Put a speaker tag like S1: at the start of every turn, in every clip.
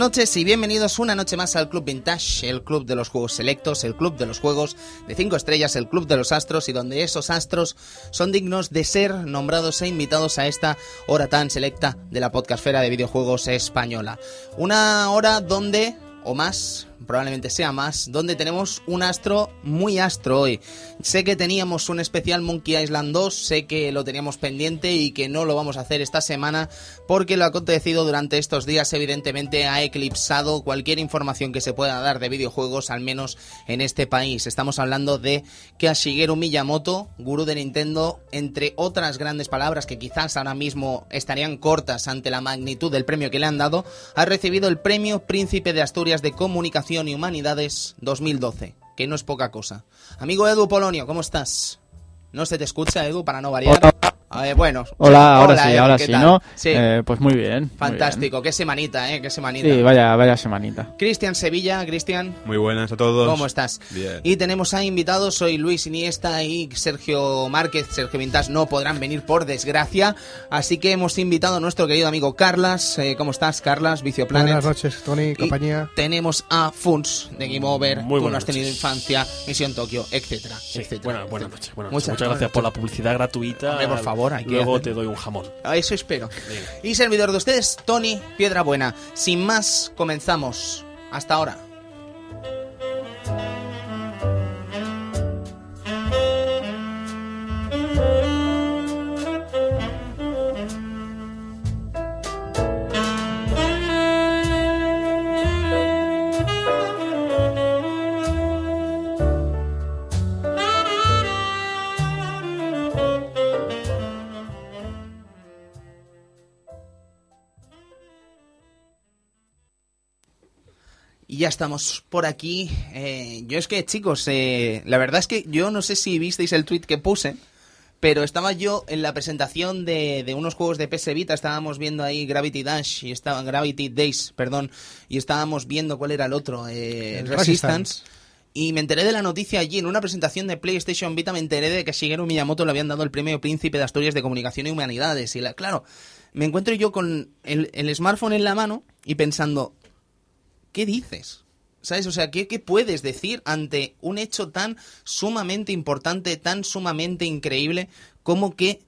S1: noches y bienvenidos una noche más al Club Vintage, el club de los juegos selectos, el club de los juegos de 5 estrellas, el club de los astros y donde esos astros son dignos de ser nombrados e invitados a esta hora tan selecta de la podcastfera de videojuegos española. Una hora donde, o más, probablemente sea más, donde tenemos un astro muy astro hoy. Sé que teníamos un especial Monkey Island 2, sé que lo teníamos pendiente y que no lo vamos a hacer esta semana porque lo acontecido durante estos días evidentemente ha eclipsado cualquier información que se pueda dar de videojuegos, al menos en este país. Estamos hablando de que a Miyamoto, gurú de Nintendo, entre otras grandes palabras que quizás ahora mismo estarían cortas ante la magnitud del premio que le han dado, ha recibido el premio Príncipe de Asturias de Comunicación y Humanidades 2012, que no es poca cosa. Amigo Edu Polonio, ¿cómo estás? No se te escucha, Edu, para no variar. Bueno.
S2: Hola, ahora sí, ahora
S1: ¿qué
S2: sí,
S1: tal?
S2: ¿no?
S1: Sí,
S2: Eh, pues muy bien. muy
S1: fantástico. Qué semanita, ¿eh? Qué semanita.
S2: Sí, vaya, vaya semanita.
S1: Cristian Sevilla, Cristian,
S3: Muy buenas a todos.
S1: ¿cómo estás?
S3: Bien.
S1: Y tenemos a invitados, soy Luis Iniesta y Sergio Márquez, Sergio Vintas no podrán venir por desgracia, así que hemos invitado a nuestro querido amigo Carlas. Eh, ¿Cómo estás, Carlas? Vicio Planet.
S4: Buenas noches, Tony,
S1: Y
S4: compañía.
S1: tenemos a Funs de Game Over,
S5: Muy
S1: tú no has tenido
S5: noches.
S1: infancia, Misión Tokio, etcétera,
S5: Sí,
S1: etcétera.
S5: buena- buenas
S1: etcétera.
S5: noches. buenas
S1: Muchas
S5: noches. Muchas gracias por la publicidad gratuita.
S1: Hombre, por favor, hay que
S5: Luego
S1: hacer-
S5: te doy un jamón.
S1: A eso espero.
S5: Venga.
S1: Y servidor de ustedes, Tony Piedra Buena. Sin más, comenzamos. Hasta ahora. Ya estamos por aquí. Eh, yo es que, chicos, eh, la verdad es que yo no sé si visteis el tweet que puse, pero estaba yo en la presentación de, de unos juegos de PS Vita, estábamos viendo ahí Gravity Dash y estaba Gravity Days, perdón, y estábamos viendo cuál era el otro, eh,
S4: El
S1: Resistance. Y me enteré de la noticia allí, en una presentación de PlayStation Vita me enteré de que Shigeru Miyamoto le habían dado el premio Príncipe de Asturias de Comunicación y Humanidades. Y la, claro, me encuentro yo con el, el smartphone en la mano y pensando, ¿qué dices? ¿Sabes? O sea, ¿qué, ¿qué puedes decir ante un hecho tan sumamente importante, tan sumamente increíble, como que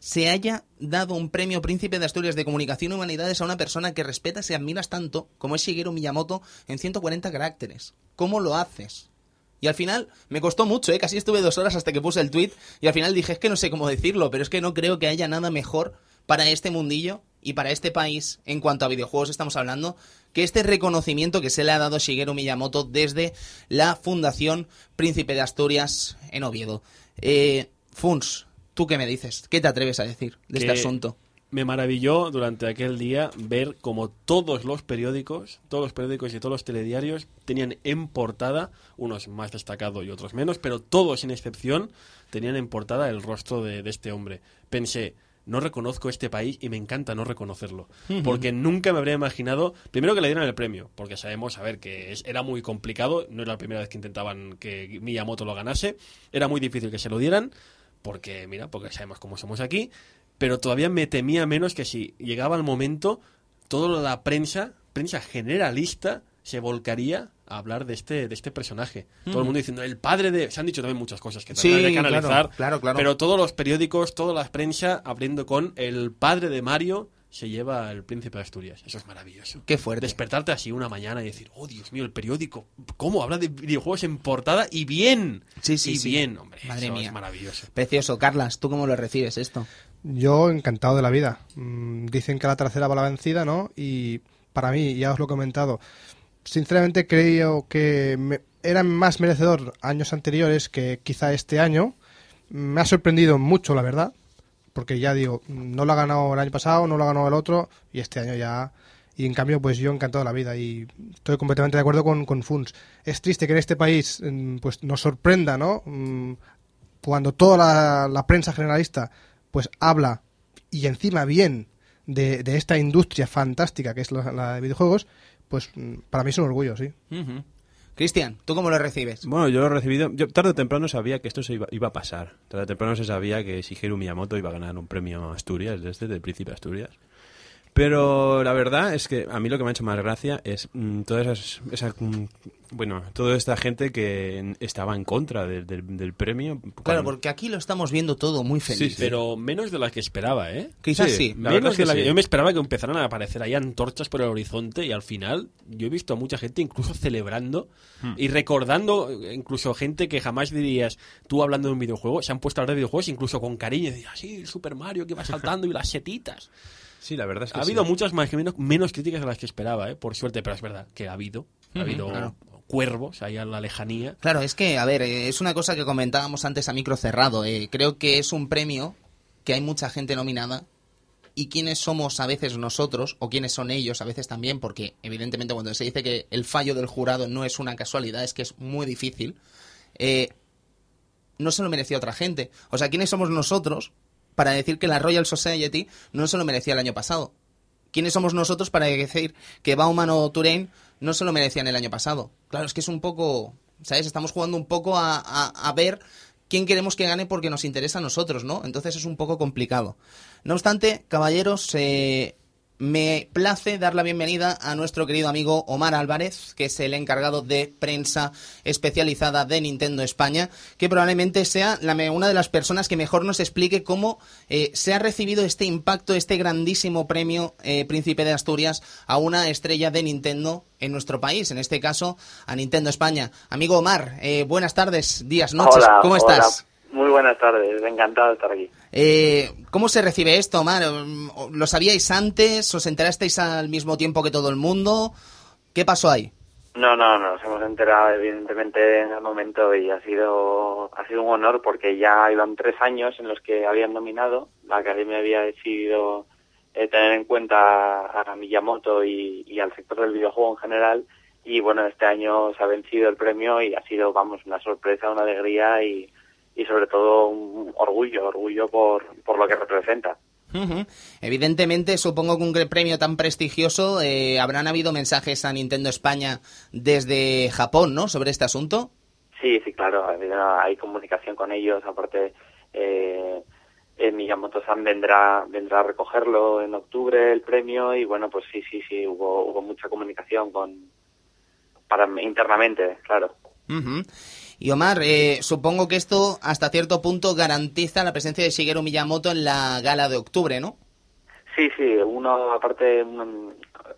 S1: se haya dado un premio Príncipe de Asturias de Comunicación y Humanidades a una persona que respetas y admiras tanto como es Shigeru Miyamoto en 140 caracteres? ¿Cómo lo haces? Y al final me costó mucho, ¿eh? casi estuve dos horas hasta que puse el tweet y al final dije, es que no sé cómo decirlo, pero es que no creo que haya nada mejor para este mundillo y para este país, en cuanto a videojuegos estamos hablando, que este reconocimiento que se le ha dado a Shigeru Miyamoto desde la Fundación Príncipe de Asturias en Oviedo. Eh, Funs, ¿tú qué me dices? ¿Qué te atreves a decir de este asunto?
S5: Me maravilló durante aquel día ver como todos los periódicos, todos los periódicos y todos los telediarios tenían en portada, unos más destacados y otros menos, pero todos sin excepción tenían en portada el rostro de, de este hombre. Pensé, no reconozco este país y me encanta no reconocerlo. Porque nunca me habría imaginado, primero que le dieran el premio, porque sabemos, a ver, que es- era muy complicado, no era la primera vez que intentaban que Miyamoto lo ganase, era muy difícil que se lo dieran, porque, mira, porque sabemos cómo somos aquí, pero todavía me temía menos que si llegaba el momento, toda la prensa, prensa generalista, se volcaría a hablar de este, de este personaje. Todo el mundo diciendo, el padre de... Se han dicho también muchas cosas que
S1: Sí,
S5: también hay que
S1: claro,
S5: analizar.
S1: claro, claro.
S5: Pero todos los periódicos, toda la prensa, abriendo con el padre de Mario se lleva el príncipe de Asturias. Eso es maravilloso.
S1: Qué fuerte.
S5: Despertarte así una mañana y decir, oh Dios mío, el periódico, ¿cómo habla de videojuegos en portada? Y bien.
S1: Sí, sí,
S5: y
S1: sí.
S5: bien, hombre.
S1: Madre
S5: eso
S1: mía.
S5: es maravilloso.
S1: Precioso. Carlas, ¿tú cómo lo recibes esto?
S4: Yo encantado de la vida. Mm, Dicen que la tercera va la vencida, ¿no? Y para mí, ya os lo he comentado, sinceramente creo que me- era más merecedor años anteriores que quizá este año. Me ha sorprendido mucho, la verdad, porque ya digo, no lo ha ganado el año pasado, no lo ha ganado el otro, y este año ya... Y en cambio, pues yo encantado la vida y estoy completamente de acuerdo con, con Funs. Es triste que en este país mm, pues nos sorprenda, ¿no? Mm, Cuando toda la, la prensa generalista pues habla y encima bien de, de esta industria fantástica que es la, la de videojuegos, pues para mí es un orgullo, sí.
S1: Cristian, ¿tú cómo lo recibes?
S3: Bueno, yo lo he recibido. Yo tarde o temprano sabía que esto se iba, iba a pasar. Tarde o temprano se sabía que Shigeru Miyamoto iba a ganar un premio Asturias, de este, del Príncipe de Asturias. Pero la verdad es que a mí lo que me ha hecho más gracia es mm, toda esas, esa, mm, bueno, toda esta gente que estaba en contra del, del- del premio.
S1: Claro,
S3: Cuando-
S1: porque aquí lo estamos viendo todo muy feliz.
S3: Sí,
S5: Pero menos de la que esperaba, ¿eh?
S1: Quizás
S3: Sí,
S1: sí.
S3: la verdad
S5: Menos
S3: es que
S5: de la que
S3: sí.
S5: yo me esperaba que empezaran a aparecer ahí antorchas por el horizonte y al final yo he visto a mucha gente incluso celebrando
S3: Hmm.
S5: y recordando, eh, incluso gente que jamás dirías, tú hablando de un videojuego, se han puesto a hablar de videojuegos incluso con cariño, y decías, sí, el Super Mario que va saltando y las setitas.
S3: Sí, la verdad es que
S5: Ha
S3: sí.
S5: habido muchas más que menos, menos críticas de las que esperaba, ¿eh? por suerte, pero es verdad que ha habido. Ha habido
S1: claro.
S5: cuervos ahí a la lejanía.
S1: Claro, es que, a ver, eh, es una cosa que comentábamos antes a micro cerrado. eh, creo que es un premio que hay mucha gente nominada y quiénes somos a veces nosotros o quiénes son ellos a veces también, porque evidentemente cuando se dice que el fallo del jurado no es una casualidad, es que es muy difícil. eh, no se lo merecía otra gente. O sea, ¿quiénes somos nosotros para decir que la Royal Society no se lo merecía el año pasado? ¿Quiénes somos nosotros para decir que Bauman o Turén no se lo merecían el año pasado? Claro, es que es un poco, ¿sabes? Estamos jugando un poco a, a- a ver quién queremos que gane porque nos interesa a nosotros, ¿no? Entonces es un poco complicado. No obstante, caballeros, eh, me place dar la bienvenida a nuestro querido amigo Omar Álvarez, que es el encargado de prensa especializada de Nintendo España, que probablemente sea la una de las personas que mejor nos explique cómo eh, se ha recibido este impacto, este grandísimo premio eh, Príncipe de Asturias a una estrella de Nintendo en nuestro país, en este caso a Nintendo España. Amigo Omar, eh, buenas tardes, días, noches,
S6: Hola,
S1: ¿cómo
S6: hola.
S1: estás?
S6: Muy buenas tardes, encantado de estar aquí.
S1: Eh, ¿Cómo se recibe esto, Omar? ¿Lo sabíais antes? ¿Os enterasteis al mismo tiempo que todo el mundo? ¿Qué pasó ahí?
S6: No, no, nos hemos enterado evidentemente en el momento y ha sido ha sido un honor porque ya iban tres años en los que habían nominado. La Academia había decidido eh, tener en cuenta a Miyamoto y, y al sector del videojuego en general y bueno, este año se ha vencido el premio y ha sido, vamos, una sorpresa, una alegría y, y sobre todo un orgullo, orgullo por, por lo que representa.
S1: Evidentemente, supongo que un premio tan prestigioso, eh, habrán habido mensajes a Nintendo España desde Japón, ¿no? Sobre este asunto.
S6: Sí, sí, claro, hay comunicación con ellos, aparte eh, eh, Miyamoto-san vendrá, vendrá a recogerlo en octubre el premio y bueno, pues sí, sí, sí, hubo, hubo mucha comunicación con para internamente, claro.
S1: Ujú. Y Omar, eh, supongo que esto hasta cierto punto garantiza la presencia de Shigeru Miyamoto en la gala de octubre, ¿no?
S6: Sí, sí, uno aparte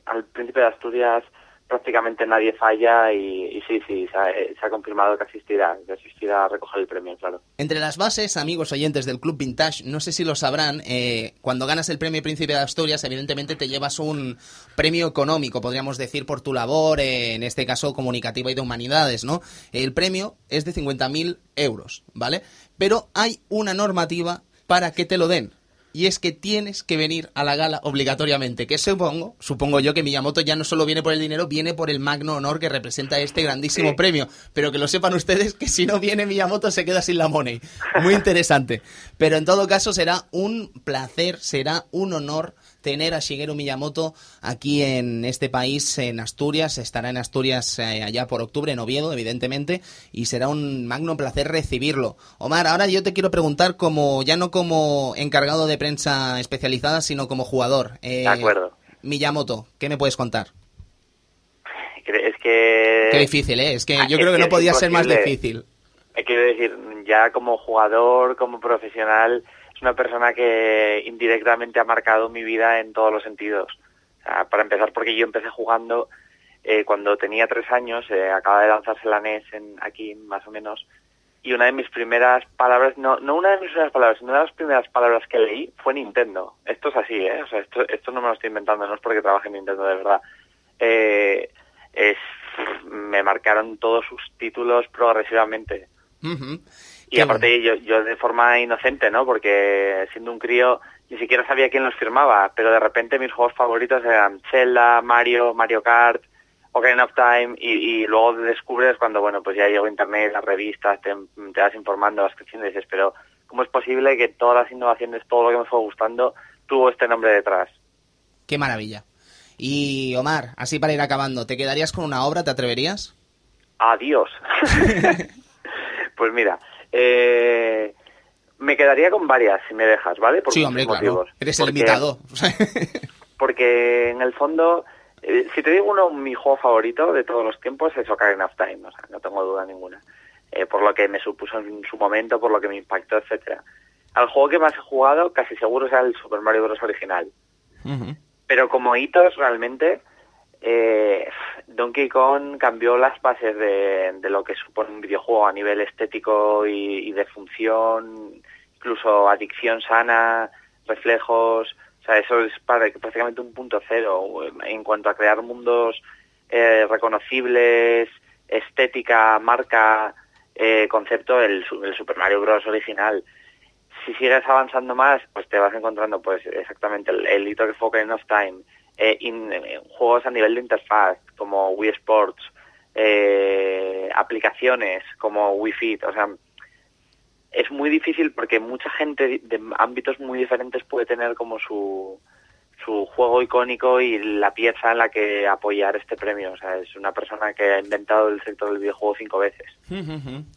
S6: al príncipe de Asturias prácticamente nadie falla y, sí, sí, se ha, eh, se ha confirmado que asistirá, que asistirá a recoger el premio, claro.
S1: Entre las bases, amigos oyentes del Club Vintage, no sé si lo sabrán, eh, cuando ganas el premio Príncipe de Asturias, evidentemente te llevas un premio económico, podríamos decir, por tu labor, eh, en este caso comunicativa y de humanidades, ¿no? El premio es de 50.000 euros, ¿vale? Pero hay una normativa para que te lo den. Y es que tienes que venir a la gala obligatoriamente. Que supongo, supongo yo que Miyamoto ya no solo viene por el dinero, viene por el magno honor que representa este grandísimo
S6: Sí.
S1: premio. Pero que lo sepan ustedes que si no viene Miyamoto se queda sin la money. Muy interesante. Pero en todo caso será un placer, será un honor tener a Shigeru Miyamoto aquí en este país, en Asturias. Estará en Asturias eh, allá por octubre, en Oviedo, evidentemente. Y será un magno placer recibirlo. Omar, ahora yo te quiero preguntar como, ya no como encargado de prensa especializada, sino como jugador. Eh,
S6: De acuerdo.
S1: Miyamoto, ¿qué me puedes contar?
S6: Es que...
S1: Qué difícil, ¿eh? Es que
S6: Ah,
S1: yo
S6: es
S1: creo que
S6: que
S1: no podía ser más difícil.
S6: Eh, Quiero decir, ya como jugador, como profesional, una persona que indirectamente ha marcado mi vida en todos los sentidos. Para empezar, porque yo empecé jugando eh, cuando tenía tres años, eh, acaba de lanzarse la NES en, aquí más o menos, y una de mis primeras palabras, no, no una de mis primeras palabras, sino una de las primeras palabras que leí fue Nintendo. Esto es así, ¿eh? O sea, esto, esto no me lo estoy inventando, no es porque trabaje en Nintendo de verdad. Eh, me marcaron todos sus títulos progresivamente.
S1: Ujú.
S6: Y
S1: Qué
S6: aparte yo, yo de forma inocente, ¿no? Porque siendo un crío ni siquiera sabía quién los firmaba, pero de repente mis juegos favoritos eran Zelda, Mario, Mario Kart, Ocarina of Time y, y luego descubres cuando, bueno, pues ya llegó internet, las revistas, te, te vas informando, vas creciendo y dices, pero ¿cómo es posible que todas las innovaciones, todo lo que me fue gustando, tuvo este nombre detrás?
S1: Qué maravilla. Y Omar, así para ir acabando, ¿te quedarías con una obra? ¿Te atreverías?
S6: Adiós. pues mira, eh, me quedaría con varias si me dejas, ¿vale? Por
S1: sí, hombre,
S6: motivos.
S1: claro. Eres el
S6: Porque-
S1: invitado.
S6: porque en el fondo, eh, si te digo uno, mi juego favorito de todos los tiempos es Ocarina of Time, o sea, no tengo duda ninguna. Eh, por lo que me supuso en su momento, por lo que me impactó, etcétera. Al juego que más he jugado, casi seguro sea el Super Mario Bros. original. Pero como hitos, realmente, eh, Donkey Kong cambió las bases de, lo que supone un videojuego a nivel estético y, de función, incluso adicción sana, reflejos. O sea, eso es prácticamente un punto cero en cuanto a crear mundos eh, reconocibles, estética, marca, eh, concepto, el, el Super Mario Bros. original si sigues avanzando más, pues te vas encontrando pues exactamente el, el que fue Ocarina of Time, eh, in- eh, juegos a nivel de interfaz como Wii Sports, eh, aplicaciones como Wii Fit, o sea, es muy difícil porque mucha gente de ámbitos muy diferentes puede tener como su su juego icónico y la pieza en la que apoyar este premio. O sea, es una persona que ha inventado el sector del videojuego cinco veces.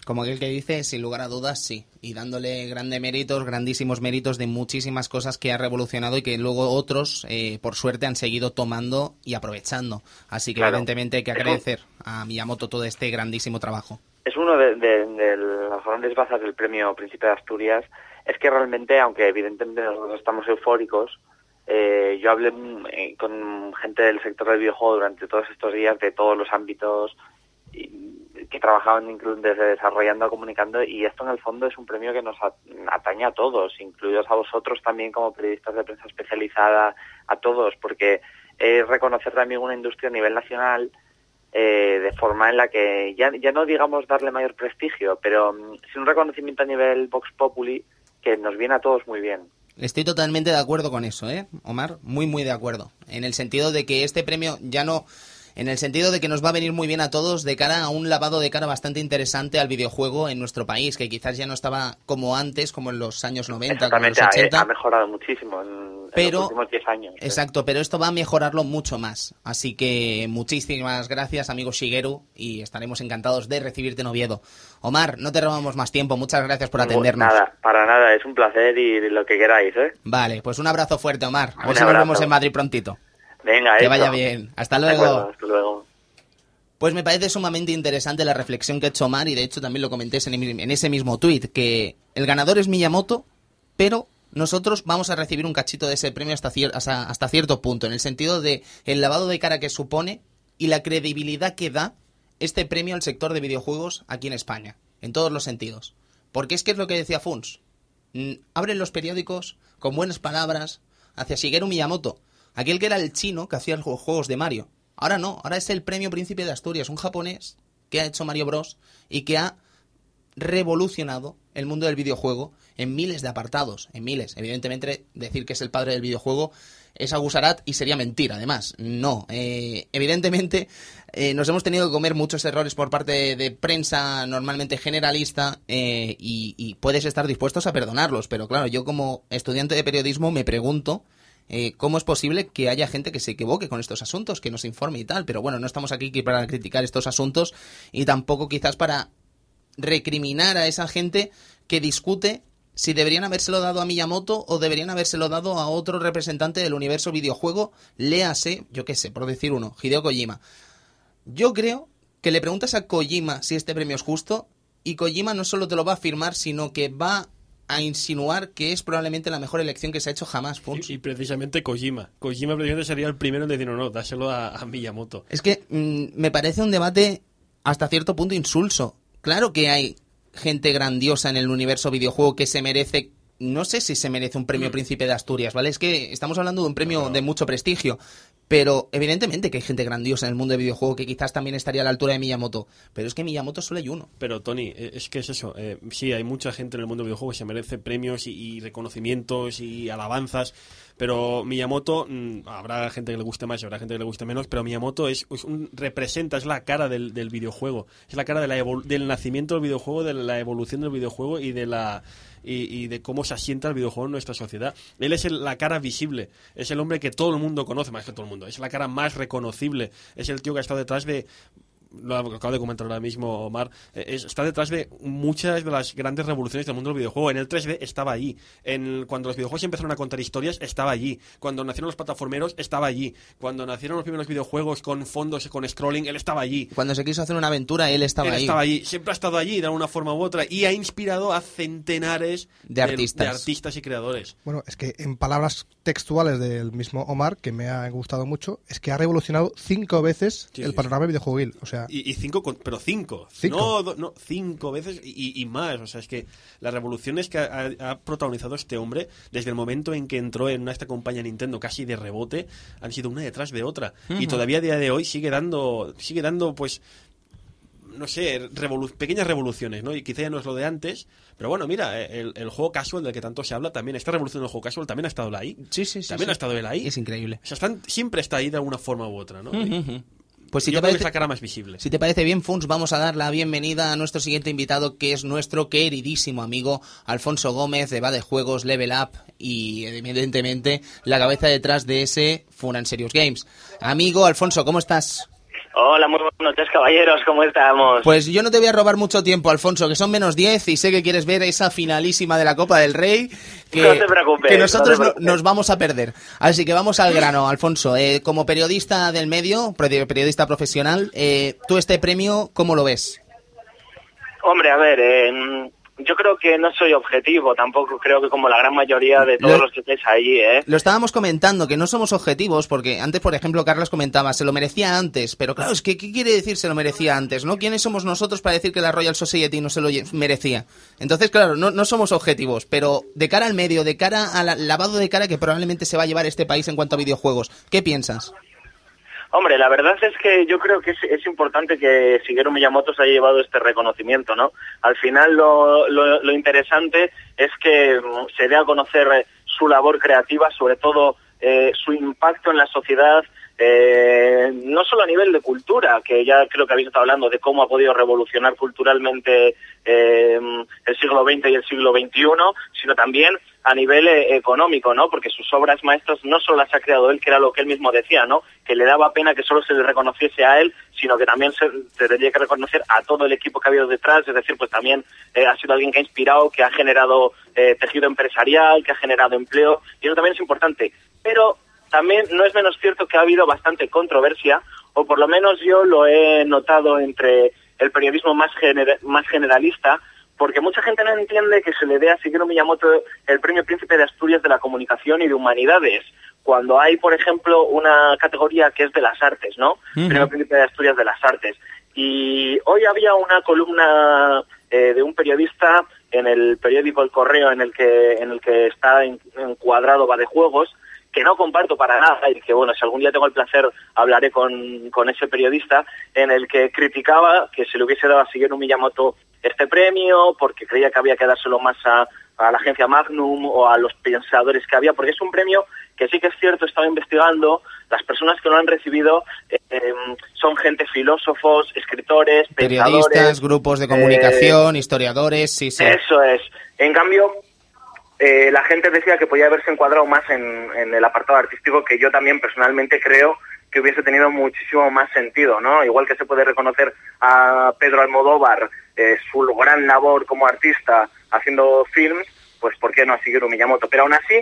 S1: Como aquel que dice, sin lugar a dudas, sí. Y dándole grandes méritos, grandísimos méritos de muchísimas cosas que ha revolucionado y que luego otros, eh, por suerte, han seguido tomando y aprovechando. Así que,
S6: Claro.
S1: evidentemente, hay que agradecer a Miyamoto todo este grandísimo trabajo.
S6: es uno de, de- de las grandes bazas del premio Príncipe de Asturias es que realmente, aunque evidentemente nosotros estamos eufóricos, eh, yo hablé mm, eh, con gente del sector del videojuego durante todos estos días de todos los ámbitos y- que trabajaban incluso desde desarrollando comunicando y esto en el fondo es un premio que nos atañe a todos, incluidos a vosotros también como periodistas de prensa especializada, a todos, porque es reconocer también una industria a nivel nacional eh, de forma en la que ya, ya no digamos darle mayor prestigio, pero mm, sí un reconocimiento a nivel Vox Populi que nos viene a todos muy bien.
S1: Estoy totalmente de acuerdo con eso, ¿eh, Omar? Muy, muy de acuerdo. En el sentido de que este premio ya no... En el sentido de que nos va a venir muy bien a todos de cara a un lavado de cara bastante interesante al videojuego en nuestro país, que quizás ya no estaba como antes, como en los años 90, como en los 80.
S6: ha, ha mejorado muchísimo en, los últimos 10 años. ¿eh?
S1: Exacto, pero esto va a mejorarlo mucho más. Así que muchísimas gracias, amigo Shigeru, y estaremos encantados de recibirte en Oviedo. Omar, no te robamos más tiempo, muchas gracias por atendernos.
S6: Nada, para nada, es un placer y lo que queráis, ¿eh?
S1: Vale, pues un abrazo fuerte, Omar. A ver si nos vemos en Madrid prontito.
S6: Venga,
S1: Que vaya bien. Hasta luego.
S6: acuerdo, hasta luego.
S1: Pues me parece sumamente interesante la reflexión que ha hecho Omar y de hecho también lo comenté en, en ese mismo tuit, que el ganador es Miyamoto, pero nosotros vamos a recibir un cachito de ese premio hasta, cier- hasta, hasta cierto punto, en el sentido de el lavado de cara que supone y la credibilidad que da este premio al sector de videojuegos aquí en España, en todos los sentidos. Porque es que es lo que decía Funs, Mm, abren los periódicos con buenas palabras hacia Shigeru Miyamoto, aquel que era el chino que hacía los juegos de Mario. Ahora no, ahora es el premio Príncipe de Asturias, un japonés que ha hecho Mario Bros. y que ha revolucionado el mundo del videojuego en miles de apartados, en miles. Evidentemente, decir que es el padre del videojuego es agusarat y sería mentira, además. No, eh, evidentemente eh, nos hemos tenido que comer muchos errores por parte de, prensa normalmente generalista eh, y puedes estar dispuestos a perdonarlos, pero claro, yo como estudiante de periodismo me pregunto eh, cómo es posible que haya gente que se equivoque con estos asuntos, que nos informe y tal, pero bueno, no estamos aquí para criticar estos asuntos y tampoco quizás para recriminar a esa gente que discute si deberían habérselo dado a Miyamoto o deberían habérselo dado a otro representante del universo videojuego, léase, yo qué sé, por decir uno, Hideo Kojima. Yo creo que le preguntas a Kojima si este premio es justo y Kojima no solo te lo va a afirmar, sino que va a insinuar que es probablemente la mejor elección que se ha hecho jamás.
S5: Y, y precisamente Kojima. Kojima precisamente sería el primero en decir, no, no, dáselo a, a Miyamoto.
S1: Es que mm, me parece un debate hasta cierto punto insulso. Claro que hay gente grandiosa en el universo videojuego que se merece, no sé si se merece un premio Príncipe de Asturias, ¿vale? Es que estamos hablando de un premio de mucho prestigio, pero evidentemente que hay gente grandiosa en el mundo del videojuego que quizás también estaría a la altura de Miyamoto, pero es que Miyamoto solo hay uno.
S5: Pero Tony, eh, es que es eso. eh, sí, hay mucha gente en el mundo del videojuego que se merece premios y, reconocimientos y alabanzas. Pero Miyamoto, mm, habrá gente que le guste más y habrá gente que le guste menos, pero Miyamoto es, es un, representa, es la cara del, del videojuego. Es la cara del nacimiento del videojuego, de la evolución del videojuego y de la y, de cómo se asienta el videojuego en nuestra sociedad. Él es la cara visible, es el hombre que todo el mundo conoce, más que todo el mundo, es la cara más reconocible, es el tío que ha estado detrás de lo acabo de comentar ahora mismo, Omar, eh, es- está detrás de muchas de las grandes revoluciones del mundo del videojuego. En el 3D estaba allí. En, cuando los videojuegos empezaron a contar historias, estaba allí. Cuando nacieron los plataformeros, estaba allí. Cuando nacieron los primeros videojuegos con fondos, con scrolling, él estaba allí.
S1: Cuando se quiso hacer una aventura, él estaba
S5: Él
S1: ahí.
S5: estaba allí, siempre ha estado allí de alguna forma u otra y ha inspirado a centenares
S1: De artistas.
S5: de artistas y creadores.
S4: Bueno, es que en palabras textuales del mismo Omar, que me ha gustado mucho, es que ha revolucionado cinco veces
S5: Sí,
S4: el
S5: sí,
S4: panorama videojueguil. O sea,
S5: Y, y cinco, con- pero cinco.
S4: Cinco.
S5: No, do- no, cinco veces y, y más. O sea, es que las revoluciones que ha, ha protagonizado este hombre, desde el momento en que entró en esta compañía Nintendo casi de rebote, han sido una detrás de otra. Y todavía a día de hoy sigue dando, sigue dando, pues, no sé, revolu- pequeñas revoluciones, ¿no? Y quizá ya no es lo de antes, pero bueno, mira, el, el juego casual del que tanto se habla también, esta revolución del juego casual también ha estado ahí.
S1: Sí, sí, sí.
S5: También
S1: sí.
S5: ha estado él ahí.
S1: Es increíble.
S5: O sea, están, siempre está ahí de alguna forma u otra, ¿no?
S1: Ujú. Pues si
S5: yo
S1: te parece,
S5: es la cara más visible.
S1: Si te parece bien, Funs, vamos a dar la bienvenida a nuestro siguiente invitado, que es nuestro queridísimo amigo Alfonso Gómez de Va de Juegos, Level Up y, evidentemente, la cabeza detrás de ese Fun and Serious Games. Amigo Alfonso, ¿cómo estás?
S7: Hola, muy buenas noches, caballeros, ¿cómo estamos?
S1: Pues yo no te voy a robar mucho tiempo, Alfonso, que son menos 10 y sé que quieres ver esa finalísima de la Copa del Rey que,
S7: No te preocupes,
S1: que nosotros
S7: no preocupes.
S1: nos vamos a perder. Así que vamos al grano, Alfonso. Eh, como periodista del medio, peri- periodista profesional, eh, ¿tú este premio cómo lo ves?
S7: Hombre, a ver, eh, yo creo que no soy objetivo, tampoco creo que como la gran mayoría de todos
S1: Lo-
S7: los que estáis allí, ¿eh?
S1: Lo estábamos comentando, que no somos objetivos, porque antes, por ejemplo, Carlos comentaba, se lo merecía antes, pero claro, es que, ¿qué quiere decir se lo merecía antes? ¿No? ¿Quiénes somos nosotros para decir que la Royal Society no se lo merecía? Entonces, claro, no, no somos objetivos, pero de cara al medio, de cara al lavado de cara que probablemente se va a llevar este país en cuanto a videojuegos, ¿qué piensas?
S7: Hombre, la verdad es que yo creo que es, importante que Shigeru Miyamoto se haya llevado este reconocimiento, ¿no? Al final lo, lo, lo interesante es que mm, se dé a conocer eh, su labor creativa, sobre todo eh, su impacto en la sociedad, eh, no solo a nivel de cultura, que ya creo que habéis estado hablando de cómo ha podido revolucionar culturalmente eh, el siglo XX y el siglo XXI, sino también a nivel eh, económico, ¿no? Porque sus obras maestras no solo las ha creado él, que era lo que él mismo decía, ¿no? Que le daba pena que solo se le reconociese a él, sino que también se, tendría que reconocer a todo el equipo que ha habido detrás, es decir, pues también eh, ha sido alguien que ha inspirado, que ha generado eh, tejido empresarial, que ha generado empleo, y eso también es importante. Pero también no es menos cierto que ha habido bastante controversia, o por lo menos yo lo he notado entre el periodismo más, gener- más generalista, porque mucha gente no entiende que se le dé a Shigeru Miyamoto el premio Príncipe de Asturias de la Comunicación y de Humanidades, cuando hay, por ejemplo, una categoría que es de las artes, ¿no? Premio Príncipe de Asturias de las Artes. Y hoy había una columna eh, de un periodista en el periódico El Correo en el que, en el que está en- encuadrado va de juegos, que no comparto para nada y que, bueno, si algún día tengo el placer hablaré con, con ese periodista, en el que criticaba que se le hubiese dado a Shigeru Miyamoto este premio porque creía que había que dárselo más a, a la agencia Magnum o a los pensadores que había, porque es un premio que sí que es cierto, he estado investigando, las personas que lo han recibido eh, son gente filósofos, escritores,
S1: Periodistas,
S7: pensadores,
S1: grupos de
S7: eh,
S1: comunicación, historiadores, sí, sí.
S7: eso es. En cambio, eh, la gente decía que podía haberse encuadrado más en, en el apartado artístico, que yo también personalmente creo que hubiese tenido muchísimo más sentido, ¿no? Igual que se puede reconocer a Pedro Almodóvar eh, su gran labor como artista haciendo films, pues ¿por qué no a Shigeru Miyamoto? Pero aún así,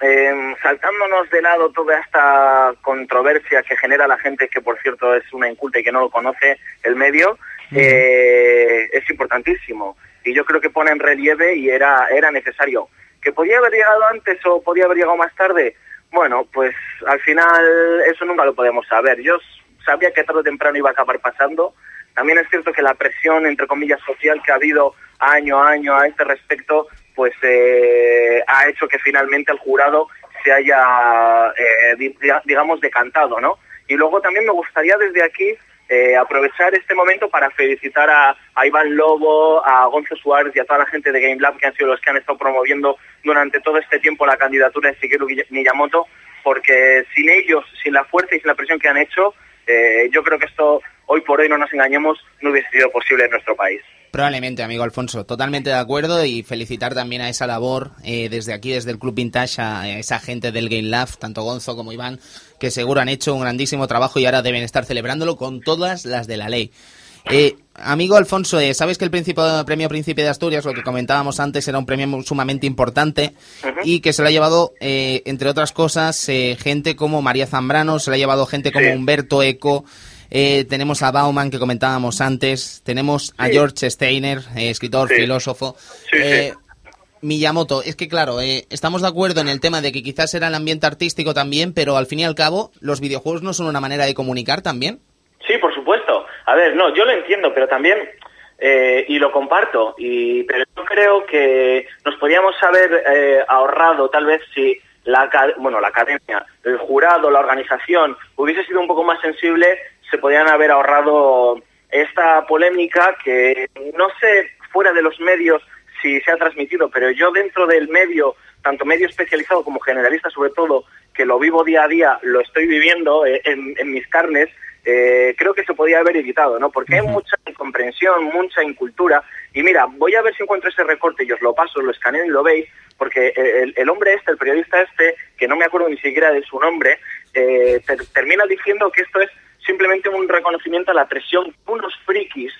S7: eh, saltándonos de lado toda esta controversia que genera la gente, que por cierto es una inculta y que no lo conoce el medio, eh, es importantísimo. Y yo creo que pone en relieve y era, era necesario. ¿Que podía haber llegado antes o podía haber llegado más tarde? Bueno, pues al final eso nunca lo podemos saber. Yo sabía que tarde o temprano iba a acabar pasando. También es cierto que la presión, entre comillas, social que ha habido año a año a este respecto, pues eh, ha hecho que finalmente el jurado se haya, eh, di- digamos, decantado, ¿no? Y luego también me gustaría desde aquí eh, aprovechar este momento para felicitar a, a Iván Lobo, a Gonzo Suárez y a toda la gente de Game Lab que han sido los que han estado promoviendo durante todo este tiempo la candidatura de Shigeru Miyamoto, porque sin ellos, sin la fuerza y sin la presión que han hecho, eh, yo creo que esto, hoy por hoy, no nos engañemos, no hubiese sido posible en nuestro país.
S1: Probablemente, amigo Alfonso, totalmente de acuerdo y felicitar también a esa labor eh, desde aquí, desde el Club Vintage, a esa gente del Game Lab, tanto Gonzo como Iván, que seguro han hecho un grandísimo trabajo y ahora deben estar celebrándolo con todas las de la ley. Eh, amigo Alfonso, eh, sabes que el premio Príncipe de Asturias, lo que comentábamos antes, era un premio sumamente importante y que se lo ha llevado, eh, entre otras cosas, gente como María Zambrano, se lo ha llevado gente como Humberto Eco, tenemos a Bauman, que comentábamos antes, tenemos a George Steiner, escritor, filósofo. Miyamoto, es que claro, estamos de acuerdo en el tema de que quizás era el ambiente artístico también, pero al fin y al cabo, los videojuegos no son una manera de comunicar también.
S7: Sí, por supuesto. A ver, no, yo lo entiendo, pero también, eh, y lo comparto, y, pero yo creo que nos podríamos haber eh, ahorrado tal vez si la, bueno, la academia, el jurado, la organización hubiese sido un poco más sensible, se podrían haber ahorrado esta polémica que no sé fuera de los medios si se ha transmitido, pero yo dentro del medio, tanto medio especializado como generalista sobre todo, que lo vivo día a día, lo estoy viviendo eh, en mis carnes, eh, creo que se podía haber evitado, ¿no? Porque hay mucha incomprensión, mucha incultura. Y mira, voy a ver si encuentro ese recorte y os lo paso, lo escaneo y lo veis, porque el, hombre este, el periodista este, que no me acuerdo ni siquiera de su nombre, eh, termina diciendo que esto es simplemente un reconocimiento a la presión que unos frikis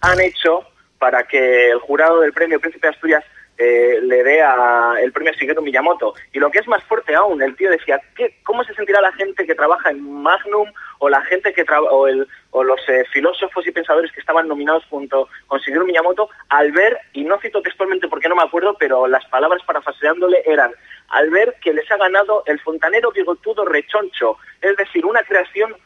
S7: han hecho para que el jurado del premio Príncipe de Asturias eh, le dé a el premio Shigeru Miyamoto. Y lo que es más fuerte aún, el tío decía, ¿qué, ¿cómo se sentirá la gente que trabaja en Magnum o la gente que o, el, o los eh, filósofos y pensadores que estaban nominados junto con Shigeru Miyamoto al ver, y no cito textualmente porque no me acuerdo, pero las palabras parafaseándole eran, al ver que les ha ganado el fontanero bigotudo rechoncho, es decir, una creación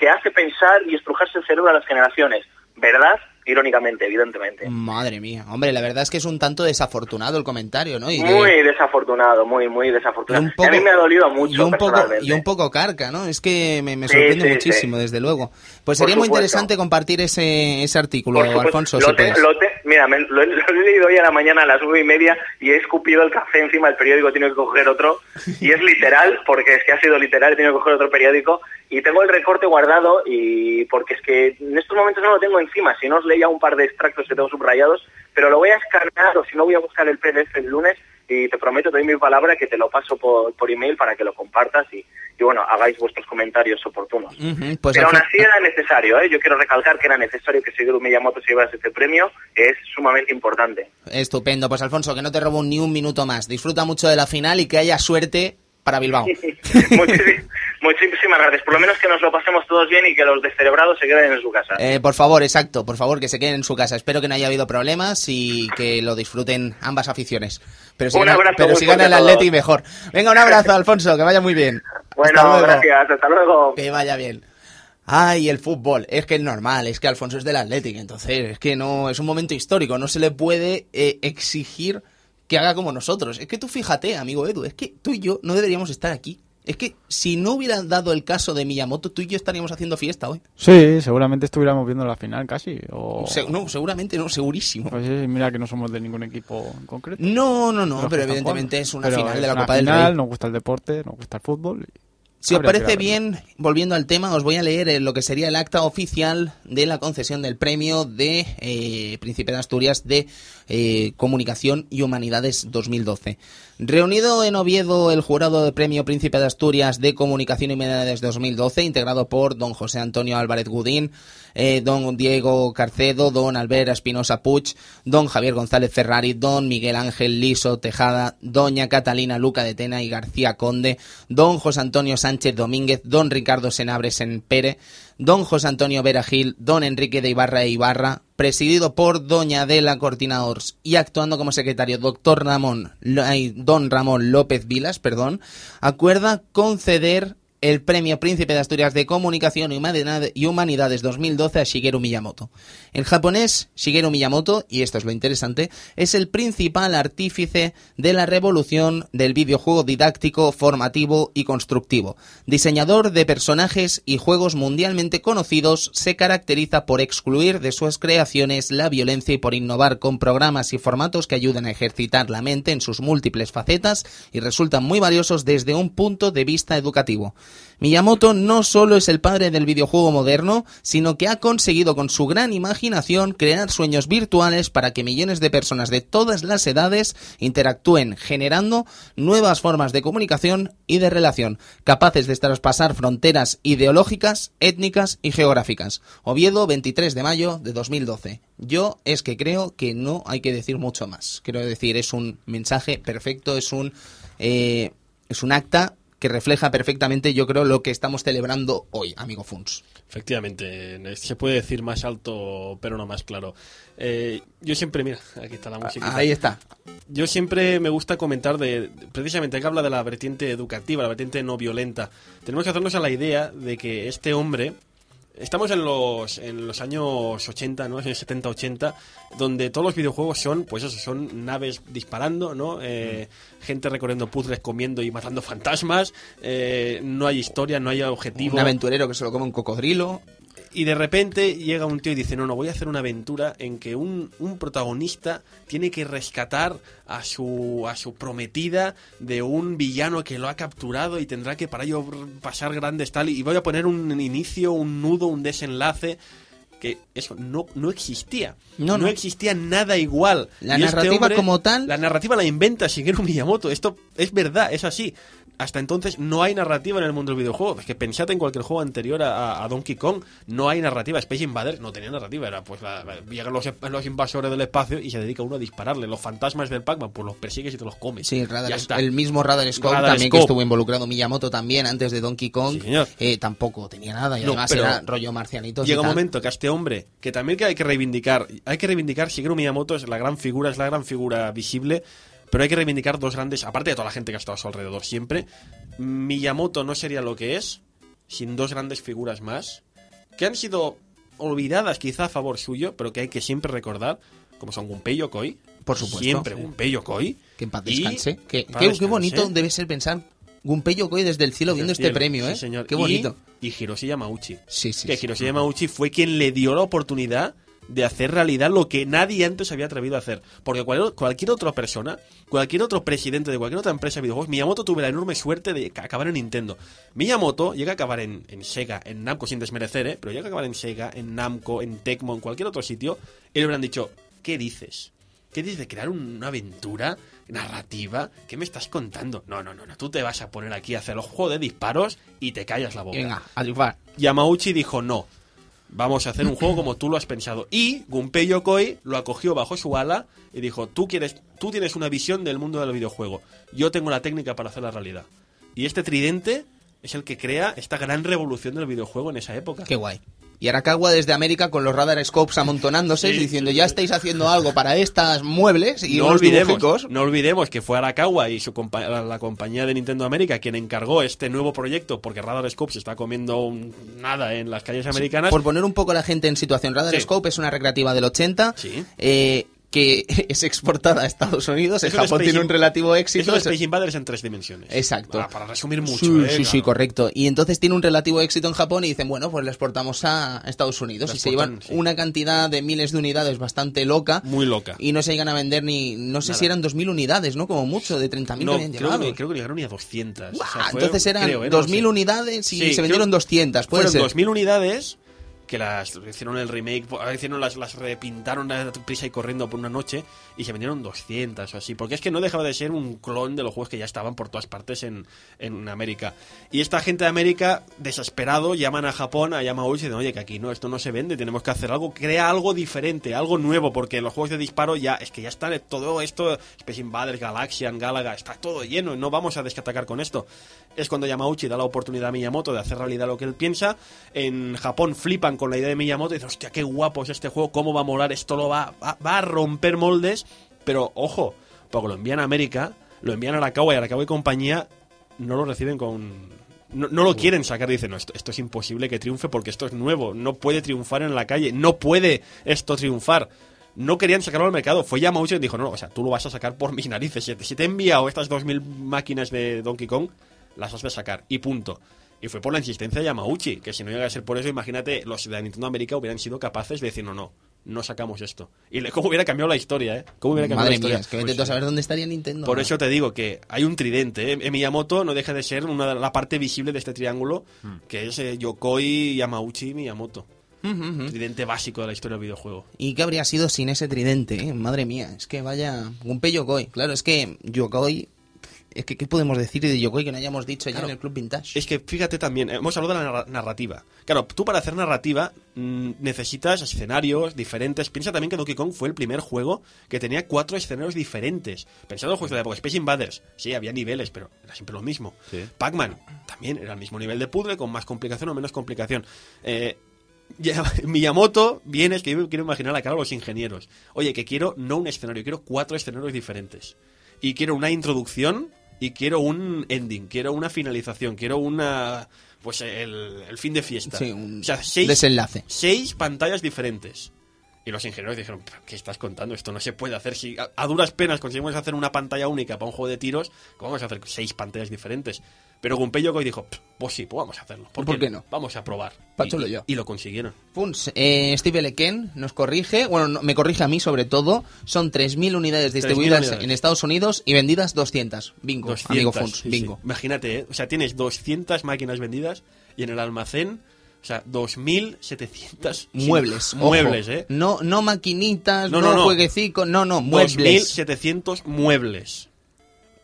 S7: que hace pensar y estrujarse el cerebro a las generaciones. ¿Verdad? irónicamente, evidentemente.
S1: Madre mía, hombre, la verdad es que es un tanto desafortunado el comentario, ¿no?
S7: muy desafortunado, muy, muy desafortunado. a mí me ha dolido mucho.
S1: Y un, poco, y un poco carca, ¿no? Es que me, sorprende muchísimo, desde luego. Pues sería muy interesante compartir ese, ese artículo, Alfonso.
S7: Mira, lo, he leído hoy a la mañana a las nueve y media y he escupido el café encima del periódico, he tenido que coger otro. Y es literal, porque es que ha sido literal, he tenido que coger otro periódico y tengo el recorte guardado y porque es que en estos momentos no lo tengo encima, si no os leía un par de extractos que tengo subrayados, pero lo voy a escanear o si no voy a buscar el PDF el lunes y te prometo, doy mi palabra que te lo paso por, por email para que lo compartas y, y bueno, hagáis vuestros comentarios oportunos. Pues pero aún así era necesario, ¿eh? yo quiero recalcar que era necesario que Shigeru Miyamoto se llevase este premio, es sumamente importante.
S1: Estupendo, pues Alfonso, que no te robo ni un minuto más, disfruta mucho de la final y que haya suerte para Bilbao.
S7: Muchísimas gracias. Por lo menos que nos lo pasemos todos bien y que los descerebrados se queden en su casa.
S1: Eh, por favor, exacto. Por favor, que se queden en su casa. Espero que no haya habido problemas y que lo disfruten ambas aficiones. Pero si,
S7: un abrazo
S1: pero si gana el Atleti, mejor. Venga, un abrazo, Alfonso. Que vaya muy bien.
S7: Bueno, gracias. Hasta luego.
S1: Que vaya bien. Ay, el fútbol. Es que es normal, es que Alfonso es del Atlético, entonces es que no es un momento histórico, no se le puede eh, exigir que haga como nosotros. Es que tú fíjate, amigo Edu, es que tú y yo no deberíamos estar aquí. Es que si no hubiera dado el caso de Miyamoto, tú y yo estaríamos haciendo fiesta hoy.
S2: Sí, seguramente estuviéramos viendo la final casi. O...
S1: no, seguramente no, segurísimo.
S2: Pues mira que no somos de ningún equipo en concreto.
S1: No, no, no, pero, evidentemente es una final de la Copa del Rey.
S2: Nos gusta el deporte, nos gusta el fútbol.
S1: Si os parece bien, volviendo al tema, os voy a leer lo que sería el acta oficial de la concesión del premio de eh, Príncipe de Asturias de eh, Comunicación y Humanidades 2012. Reunido en Oviedo el jurado de premio Príncipe de Asturias de Comunicación y Humanidades 2012, integrado por don José Antonio Álvarez Gudín, eh, don Diego Carcedo, don Albert Espinosa Puch, don Javier González Ferrari, don Miguel Ángel Liso Tejada, doña Catalina Luca de Tena y García Conde, don José Antonio Sánchez Domínguez, don Ricardo Senabres en Pere, don José Antonio Vera Gil, don Enrique de Ibarra e Ibarra, presidido por doña Adela Cortinadors y actuando como secretario doctor Ramón, don Ramón López Vilas, perdón, acuerda conceder el Premio Príncipe de Asturias de Comunicación y Humanidades 2012 a Shigeru Miyamoto. El japonés Shigeru Miyamoto, y esto es lo interesante, es el principal artífice de la revolución del videojuego didáctico, formativo y constructivo. Diseñador de personajes y juegos mundialmente conocidos, se caracteriza por excluir de sus creaciones la violencia y por innovar con programas y formatos que ayudan a ejercitar la mente en sus múltiples facetas y resultan muy valiosos desde un punto de vista educativo. Miyamoto no solo es el padre del videojuego moderno, sino que ha conseguido con su gran imaginación crear sueños virtuales para que millones de personas de todas las edades interactúen, generando nuevas formas de comunicación y de relación, capaces de traspasar fronteras ideológicas, étnicas y geográficas. Oviedo, 23 de mayo de 2012. Yo es que creo que no hay que decir mucho más. Quiero decir, es un mensaje perfecto, es un, eh, es un acta que refleja perfectamente, yo creo, lo que estamos celebrando hoy, amigo Funs.
S5: Efectivamente, se puede decir más alto, pero no más claro. Eh, yo siempre, mira, aquí está la música.
S1: Ahí está.
S5: Yo siempre me gusta comentar de, precisamente que habla de la vertiente educativa, la vertiente no violenta. Tenemos que hacernos a la idea de que este hombre, Estamos en los, en los años 80, ¿no? En 70-80, donde todos los videojuegos son, pues eso, son naves disparando, ¿no? Eh, gente recorriendo puzzles, comiendo y matando fantasmas. eh, no hay historia, no hay objetivo.
S1: Un aventurero que se lo come un cocodrilo.
S5: Y de repente llega un tío y dice, no, no, voy a hacer una aventura en que un, un protagonista tiene que rescatar a su, a su prometida de un villano que lo ha capturado y tendrá que para ello pasar grandes tal. Y voy a poner un inicio, un nudo, un desenlace que eso no, no existía.
S1: No, no.
S5: existía nada igual.
S1: La
S5: Y este
S1: narrativa
S5: hombre-
S1: como tal-
S5: La narrativa la inventa Shigeru Miyamoto. Esto es verdad, es así. Hasta entonces no hay narrativa en el mundo del videojuego. Es que pensad en cualquier juego anterior a, a Donkey Kong, no hay narrativa. Space Invaders no tenía narrativa. Era pues la- la- llegan los, los invasores del espacio y se dedica uno a dispararle. Los fantasmas del Pac-Man, pues los persigues y te los comes.
S1: Sí, Radar- el mismo Radar Scope
S5: Radar
S1: también que
S5: Scope.
S1: estuvo involucrado Miyamoto también antes de Donkey Kong.
S5: Sí,
S1: eh, tampoco tenía nada y
S5: No,
S1: además era rollo marcianitos. y
S5: Llega un momento que a este hombre, que también que hay que reivindicar, hay que reivindicar, Shigeru Miyamoto es la gran figura, es la gran figura visible, pero hay que reivindicar dos grandes, aparte de toda la gente que ha estado a su alrededor siempre, Miyamoto no sería lo que es sin dos grandes figuras más, que han sido olvidadas quizá a favor suyo, pero que hay que siempre recordar, como son Gunpei Yokoi,
S1: Por supuesto.
S5: siempre
S1: Sí.
S5: Gunpei Yokoi,
S1: Que en paz descanse. Que-
S5: paz
S1: qué, bonito debe ser pensar Gunpei Yokoi desde el cielo
S5: Desde
S1: viendo
S5: el
S1: este premio,
S5: Sí,
S1: ¿eh?
S5: señor.
S1: Qué bonito.
S5: Y, Hiroshi Yamauchi.
S1: Sí, sí.
S5: que
S1: sí.
S5: Hiroshi Yamauchi fue quien le dio la oportunidad de hacer realidad lo que nadie antes había atrevido a hacer. Porque cual- cualquier otra persona, cualquier otro presidente de cualquier otra empresa de videojuegos, Miyamoto tuvo la enorme suerte de ca- acabar en Nintendo. Miyamoto llega a acabar en, en Sega, en Namco, sin desmerecer, ¿eh? pero llega a acabar en Sega, en Namco, en Tecmo, en cualquier otro sitio, y le hubieran dicho, ¿qué dices? ¿Qué dices de crear un- una aventura narrativa? ¿Qué me estás contando? No, no, no, no, tú te vas a poner aquí a hacer los juegos de disparos y te callas la boca.
S1: Venga, a triunfar.
S5: Yamauchi dijo no. Vamos a hacer un juego como tú lo has pensado. Y Gunpei Yokoi lo acogió bajo su ala y dijo, tú, quieres, tú tienes una visión del mundo del videojuego. Yo tengo la técnica para hacer la realidad. Y este tridente es el que crea esta gran revolución del videojuego en esa época.
S1: Qué guay. Y Arakawa desde América con los radar scopes amontonándose
S5: Sí.
S1: diciendo ya estáis haciendo algo para estas muebles y
S5: no olvidemos,
S1: dibujicos.
S5: no olvidemos que fue Arakawa y su compa- la, compañía de Nintendo América quien encargó este nuevo proyecto porque Radar Scope se está comiendo un- nada en las calles americanas.
S1: Por poner un poco a la gente en situación, Radar
S5: Sí.
S1: Scope es una recreativa del 80
S5: Sí.
S1: eh, que es exportada a Estados Unidos.
S5: Es
S1: en Japón tiene un relativo éxito. es-
S5: Space Invaders en tres dimensiones.
S1: Exacto.
S5: Para, para resumir mucho.
S1: Sí,
S5: ¿eh?
S1: sí, correcto. Y entonces tiene un relativo éxito en Japón y dicen, bueno, pues le exportamos a Estados Unidos
S5: La
S1: y se llevan
S5: sí.
S1: una cantidad de miles de unidades bastante loca.
S5: Muy loca.
S1: Y no se llegan a vender ni, no sé
S5: Nada.
S1: si eran 2.000 unidades, ¿no? Como mucho, de 30.000
S5: No,
S1: que habían
S5: creo, que, creo que llegaron ni a 200. O sea,
S1: Buah,
S5: fue-
S1: entonces eran
S5: creo, ¿eh? No lo
S1: 2.000
S5: sé.
S1: unidades y
S5: Sí,
S1: se vendieron
S5: creo-
S1: 200, puede
S5: Fueron
S1: ser.
S5: 2.000 unidades que las hicieron el remake, hicieron las, las repintaron a prisa y corriendo por una noche y se vendieron 200 o así. Porque es que no dejaba de ser un clon de los juegos que ya estaban por todas partes en, en América. Y esta gente de América, desesperado, llaman a Japón, a Yamauchi y dicen, oye, que aquí no, esto no se vende, tenemos que hacer algo, crea algo diferente, algo nuevo, porque los juegos de disparo ya, es que ya están todo esto, Space Invaders, Galaxian, Galaga, está todo lleno, no vamos a descatacar con esto. Es cuando Yamauchi da la oportunidad a Miyamoto de hacer realidad lo que él piensa. En Japón flipan con la idea de Miyamoto y dicen, hostia, qué guapo es este juego, cómo va a molar, esto lo va, va, va a romper moldes, pero ojo, porque lo envían a América, lo envían a Arakawa y Arakawa y compañía no lo reciben con... No, no lo quieren sacar, dicen, no, esto, esto es imposible que triunfe porque esto es nuevo, no puede triunfar en la calle, no puede esto triunfar. No querían sacarlo al mercado, fue Yamauchi quien dijo, no, no, o sea, tú lo vas a sacar por mis narices, si te, si te he enviado estas 2.000 máquinas de Donkey Kong, las has de sacar, y punto. Y fue por la insistencia de Yamauchi, que si no llega a ser por eso, imagínate, los de Nintendo América hubieran sido capaces de decir, no, no, no sacamos esto. Y le- cómo hubiera cambiado la historia, ¿eh? ¿Cómo hubiera cambiado
S1: Madre
S5: la historia?
S1: mía, es que tú a saber dónde estaría Nintendo.
S5: Por eso te digo que hay un tridente. ¿eh? Miyamoto no deja de ser una la parte visible de este triángulo, que es eh, Yokoi, Yamauchi y Miyamoto. Tridente básico de la historia del videojuego.
S1: ¿Y qué habría sido sin ese tridente? eh? Madre mía, es que vaya... Gunpei Yokoi. Claro, es que Yokoi... Es que, ¿qué podemos decir de Yokoi que no hayamos dicho ya
S5: Claro.
S1: en el Club Vintage?
S5: Es que fíjate también, hemos hablado de la narra- narrativa. Claro, tú para hacer narrativa mm, necesitas escenarios diferentes. Piensa también que Donkey Kong fue el primer juego que tenía cuatro escenarios diferentes. Pensando en juegos de la época, Space Invaders, sí, había niveles, pero era siempre lo mismo. Pac-Man también era el mismo nivel de puzzle, con más complicación o menos complicación. Eh, ya- Miyamoto viene, es que yo me quiero imaginar la cara de los ingenieros. Oye, que quiero no un escenario, quiero cuatro escenarios diferentes. Y quiero una introducción y quiero un ending, quiero una finalización, quiero una... Pues el, el fin de fiesta.
S1: Sí, un
S5: o sea, seis,
S1: desenlace.
S5: seis pantallas diferentes. Y los ingenieros dijeron, "¿Pero ¿qué estás contando? Esto no se puede hacer. Si a, a duras penas conseguimos hacer una pantalla única para un juego de tiros, ¿cómo vamos a hacer seis pantallas diferentes? Pero Gunpei Yokoi dijo, pues sí, pues vamos a hacerlo. ¿Por,
S1: ¿Por qué no?
S5: Vamos a probar.
S1: Pa'
S5: Y-
S1: yo.
S5: y lo consiguieron.
S1: Funs, eh, Steve Leken nos corrige, bueno, no, me corrige a mí sobre todo, son 3.000 unidades
S5: 3.000
S1: distribuidas
S5: unidades.
S1: en Estados Unidos y vendidas 200. Bingo,
S5: 200,
S1: amigo Funs,
S5: sí, sí.
S1: bingo.
S5: Imagínate, ¿eh? O sea, tienes 200 máquinas vendidas y en el almacén, o sea, 2.700 sí,
S1: Muebles, ojo.
S5: muebles, ¿eh?
S1: No, no maquinitas, no,
S5: No, no, no.
S1: no, no, muebles.
S5: 2.700 muebles.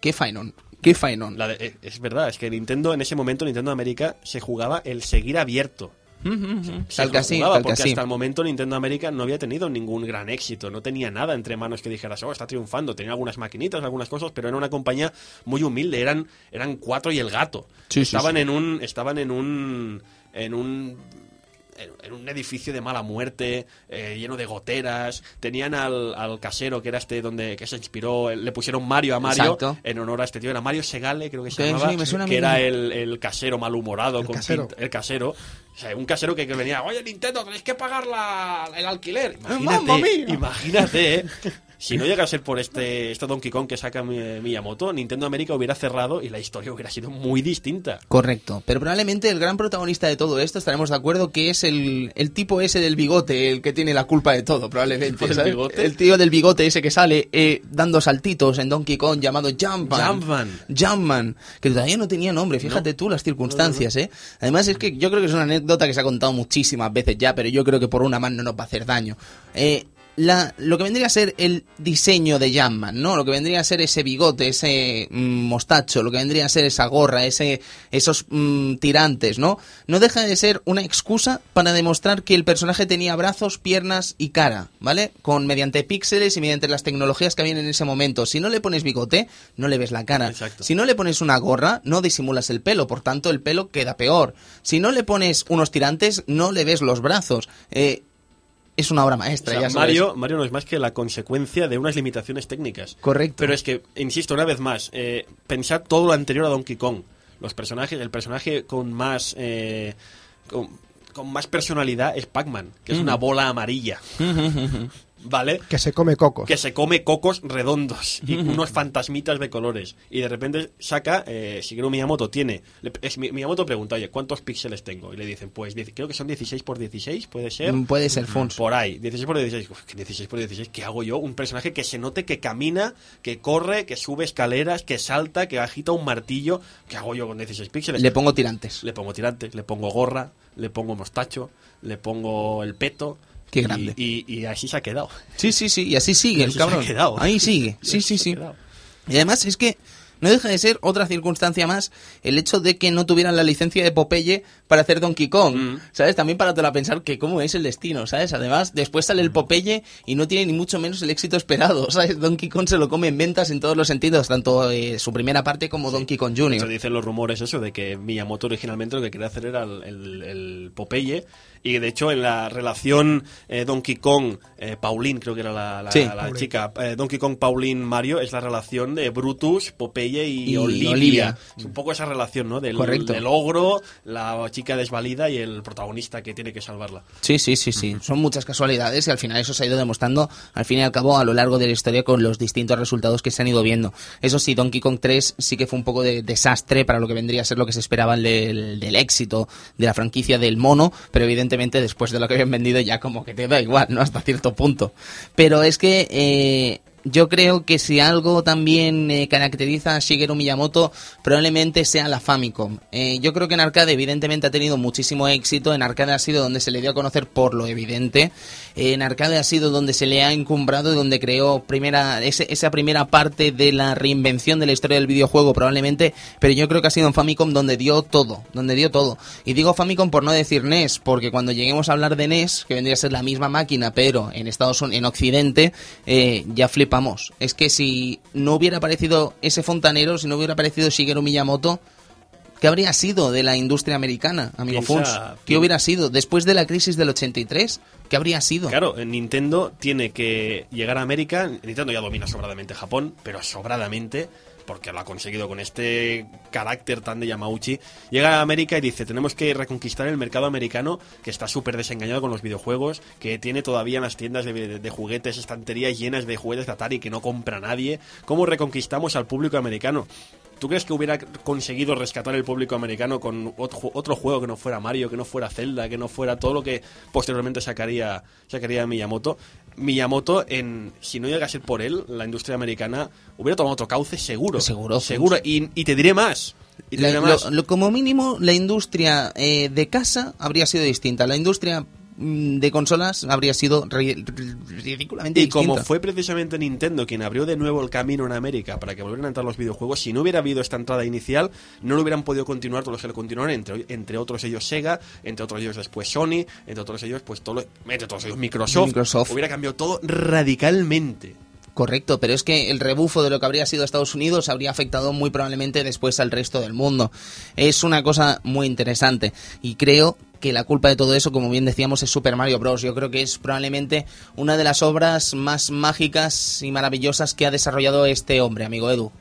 S1: Qué faenón, qué faenón.
S5: Eh, es verdad, es que Nintendo, en ese momento, Nintendo América, se jugaba el seguir abierto. Se
S1: Tal que así, que
S5: porque
S1: así.
S5: hasta el momento Nintendo América no había tenido ningún gran éxito, no tenía nada entre manos que dijeras, oh, está triunfando, tenía algunas maquinitas, algunas cosas, pero era una compañía muy humilde, eran, eran cuatro y el gato.
S1: Sí, sí,
S5: estaban
S1: sí.
S5: en un, estaban en un, en un en un edificio de mala muerte, eh, lleno de goteras. Tenían al, al casero, que era este donde que se inspiró, le pusieron Mario a Mario
S1: Exacto.
S5: en honor a este tío. Era Mario Segale, creo que se
S1: Sí,
S5: llamaba,
S1: sí, mí
S5: que era el, el casero malhumorado.
S4: El
S5: con
S4: casero.
S5: el casero. O sea, un casero que, que venía, oye Nintendo, tenéis que pagar la, el alquiler. Imagínate, imagínate, ¿eh? Si no llega a ser por este, este Donkey Kong que saca Mi- Miyamoto, Nintendo América hubiera cerrado y la historia hubiera sido muy distinta.
S1: Correcto, pero probablemente el gran protagonista de todo esto, estaremos de acuerdo, que es el, el tipo ese del bigote, el que tiene la culpa de todo, probablemente.
S5: ¿El
S1: ¿sabes?
S5: bigote?
S1: El tío del bigote ese que sale eh, dando saltitos en Donkey Kong llamado Jumpman.
S5: Jumpman.
S1: Jumpman, que todavía no tenía nombre, fíjate tú las circunstancias, ¿eh? Además es que yo creo que es una anécdota que se ha contado muchísimas veces ya, pero yo creo que por una mano no nos va a hacer daño. Eh, la, lo que vendría a ser el diseño de Jumpman, ¿no? Lo que vendría a ser ese bigote, ese mm, mostacho, lo que vendría a ser esa gorra, ese, esos mm, tirantes, ¿no? No deja de ser una excusa para demostrar que el personaje tenía brazos, piernas y cara, ¿vale? Con mediante píxeles y mediante las tecnologías que habían en ese momento. Si no le pones bigote, no le ves la cara.
S5: Exacto.
S1: Si no le pones una gorra, no disimulas el pelo, por tanto el pelo queda peor. Si no le pones unos tirantes, no le ves los brazos. Eh, es una obra
S5: O
S1: maestra,
S5: sea,
S1: ya sabes.
S5: Mario, Mario no es más que la consecuencia de unas limitaciones técnicas.
S1: Correcto.
S5: Pero es que, insisto una vez más, eh, pensad todo lo anterior a Donkey Kong. Los personajes, el personaje con más eh, con, con más personalidad es Pac-Man, que es una bola amarilla. ¿Vale?
S4: Que se come cocos.
S5: que se come cocos redondos y unos fantasmitas de colores. Y de repente saca, eh, Shigeru Miyamoto tiene, le- es- Mi- Miyamoto pregunta, oye, ¿cuántos píxeles tengo? Y le dicen, pues diez- creo que son 16 por 16, puede ser.
S1: Mm, Puede ser Fons.
S5: Por ahí, 16 por 16. Uf, ¿qué 16 por 16, ¿qué hago yo? Un personaje que se note que camina, que corre, que sube escaleras, que salta, que agita un martillo. ¿Qué hago yo con 16 píxeles?
S1: Le pongo tirantes.
S5: Le pongo tirantes, le pongo gorra, le pongo mostacho, le pongo el peto.
S1: Qué
S5: y-
S1: grande.
S5: Y, y así se ha quedado.
S1: Sí, sí, sí, y así sigue el
S5: se ha
S1: cabrón.
S5: quedado.
S1: Ahí sigue, sí, sí,
S5: se
S1: sí. Y además es que no deja de ser otra circunstancia más el hecho de que no tuvieran la licencia de Popeye para hacer Donkey Kong,
S5: Mm.
S1: ¿sabes? También para pensar que cómo es el destino, ¿sabes? Además, después sale el Popeye y no tiene ni mucho menos el éxito esperado, ¿sabes? Donkey Kong se lo come en ventas en todos los sentidos, tanto eh, su primera parte como Donkey Kong Jr.
S5: dicen los rumores eso de que Miyamoto originalmente lo que quería hacer era el, el- el Popeye y de hecho en la relación eh, Donkey Kong eh, Pauline creo que era la, la-
S1: Sí.
S5: la chica eh, Donkey Kong Pauline Mario es la relación de Brutus Popeye y,
S1: Y
S5: Olivia.
S1: Olivia.
S5: es un poco esa relación no del,
S1: Correcto.
S5: del ogro la chica desvalida y el protagonista que tiene que salvarla
S1: Sí, sí, sí, sí. Son muchas casualidades y al final eso se ha ido demostrando, al fin y al cabo, a lo largo de la historia con los distintos resultados que se han ido viendo. Eso sí, Donkey Kong 3 sí que fue un poco de desastre para lo que vendría a ser lo que se esperaba del, del éxito de la franquicia del mono, pero evidentemente después de lo que habían vendido ya como que te da igual, ¿no? Hasta cierto punto. Pero es que eh, yo creo que si algo también eh, caracteriza a Shigeru Miyamoto, probablemente sea la Famicom. Eh, yo creo que en arcade evidentemente ha tenido muchísimo éxito, en arcade ha sido donde se le dio a conocer por lo evidente, en arcade ha sido donde se le ha encumbrado y donde creó primera, ese- esa primera parte de la reinvención de la historia del videojuego probablemente, pero yo creo que ha sido en Famicom donde dio todo, donde dio todo. Y digo Famicom por no decir NES, porque cuando lleguemos a hablar de NES, que vendría a ser la misma máquina, pero en Estados Unidos, en Occidente, eh, ya flipamos. Es que si no hubiera aparecido ese fontanero, si no hubiera aparecido Shigeru Miyamoto, ¿qué habría sido de la industria americana, amigo Funs? ¿Qué hubiera sido? Después de la crisis del 83, ¿qué habría sido?
S5: Claro, Nintendo tiene que llegar a América. Nintendo ya domina sobradamente Japón, pero sobradamente, porque lo ha conseguido con este carácter tan de Yamauchi. Llega a América y dice: Tenemos que reconquistar el mercado americano, que está súper desengañado con los videojuegos, que tiene todavía en las tiendas de, juguetes estanterías llenas de juguetes de Atari que no compra nadie. ¿Cómo reconquistamos al público americano? ¿Tú crees que hubiera conseguido rescatar el público americano con otro, otro juego que no fuera Mario, que no fuera Zelda, que no fuera todo lo que posteriormente sacaría, sacaría Miyamoto? Miyamoto, en, si no llega a ser por él, la industria americana hubiera tomado otro cauce seguro.
S1: Seguro,
S5: Seguro. Y, y te diré más. Y te
S1: La-
S5: diré
S1: lo-
S5: más.
S1: lo- como mínimo, la industria eh, de casa habría sido distinta. La industria de consolas habría sido ri- ri- ridículamente
S5: Y como fue precisamente Nintendo quien abrió de nuevo el camino en América para que volvieran a entrar los videojuegos, si no hubiera habido esta entrada inicial, no lo hubieran podido continuar todos los que lo continuaron, entre, entre otros ellos Sega, entre otros ellos después Sony, entre otros ellos, pues todo lo- entre todos ellos Microsoft,
S1: Microsoft.
S5: hubiera cambiado todo radicalmente.
S1: Correcto, pero es que el rebufo de lo que habría sido Estados Unidos habría afectado muy probablemente después al resto del mundo. Es una cosa muy interesante y creo que la culpa de todo eso, como bien decíamos, es Super Mario Bros. Yo creo que es probablemente una de las obras más mágicas y maravillosas que ha desarrollado este hombre, amigo Edu.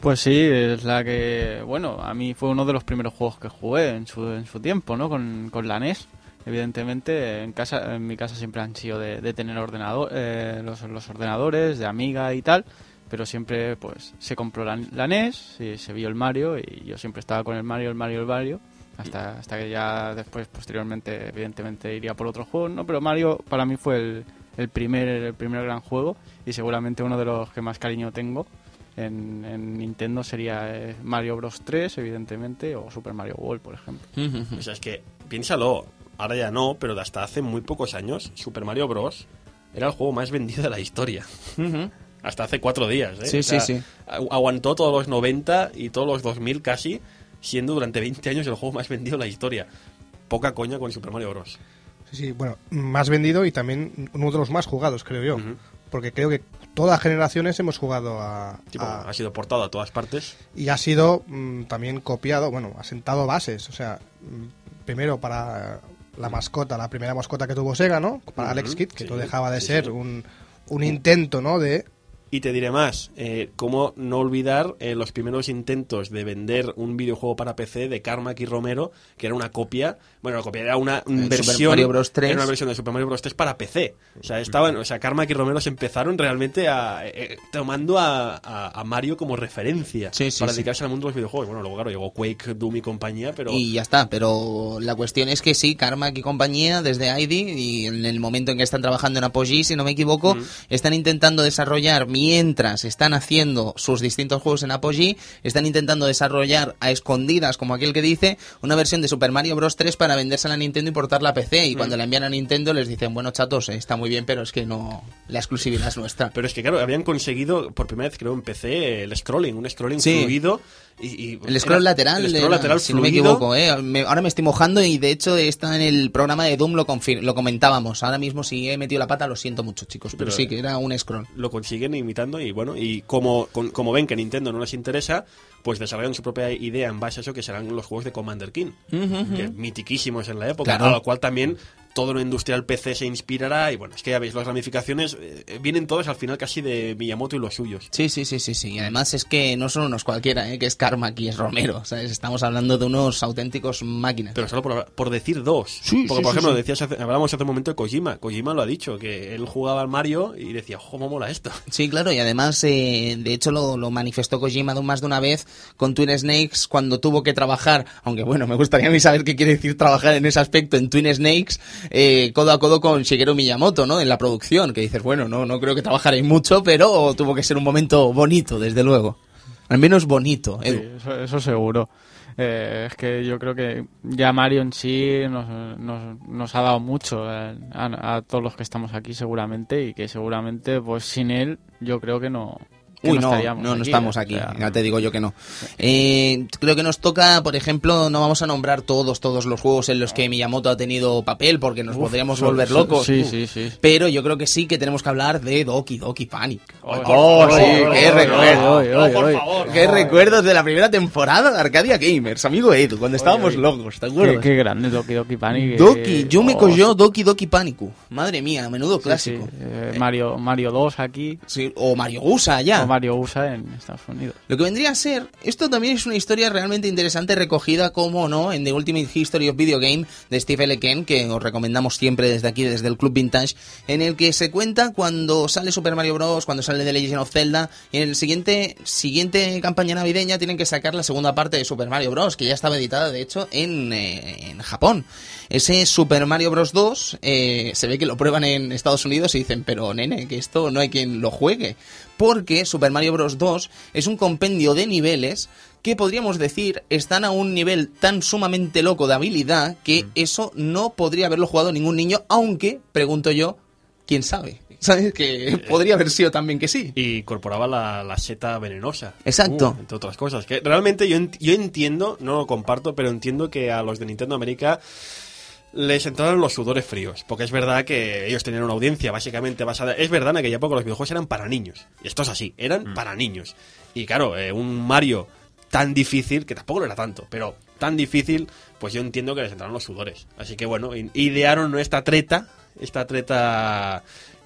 S2: Pues sí, es la que, bueno, a mí fue uno de los primeros juegos que jugué en su, en su tiempo, ¿no? Con, con la NES. Evidentemente, en casa, en mi casa siempre han sido de, tener ordenador, eh, los, los ordenadores, de Amiga y tal, pero siempre, pues, se compró la, la NES, y se vio el Mario y yo siempre estaba con el Mario, el Mario, el Mario, hasta, hasta que ya después, posteriormente, evidentemente iría por otro juego, ¿no? Pero Mario para mí fue el, el primer, el primer gran juego y seguramente uno de los que más cariño tengo en, en Nintendo sería eh, Mario Bros 3, evidentemente, o Super Mario World, por ejemplo.
S5: O sea, es que, piénsalo, ahora ya no, pero hasta hace muy pocos años, Super Mario Bros. era el juego más vendido de la historia. Hasta hace cuatro días, ¿eh?
S1: Sí,
S5: O sea,
S1: sí, sí.
S5: agu- Aguantó todos los 90 y todos los 2000 casi, siendo durante 20 años el juego más vendido de la historia. Poca coña con Super Mario Bros.
S4: Sí, sí, bueno, más vendido y también uno de los más jugados, creo yo. Porque creo que todas generaciones hemos jugado a,
S5: Tipo,
S4: a-
S5: ha sido portado a todas partes.
S4: y ha sido mm, también copiado, bueno, ha sentado bases. O sea, mm, primero para la mascota, la primera mascota que tuvo Sega, ¿no? Para Alex Kidd, que
S5: sí,
S4: no dejaba de
S5: sí,
S4: ser
S5: sí.
S4: Un, un intento, ¿no? De
S5: Y te diré más, eh, cómo no olvidar eh, los primeros intentos de vender un videojuego para PC de Carmack y Romero, que era una copia, bueno, la copia era una
S1: El
S5: versión,
S1: Super Mario Bros. 3.
S5: era una versión de Super Mario Bros. 3 para PC. O sea, estaban, o sea, Carmack y Romero se empezaron realmente a, eh, tomando a, a- a Mario como referencia
S1: Sí, sí,
S5: para
S1: sí.
S5: dedicarse al mundo de los videojuegos. Bueno, luego claro, llegó Quake, Doom y compañía, pero
S1: Y ya está, pero la cuestión es que sí, Carmack y compañía, desde ID, y en el momento en que están trabajando en Apogee, si no me equivoco, están intentando desarrollar, mientras están haciendo sus distintos juegos en Apogee, están intentando desarrollar a escondidas, como aquel que dice, una versión de Super Mario Bros. 3 para vendérsela a Nintendo y portarla a PC. Y cuando la envían a Nintendo les dicen, bueno, chatos, eh, está muy bien, pero es que no, la exclusividad es nuestra.
S5: Pero es que, claro, habían conseguido por primera vez, creo, en PC el scrolling, un scrolling
S1: Sí.
S5: fluido. Y, y
S1: El scroll
S5: era-
S1: lateral,
S5: el scroll
S1: era,
S5: lateral
S1: si no me equivoco, ¿eh? Me- ahora me estoy mojando y de hecho está en el programa de Doom lo, lo comentábamos. Ahora mismo si he metido la pata lo siento mucho, chicos, pero,
S5: Pero,
S1: sí que era un scroll.
S5: lo consiguen y bueno, y como, con- como ven que Nintendo no les interesa, pues desarrollan su propia idea en base a eso que serán los juegos de Commander King, que mitiquísimos en la época,
S1: Claro.
S5: a lo cual también todo lo industrial PC se inspirará y bueno, es que ya veis, las ramificaciones eh, vienen todas al final casi de Miyamoto y los suyos.
S1: Sí, sí, sí, sí, sí. Y además es que no son unos cualquiera, ¿eh? que es Karma y es Romero. ¿sabes? Estamos hablando de unos auténticos máquinas.
S5: Pero solo por, por decir dos.
S1: Sí,
S5: Porque,
S1: sí,
S5: por ejemplo,
S1: sí.
S5: decías hace- hablábamos hace un momento de Kojima. Kojima lo ha dicho, que él jugaba al Mario y decía, "Jo, ¿cómo mola esto?
S1: Sí, claro, y además, eh, de hecho, lo, lo manifestó Kojima más de una vez con Twin Snakes cuando tuvo que trabajar, aunque bueno, me gustaría a mí saber qué quiere decir trabajar en ese aspecto en Twin Snakes, eh, codo a codo con Shigeru Miyamoto, ¿no? En la producción, que dices, bueno, no, no creo que trabajaréis mucho, pero tuvo que ser un momento bonito, desde luego. Al menos bonito,
S2: Sí,
S1: Edu.
S2: eso, eso seguro. Eh, es que yo creo que ya Mario en sí nos, nos, nos ha dado mucho eh, a, a todos los que estamos aquí seguramente y que seguramente pues sin él yo creo que no,
S1: Uy, no, no, no
S2: aquí,
S1: estamos
S2: o
S1: aquí,
S2: sea,
S1: ya te digo yo que no. Eh, creo que nos toca, por ejemplo, no vamos a nombrar todos, todos los juegos en los que Miyamoto ha tenido papel, porque nos podríamos
S2: so-
S1: volver
S2: so-
S1: locos.
S2: Sí, sí, sí.
S1: Pero yo creo que sí que tenemos que hablar de Doki Doki Panic.
S2: Oh,
S1: Oh, sí,
S2: oh,
S1: qué recuerdo.
S2: oh.
S1: Qué recuerdos de la primera temporada de Arcadia Gamers, amigo Edu, cuando estábamos
S2: oye.
S1: locos, ¿te
S2: Qué,
S1: acuerdas?
S2: qué grande Doki Doki Panic.
S1: Doki, yo me
S2: oh,
S1: cogió Doki Doki Panicu. Madre mía, menudo
S2: sí,
S1: clásico.
S2: sí, eh, Mario, Mario 2 aquí
S1: Sí, o Mario Gusa ya.
S2: Mario USA en Estados Unidos.
S1: Lo que vendría a ser, esto también es una historia realmente interesante recogida, como no, en The Ultimate History of Video Game de Steve L. Ken, que os recomendamos siempre desde aquí, desde el Club Vintage, en el que se cuenta cuando sale Super Mario Bros., cuando sale The Legend of Zelda, y en el siguiente, siguiente campaña navideña tienen que sacar la segunda parte de Super Mario Bros., que ya estaba editada, de hecho, en, eh, en Japón. Ese Super Mario Bros. 2 eh, se ve que lo prueban en Estados Unidos y dicen, pero nene, que esto no hay quien lo juegue. Porque Super Mario Bros. 2 es un compendio de niveles que podríamos decir están a un nivel tan sumamente loco de habilidad que eso no podría haberlo jugado ningún niño, aunque, pregunto yo, ¿quién sabe? ¿Sabes? Que podría haber sido también que sí.
S5: Y incorporaba la, la seta venenosa.
S1: Exacto.
S5: Uh, entre otras cosas. Que realmente yo, ent- yo entiendo, no lo comparto, pero entiendo que a los de Nintendo América les entraron los sudores fríos. Porque es verdad que ellos tenían una audiencia básicamente basada. Es verdad, en aquella época los videojuegos eran para niños. Y esto es así, eran para niños. Y claro, eh, un Mario tan difícil, que tampoco lo era tanto, pero tan difícil, pues yo entiendo que les entraron los sudores. Así que bueno, idearon esta treta, esta treta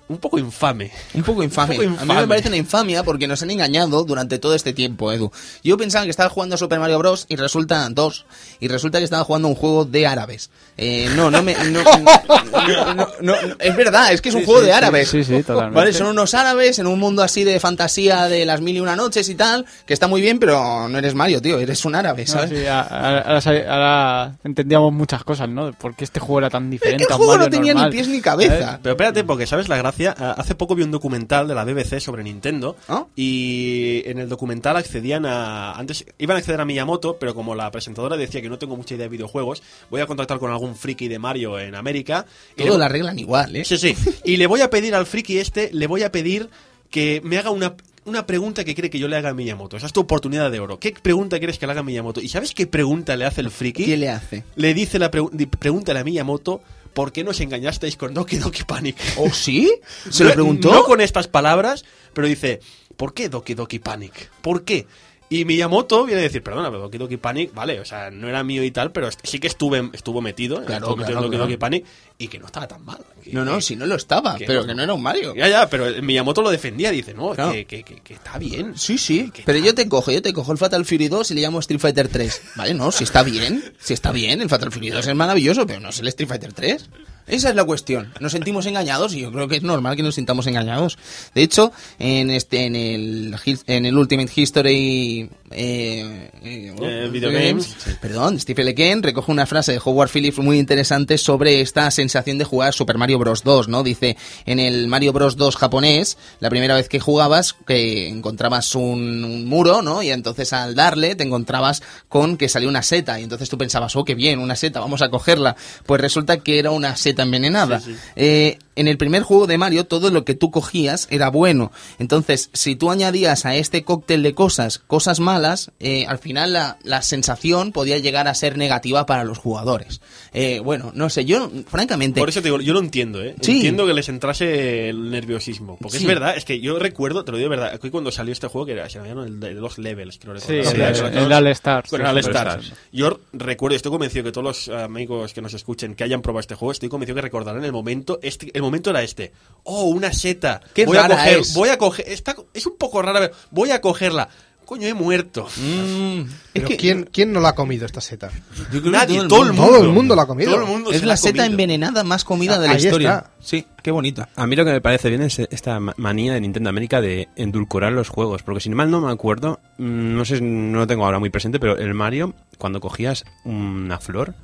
S5: un poco infame.
S1: Un poco infame.
S5: Un poco
S1: A mí me parece una infamia porque nos han engañado durante todo este tiempo, Edu. Yo pensaba que estaba jugando a Super Mario Bros. y resulta dos. Y resulta que estaba jugando un juego de árabes. Eh, no, no me. No, no, no, no, es verdad, es que es un juego de árabes.
S2: Sí, sí, totalmente.
S1: Vale, son unos árabes en un mundo así de fantasía de las mil y una noches y tal, que está muy bien, pero no eres Mario, tío, eres un árabe,
S2: No,
S1: ¿sabes?
S2: sí, a- a- ahora, entendíamos muchas cosas, ¿no? De ¿Por qué este juego era tan diferente
S1: el
S2: a un
S1: juego no
S2: Mario
S1: tenía
S2: normal?
S1: ni pies ni cabeza.
S5: Pero espérate, porque sabes la gracia. Ah, Hace poco vi un documental de la BBC sobre Nintendo.
S1: ¿Ah?
S5: Y en el documental accedían a. Antes iban a acceder a Miyamoto, pero como la presentadora decía que no tengo mucha idea de videojuegos, voy a contactar con algún friki de Mario en América.
S1: Todo
S5: le-
S1: lo arreglan igual, ¿eh?
S5: Sí, sí. Y le voy a pedir al friki este, le voy a pedir que me haga una, una pregunta que quiere que yo le haga a Miyamoto. Esa es tu oportunidad de oro. ¿Qué pregunta quieres que le haga a Miyamoto? ¿Y sabes qué pregunta le hace el friki?
S1: ¿Qué le hace?
S5: Le dice la pregu- di- pregúntale a Miyamoto ¿por qué nos engañasteis con Doki Doki Panic?
S1: ¿Oh, sí? ¿Se lo
S5: No-
S1: preguntó?
S5: No con estas palabras, pero dice, ¿por qué Doki Doki Panic? ¿Por qué? Y Miyamoto viene a decir, perdona, pero Doki Doki Panic, vale, o sea, no era mío y tal, pero sí que estuve, estuvo metido,
S1: Claro,
S5: estuvo metido
S1: claro,
S5: en Doki. Doki Panic y que no estaba tan mal. Que-
S1: No, no, si no lo estaba,
S5: que
S1: pero
S5: no.
S1: que no era un Mario.
S5: Ya, ya, pero Miyamoto lo defendía, dice, no, que, que- que- que está bien.
S1: Sí, sí, pero yo te cojo, yo te cojo el Fatal Fury 2 y le llamo Street Fighter 3. Vale, no, si está bien, si está bien, el Fatal Fury 2 es maravilloso, pero no es el Street Fighter 3. Esa es la cuestión. Nos sentimos engañados y yo creo que es normal que nos sintamos engañados. De hecho, en este, en el, en el Ultimate History, eh, eh,
S5: Eh, Video Games,
S1: perdón, Steve L. Ken recoge una frase de Howard Phillips muy interesante sobre esta sensación de jugar Super Mario Bros. 2, ¿no? Dice, en el Mario Bros. 2 japonés, la primera vez que jugabas, que encontrabas un, un muro, ¿no? Y entonces al darle te encontrabas con que salía una seta y entonces tú pensabas, oh, qué bien, una seta, vamos a cogerla. Pues resulta que era una seta envenenada. Eh, en el primer juego de Mario todo lo que tú cogías era bueno. Entonces, si tú añadías a este cóctel de cosas cosas malas, eh, al final la, la sensación podía llegar a ser negativa para los jugadores. Eh, bueno, no sé, yo francamente...
S5: Por eso te digo, yo lo entiendo, ¿eh?
S1: Sí.
S5: Entiendo que les entrase el nerviosismo. Porque
S1: Sí.
S5: es verdad, es que yo recuerdo, te lo digo de verdad, que cuando salió este juego, que era, se llamaban el de los levels, creo
S2: Sí,
S5: recordar.
S2: el, All Stars.
S5: Con
S2: sí.
S5: el All
S3: All
S5: Stars.
S3: Stars.
S5: Yo recuerdo, estoy convencido que todos los amigos que nos escuchen, que hayan probado este juego, estoy convencido que recordarán el momento. Este, el momento era este. Oh, una seta.
S1: Qué
S5: voy a
S1: rara
S5: coger,
S1: es.
S5: voy a coger. Está, es un poco rara, pero voy a cogerla. Coño, he muerto.
S1: Mm, es
S4: Pero
S1: que
S4: ¿quién, ¿quién no la ha comido esta seta?
S1: yo creo que
S5: Nadie,
S1: todo
S5: todo
S1: el mundo.
S4: Todo el mundo la ha comido.
S5: Todo el mundo
S1: Es
S5: se
S1: la seta
S5: comido.
S1: envenenada más comida de la
S4: Ahí
S1: historia.
S4: está.
S1: Sí, qué bonita.
S3: A mí lo que me parece bien es esta ma- manía de Nintendo América de endulcorar los juegos. Porque si mal no me acuerdo, mm, no sé, no lo tengo ahora muy presente, pero el Mario, cuando cogías una flor,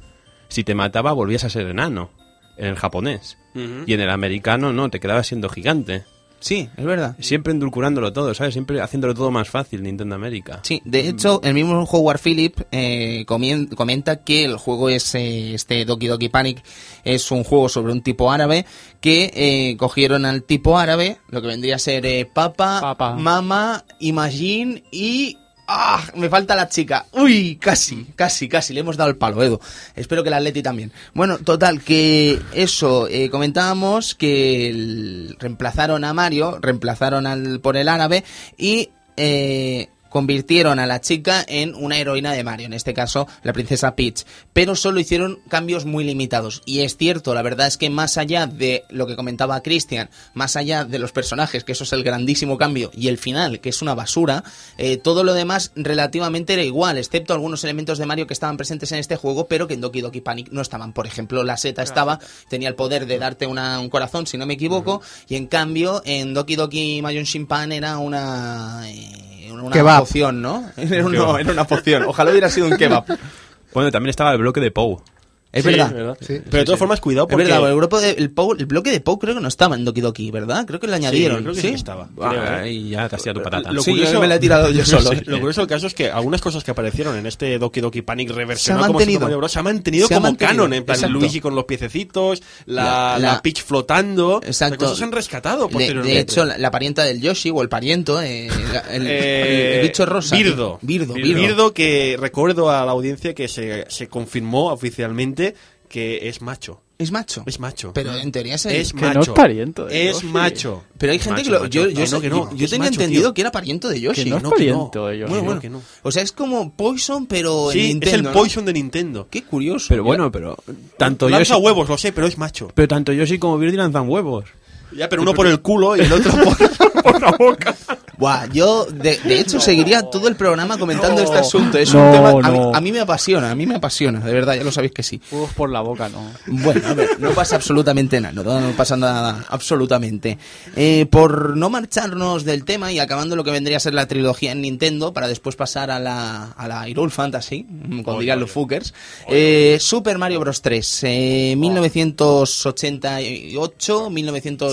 S3: si te mataba volvías a ser enano. En el japonés. Y en el americano no, te quedabas siendo gigante.
S1: Sí, es verdad.
S3: Siempre endulcurándolo todo, ¿sabes? Siempre haciéndolo todo más fácil, Nintendo América.
S1: Sí, de hecho, el mismo Howard Phillip eh, comien- comenta que el juego es eh, este Doki Doki Panic es un juego sobre un tipo árabe que eh, cogieron al tipo árabe, lo que vendría a ser eh, papa,
S2: Papa.
S1: mama, imagine y ¡Ah! Me falta la chica. Uy, casi, casi, casi. Le hemos dado el palo, Edu. Espero que el Atleti también. Bueno, total, que eso, eh, comentábamos que el- reemplazaron a Mario, reemplazaron al por el árabe y eh, convirtieron a la chica en una heroína de Mario, en este caso la princesa Peach, pero solo hicieron cambios muy limitados. Y es cierto, la verdad es que más allá de lo que comentaba Christian, más allá de los personajes, que eso es el grandísimo cambio, y el final, que es una basura, eh, todo lo demás relativamente era igual, excepto algunos elementos de Mario que estaban presentes en este juego, pero que en Doki Doki Panic no estaban. Por ejemplo, la seta estaba, tenía el poder de darte una- un corazón, si no me equivoco, y en cambio en Doki Doki Mayon Shinpan era una... eh, una
S4: Kebab.
S1: Poción, ¿no? Era, un- era una poción. Ojalá hubiera sido un kebab.
S3: Bueno, también estaba el bloque de Pou.
S1: Es
S5: Sí,
S1: verdad.
S4: Sí.
S5: Pero de todas formas, cuidado
S1: Es
S5: porque...
S1: verdad, el, grupo de, el, Pou- el bloque de Pou creo que no estaba en Doki Doki, ¿verdad? Creo que lo añadieron.
S5: creo que sí estaba.
S3: Ah,
S5: ¿eh?
S3: ahí ya te tirado tu patata.
S5: Lo
S1: Sí,
S5: curioso-
S1: me la he tirado yo solo.
S5: Lo curioso del caso es que algunas cosas que aparecieron en este Doki Doki Panic reversionado
S1: Se ha
S5: como Mario se ha mantenido
S1: Se ha
S5: como
S1: mantenido,
S5: canon, en plan
S1: exacto.
S5: Luigi con los piececitos, la,
S1: La-
S5: la, Peach flotando,
S1: Exacto.
S5: cosas se han rescatado
S1: De,
S5: posteriormente.
S1: de hecho, la, la parienta del Yoshi o el pariento, eh, la- el,
S5: Eh,
S1: el bicho rosa.
S5: Birdo.
S1: Birdo,
S5: Birdo.
S1: Birdo.
S5: que recuerdo a la audiencia que se, se confirmó oficialmente que es macho.
S1: Es macho.
S5: Es macho.
S1: Pero en teoría es
S5: es
S2: Que
S5: macho.
S2: no es pariento de
S5: Es
S2: Yoshi.
S5: macho.
S1: Pero hay gente
S3: Macho,
S1: que lo, yo, yo,
S5: no, que no,
S1: yo- tenía
S5: macho,
S1: entendido
S5: tío.
S1: que era pariento de Yoshi.
S2: Que no es
S5: no, que no.
S2: pariento de Yoshi.
S1: Bueno,
S5: no,
S1: bueno.
S5: que no.
S1: O sea, es como Poison, pero en
S5: Sí,
S1: Nintendo.
S5: es el
S1: ¿no?
S5: Poison de Nintendo.
S1: Qué curioso.
S3: Pero bueno, pero tanto
S5: Lanza
S3: Yoshi,
S5: huevos, lo sé, pero es macho.
S3: pero tanto Yoshi como Birdie lanzan huevos.
S5: Ya, pero uno por el culo y el otro por, por la boca.
S1: Buah, yo de, de hecho seguiría todo el programa comentando
S2: No.
S1: este asunto. Es
S2: No,
S1: un tema. A mí,
S2: no.
S1: a mí me apasiona, a mí me apasiona, de verdad, ya lo sabéis que sí.
S2: Juegos por la boca, no.
S1: Bueno, a ver, no pasa absolutamente nada, no, no pasa nada absolutamente. Eh, por no marcharnos del tema y acabando lo que vendría a ser la trilogía en Nintendo, para después pasar a la, a la Hyrule Fantasy, mm, como dirían los fuckers, eh, Super Mario Bros. 3, eh, 1988,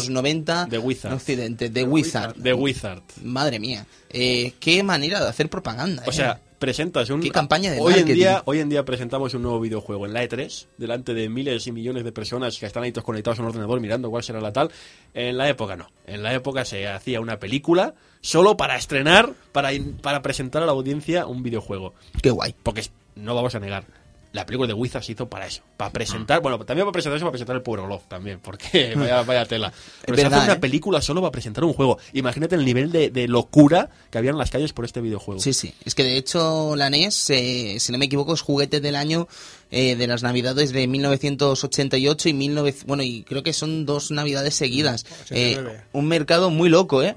S1: 1990,
S5: The Wizard.
S1: en Occidente, The Wizard.
S5: The Wizard.
S1: Madre mía, eh, qué manera de hacer propaganda.
S5: O
S1: eh.
S5: sea, presentas un...
S1: Qué campaña de
S5: hoy en, día, hoy en día presentamos un nuevo videojuego en la E3, delante de miles y millones de personas que están ahí todos conectados a un ordenador mirando cuál será la tal. En la época no. En la época se hacía una película solo para estrenar, para, para presentar a la audiencia un videojuego.
S1: qué guay.
S5: Porque es- no vamos a negar. La película de Wizard se hizo para eso, para presentar, bueno, también para presentar eso, para presentar el Power Glove también, porque vaya, vaya tela. Pero se
S1: verdad,
S5: hace una
S1: ¿eh?
S5: película solo para presentar un juego. Imagínate el nivel de, de locura que había en las calles por este videojuego.
S1: Sí, sí. Es que de hecho la NES, eh, si no me equivoco, es juguete del año eh, de las navidades de 1988 y 19... Bueno, y creo que son dos navidades seguidas. Eh,
S4: 89.
S1: un mercado muy loco, ¿eh?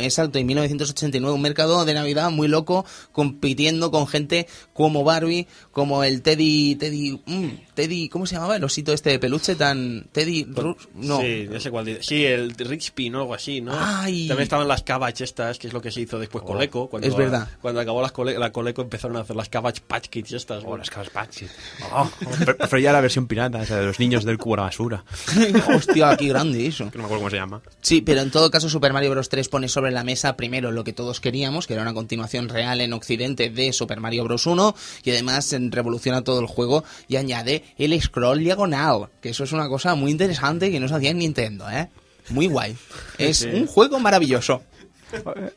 S1: Exacto, en 1989. Un mercado de Navidad muy loco, compitiendo con gente como Barbie, como el Teddy... Teddy... mm, Teddy... ¿Cómo se llamaba el osito este de peluche tan... Teddy... No.
S5: Sí, no sé cuál dice. Sí, el Rixby, ¿no? Algo así, ¿no?
S1: Ay.
S5: También estaban las Cabbage estas, que es lo que se hizo después Coleco. Cuando,
S1: es verdad.
S5: Cuando acabó las Cole- la Coleco empezaron a hacer las Cabbage Patch Kids estas.
S3: Oh,
S5: bueno.
S3: las Cabbage Patch. Oh, pre- prefería la versión pirata, esa de los niños del cubo a la basura.
S1: Hostia, qué grande eso.
S3: Que no me acuerdo cómo se llama.
S1: Sí, pero en todo caso Super Mario Bros. 3 pone sobre la mesa primero lo que todos queríamos, que era una continuación real en Occidente de Super Mario Bros. 1, y además revoluciona todo el juego y añade el scroll diagonal, que eso es una cosa muy interesante que no se hacía en Nintendo, ¿eh? Muy guay. Es
S2: Sí.
S1: un juego maravilloso.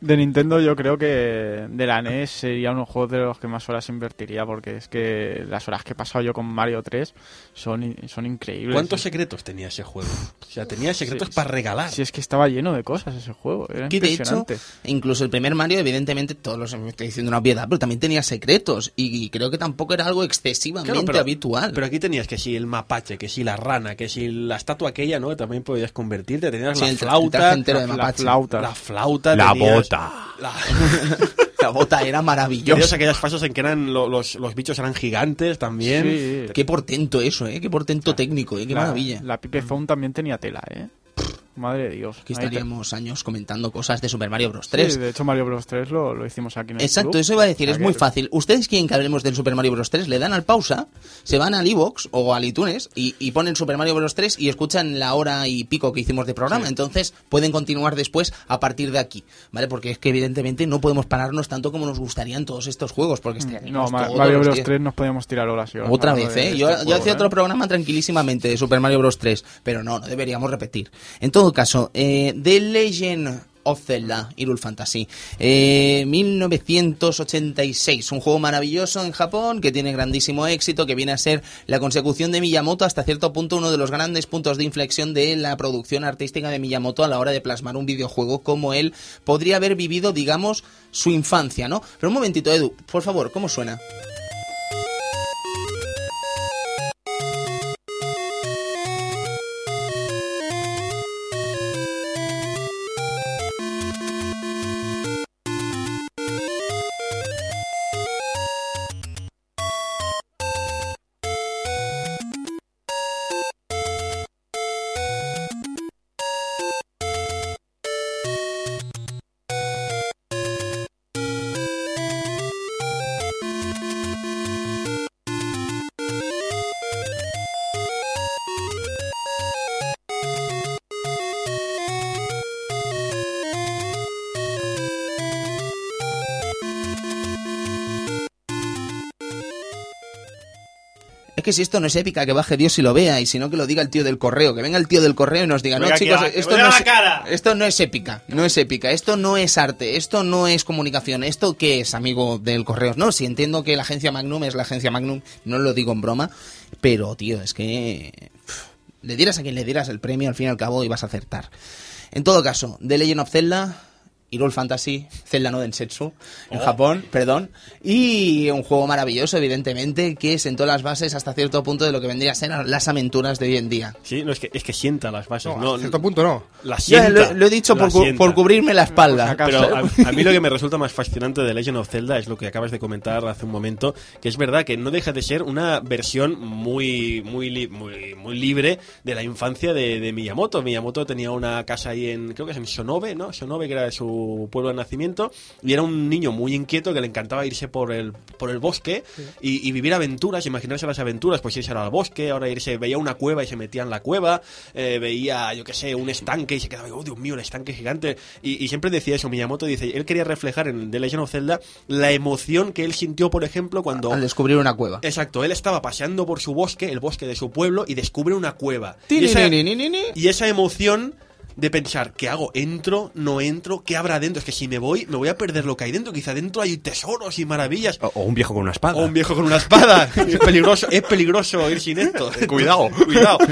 S2: De Nintendo yo creo que de la NES sería uno de los juegos de los que más horas invertiría porque es que las horas que he pasado yo con Mario 3 son, son increíbles.
S5: ¿Cuántos secretos tenía ese juego? O sea, tenía secretos
S2: Sí,
S5: para regalar.
S2: Si es que estaba lleno de cosas ese juego, era
S1: Que de hecho,
S2: impresionante.
S1: incluso el primer Mario, evidentemente, todos los estoy diciendo una obviedad, pero también tenía secretos. Y creo que tampoco era algo excesivamente
S5: Claro, pero-
S1: habitual.
S5: Pero aquí tenías que si el mapache, que si la rana, que si la estatua aquella, ¿no? También podías convertirte. Tenías
S1: Sí,
S5: la
S1: el de
S2: La
S1: mapache.
S2: flauta.
S5: La flauta.
S3: La
S5: tenías
S3: bota.
S5: la-
S1: La bota era
S5: Tenías
S1: maravillosa.
S5: aquellas fases en que eran lo- los, los bichos eran gigantes también.
S2: Sí.
S1: Qué portento eso, ¿eh? Qué portento técnico, ¿eh? Qué
S2: la,
S1: maravilla.
S2: La Pipe Phone también tenía tela, ¿eh? Madre de Dios.
S1: Aquí
S2: Ahí te-
S1: estaríamos años comentando cosas de Super Mario Bros. 3.
S2: Sí, de hecho Mario Bros 3 lo, lo hicimos aquí en el
S1: Exacto,
S2: club.
S1: eso iba a decir, es muy fácil. Ustedes quieren que hablemos del Super Mario Bros. 3, le dan al pausa, se van al iVoox o al iTunes y, y ponen Super Mario Bros. 3 y escuchan la hora y pico que hicimos de programa. Entonces pueden continuar después a partir de aquí, ¿vale? Porque es que evidentemente no podemos pararnos tanto como nos gustarían todos estos juegos, porque
S2: No,
S1: estaríamos
S2: Ma-
S1: todos
S2: Mario Bros
S1: días.
S2: 3 nos podíamos tirar horas y horas.
S1: Otra vez, ¿eh? Yo,
S2: este
S1: yo hacía
S2: juego,
S1: otro
S2: ¿eh?
S1: programa tranquilísimamente de Super Mario Bros. 3, pero no, no deberíamos repetir. En todo caso, eh, The Legend of Zelda, Hyrule Fantasy, eh, 1986, un juego maravilloso en Japón que tiene grandísimo éxito, que viene a ser la consecución de Miyamoto, hasta cierto punto uno de los grandes puntos de inflexión de la producción artística de Miyamoto a la hora de plasmar un videojuego como él podría haber vivido, digamos, su infancia, ¿no? Pero un momentito, Edu, por favor, ¿cómo suena? Que si esto no es épica, que baje Dios y lo vea, y si no que lo diga el tío del correo, que venga el tío del correo y nos diga, no chicos, esto no, es,
S5: la cara".
S1: esto no es épica, no es épica, esto no es arte, esto no es comunicación, esto qué es, amigo del correo. No, si entiendo que la agencia Magnum es la agencia Magnum, no lo digo en broma, pero tío, es que pff, le dieras a quien le dieras el premio, al fin y al cabo ibas a acertar. En todo caso, The Legend of Zelda, Hyrule Fantasy, Zelda no Densetsu, en Japón, perdón, y un juego maravilloso, evidentemente, que sentó las bases hasta cierto punto de lo que vendría a ser las aventuras de hoy en día.
S5: Sí, no, es que, es que sienta las bases.
S4: No,
S5: No,
S4: a cierto punto no.
S5: La
S1: Ya,
S5: sienta.
S1: lo, lo he dicho por, cu- por cubrirme la espalda.
S5: Pero a, a mí lo que me resulta más fascinante de Legend of Zelda es lo que acabas de comentar hace un momento, que es verdad que no deja de ser una versión muy muy li- muy, muy libre de la infancia de, de Miyamoto. Miyamoto tenía una casa ahí en, creo que es en Sonobe, ¿no? Sonobe, que era su pueblo de nacimiento, y era un niño muy inquieto que le encantaba irse por el, por el bosque y, y vivir aventuras, imaginarse las aventuras, pues irse al bosque, ahora irse, veía una cueva y se metía en la cueva, eh, veía, yo qué sé, un estanque y se quedaba, oh Dios mío, el estanque gigante. Y, y siempre decía eso, Miyamoto dice, él quería reflejar en The Legend of Zelda la emoción que él sintió, por ejemplo, cuando...
S1: Al descubrir una cueva.
S5: Exacto, él estaba paseando por su bosque, el bosque de su pueblo, y descubre una cueva. Y esa, y esa emoción de pensar, ¿qué hago? ¿Entro? ¿No entro? ¿Qué habrá dentro? Es que si me voy, me voy a perder lo que hay dentro. Quizá dentro hay tesoros y maravillas.
S3: O, o un viejo con una espada.
S5: O un viejo con una espada. es peligroso, es peligroso ir sin esto.
S3: Cuidado.
S5: Cuidado.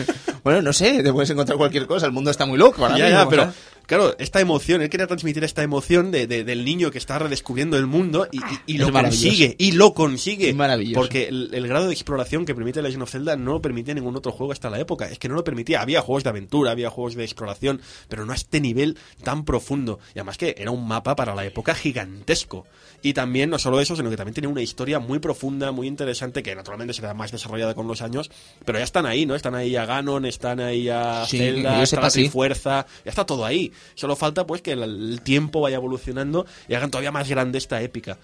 S1: Bueno, no sé, te puedes encontrar cualquier cosa, el mundo está muy loco ahora
S5: ya,
S1: mismo,
S5: ya, pero
S1: ¿sabes?
S5: Claro, esta emoción, él quería transmitir esta emoción de, de- del niño que está redescubriendo el mundo y, y- y
S1: Es
S5: lo consigue, y lo consigue.
S1: Maravilloso.
S5: Porque el, el grado de exploración que permite Legend of Zelda no lo permitía ningún otro juego hasta la época. Es que no lo permitía. Había juegos de aventura, había juegos de exploración, pero no a este nivel tan profundo. Y además que era un mapa para la época gigantesco. Y también, no solo eso, sino que también tenía una historia muy profunda, muy interesante, que naturalmente será más desarrollada con los años, pero ya están ahí, ¿no? Están ahí a Ganon, están ahí a
S1: Sí,
S5: Zelda, está la
S1: sí.
S5: fuerza, ya está todo ahí. Solo falta pues que el, el tiempo vaya evolucionando y hagan todavía más grande esta épica.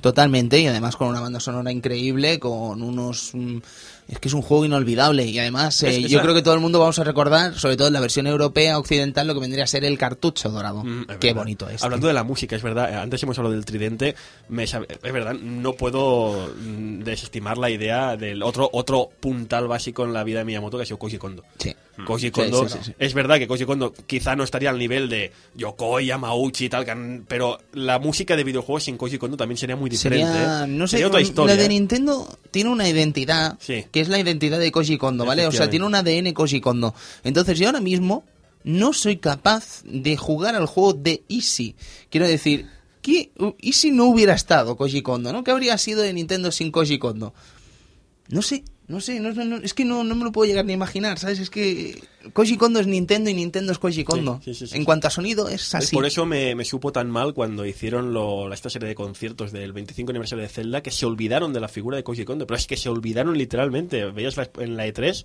S1: Totalmente, y además con una banda sonora increíble, con unos... mm, Es que es un juego inolvidable y además eh, yo
S5: la-
S1: creo que todo el mundo vamos a recordar, sobre todo en la versión europea occidental, lo que vendría a ser el cartucho dorado.
S5: Mm,
S1: Qué
S5: verdad.
S1: bonito es.
S5: Hablando
S1: tío.
S5: de la música, es verdad, eh, antes hemos hablado del tridente, me sabe- es verdad, no puedo mm, desestimar la idea del otro otro puntal básico en la vida de Miyamoto que ha sido Koji Kondo.
S1: Sí.
S5: Koji
S1: Sí,
S5: Kondo,
S1: sí, sí, sí.
S5: es verdad que Koji Kondo quizá no estaría al nivel de Yokoi, Yamauchi y tal, pero la música de videojuegos sin Koji Kondo también sería muy diferente.
S1: Sería,
S5: ¿eh?
S1: no sé,
S5: Sería otra
S1: la
S5: historia.
S1: de
S5: ¿eh?
S1: Nintendo tiene una identidad,
S5: Sí.
S1: Que es la identidad de Koji Kondo, ¿vale? O sea, tiene un ADN Koji Kondo. Entonces yo ahora mismo no soy capaz de jugar al juego de Easy. Quiero decir, ¿qué, Easy no hubiera estado Koji Kondo, ¿no? ¿Qué habría sido de Nintendo sin Koji Kondo? No sé, no sé, no, no- es que no, no me lo puedo llegar ni a imaginar, ¿sabes? Es que Koji Kondo es Nintendo y Nintendo es Koji Kondo.
S5: sí, sí, sí,
S1: en cuanto a sonido es así.
S5: Por eso me, me supo tan mal cuando hicieron lo- esta serie de conciertos del 25 aniversario de Zelda que se olvidaron de la figura de Koji Kondo. Pero es que se olvidaron literalmente. Veías la- en la E3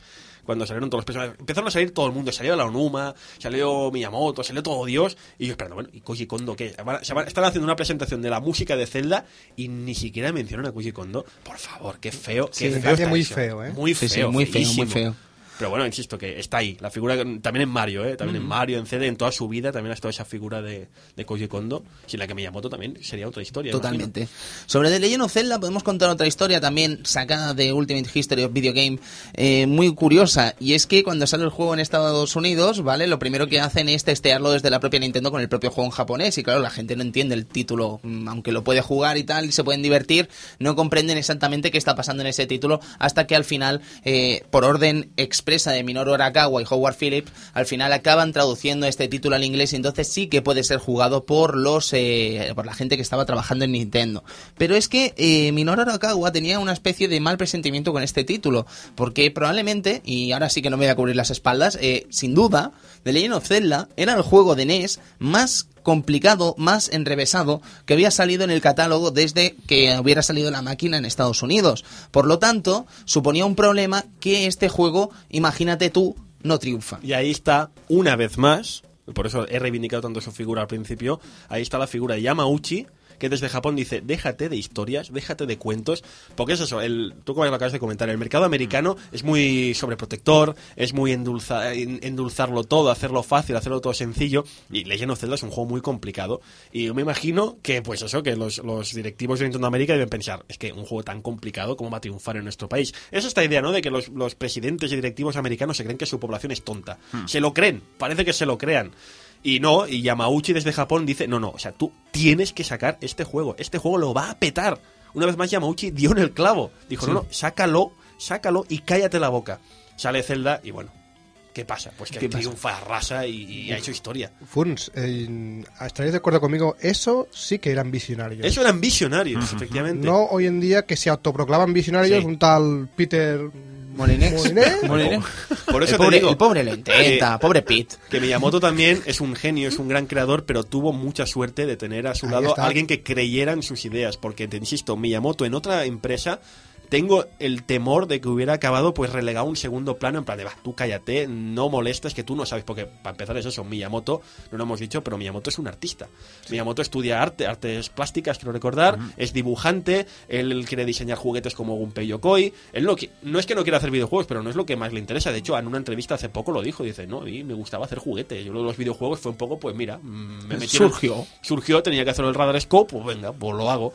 S5: cuando salieron todos los personajes. Empezaron a salir todo el mundo. Salió la Onuma, salió Miyamoto, salió todo Dios. Y yo esperando, bueno, ¿y Koji Kondo qué? Van- se van- están haciendo una presentación de la música de Zelda y ni siquiera mencionan a Koji Kondo. Por favor, qué feo. Qué
S4: Sí,
S5: feo
S4: detalle
S5: está
S4: muy feo, ¿eh?
S5: Muy feo.
S1: sí, muy feo, muy feo.
S5: Pero bueno, insisto que está ahí. La figura también en Mario, ¿eh? También en Mario, en CD, en toda su vida también ha estado esa figura de, de Koji Kondo. Sin la que Miyamoto también sería otra historia.
S1: Totalmente. Sobre The Legend of Zelda podemos contar otra historia también sacada de Ultimate History of Video Game eh, muy curiosa y es que cuando sale el juego en Estados Unidos, ¿vale? Lo primero que hacen es testearlo desde la propia Nintendo con el propio juego en japonés y claro, la gente no entiende el título, mm, aunque lo puede jugar y tal y se pueden divertir, no comprenden exactamente qué está pasando en ese título hasta que al final, eh, por orden expresa de Minoru Arakawa y Howard Phillips, al final acaban traduciendo este título al inglés y entonces sí que puede ser jugado por los eh, por la gente que estaba trabajando en Nintendo. Pero es que eh, Minoru Arakawa tenía una especie de mal presentimiento con este título, porque probablemente, y ahora sí que no me voy a cubrir las espaldas, eh, sin duda, The Legend of Zelda era el juego de NES más complicado, más enrevesado que había salido en el catálogo desde que hubiera salido la máquina en Estados Unidos. Por lo tanto, suponía un problema que este juego, imagínate tú, no triunfa.
S5: Y ahí está, una vez más, por eso he reivindicado tanto su figura al principio, ahí está la figura de Yamauchi, que desde Japón dice, déjate de historias, déjate de cuentos, porque es eso, el, tú como lo acabas de comentar, el mercado americano es muy sobreprotector, es muy endulza- en- endulzarlo todo, hacerlo fácil, hacerlo todo sencillo, y Legend of Zelda es un juego muy complicado, y yo me imagino que, pues eso, que los, los directivos de Nintendo América deben pensar, es que un juego tan complicado, ¿cómo va a triunfar en nuestro país? Es esta idea, ¿no?, de que los, los presidentes y directivos americanos se creen que su población es tonta. Se lo creen, parece que se lo crean. Y no, y Yamauchi desde Japón dice, no, no, o sea, tú tienes que sacar este juego, este juego lo va a petar. Una vez más Yamauchi dio en el clavo. Dijo, no, no, sácalo, sácalo y cállate la boca. Sale Zelda y bueno, ¿qué pasa? Pues que triunfa, arrasa y, y ha hecho historia.
S4: Funs, eh, ¿estaréis de acuerdo conmigo? Eso sí que eran visionarios.
S5: Eso eran visionarios, efectivamente.
S4: No hoy en día que se autoproclaman visionarios
S5: Sí.
S4: un tal Peter
S1: Molinex.
S4: Molinex.
S1: Molinex.
S5: Por eso
S1: el,
S5: te
S1: pobre,
S5: digo
S1: el pobre lo intenta,
S5: eh,
S1: pobre Pete.
S5: que Miyamoto también es un genio, es un gran creador, pero tuvo mucha suerte de tener a su
S4: Ahí
S5: lado
S4: está.
S5: alguien que creyera en sus ideas, porque te insisto, Miyamoto en otra empresa tengo el temor de que hubiera acabado pues relegado a un segundo plano en plan de, va, tú cállate, no molestes, que tú no sabes, porque para empezar es eso, Miyamoto, no lo hemos dicho, pero Miyamoto es un artista. Miyamoto estudia arte, artes plásticas, quiero recordar, es dibujante, él quiere diseñar juguetes como Gunpei Yokoi, él no, no es que no quiera hacer videojuegos, pero no es lo que más le interesa, de hecho en una entrevista hace poco lo dijo, dice, no, mí me gustaba hacer juguetes, yo lo de los videojuegos fue un poco, pues mira, mm, me el-
S1: Surgió.
S5: surgió, tenía que hacer el radar scope, pues venga, pues lo hago.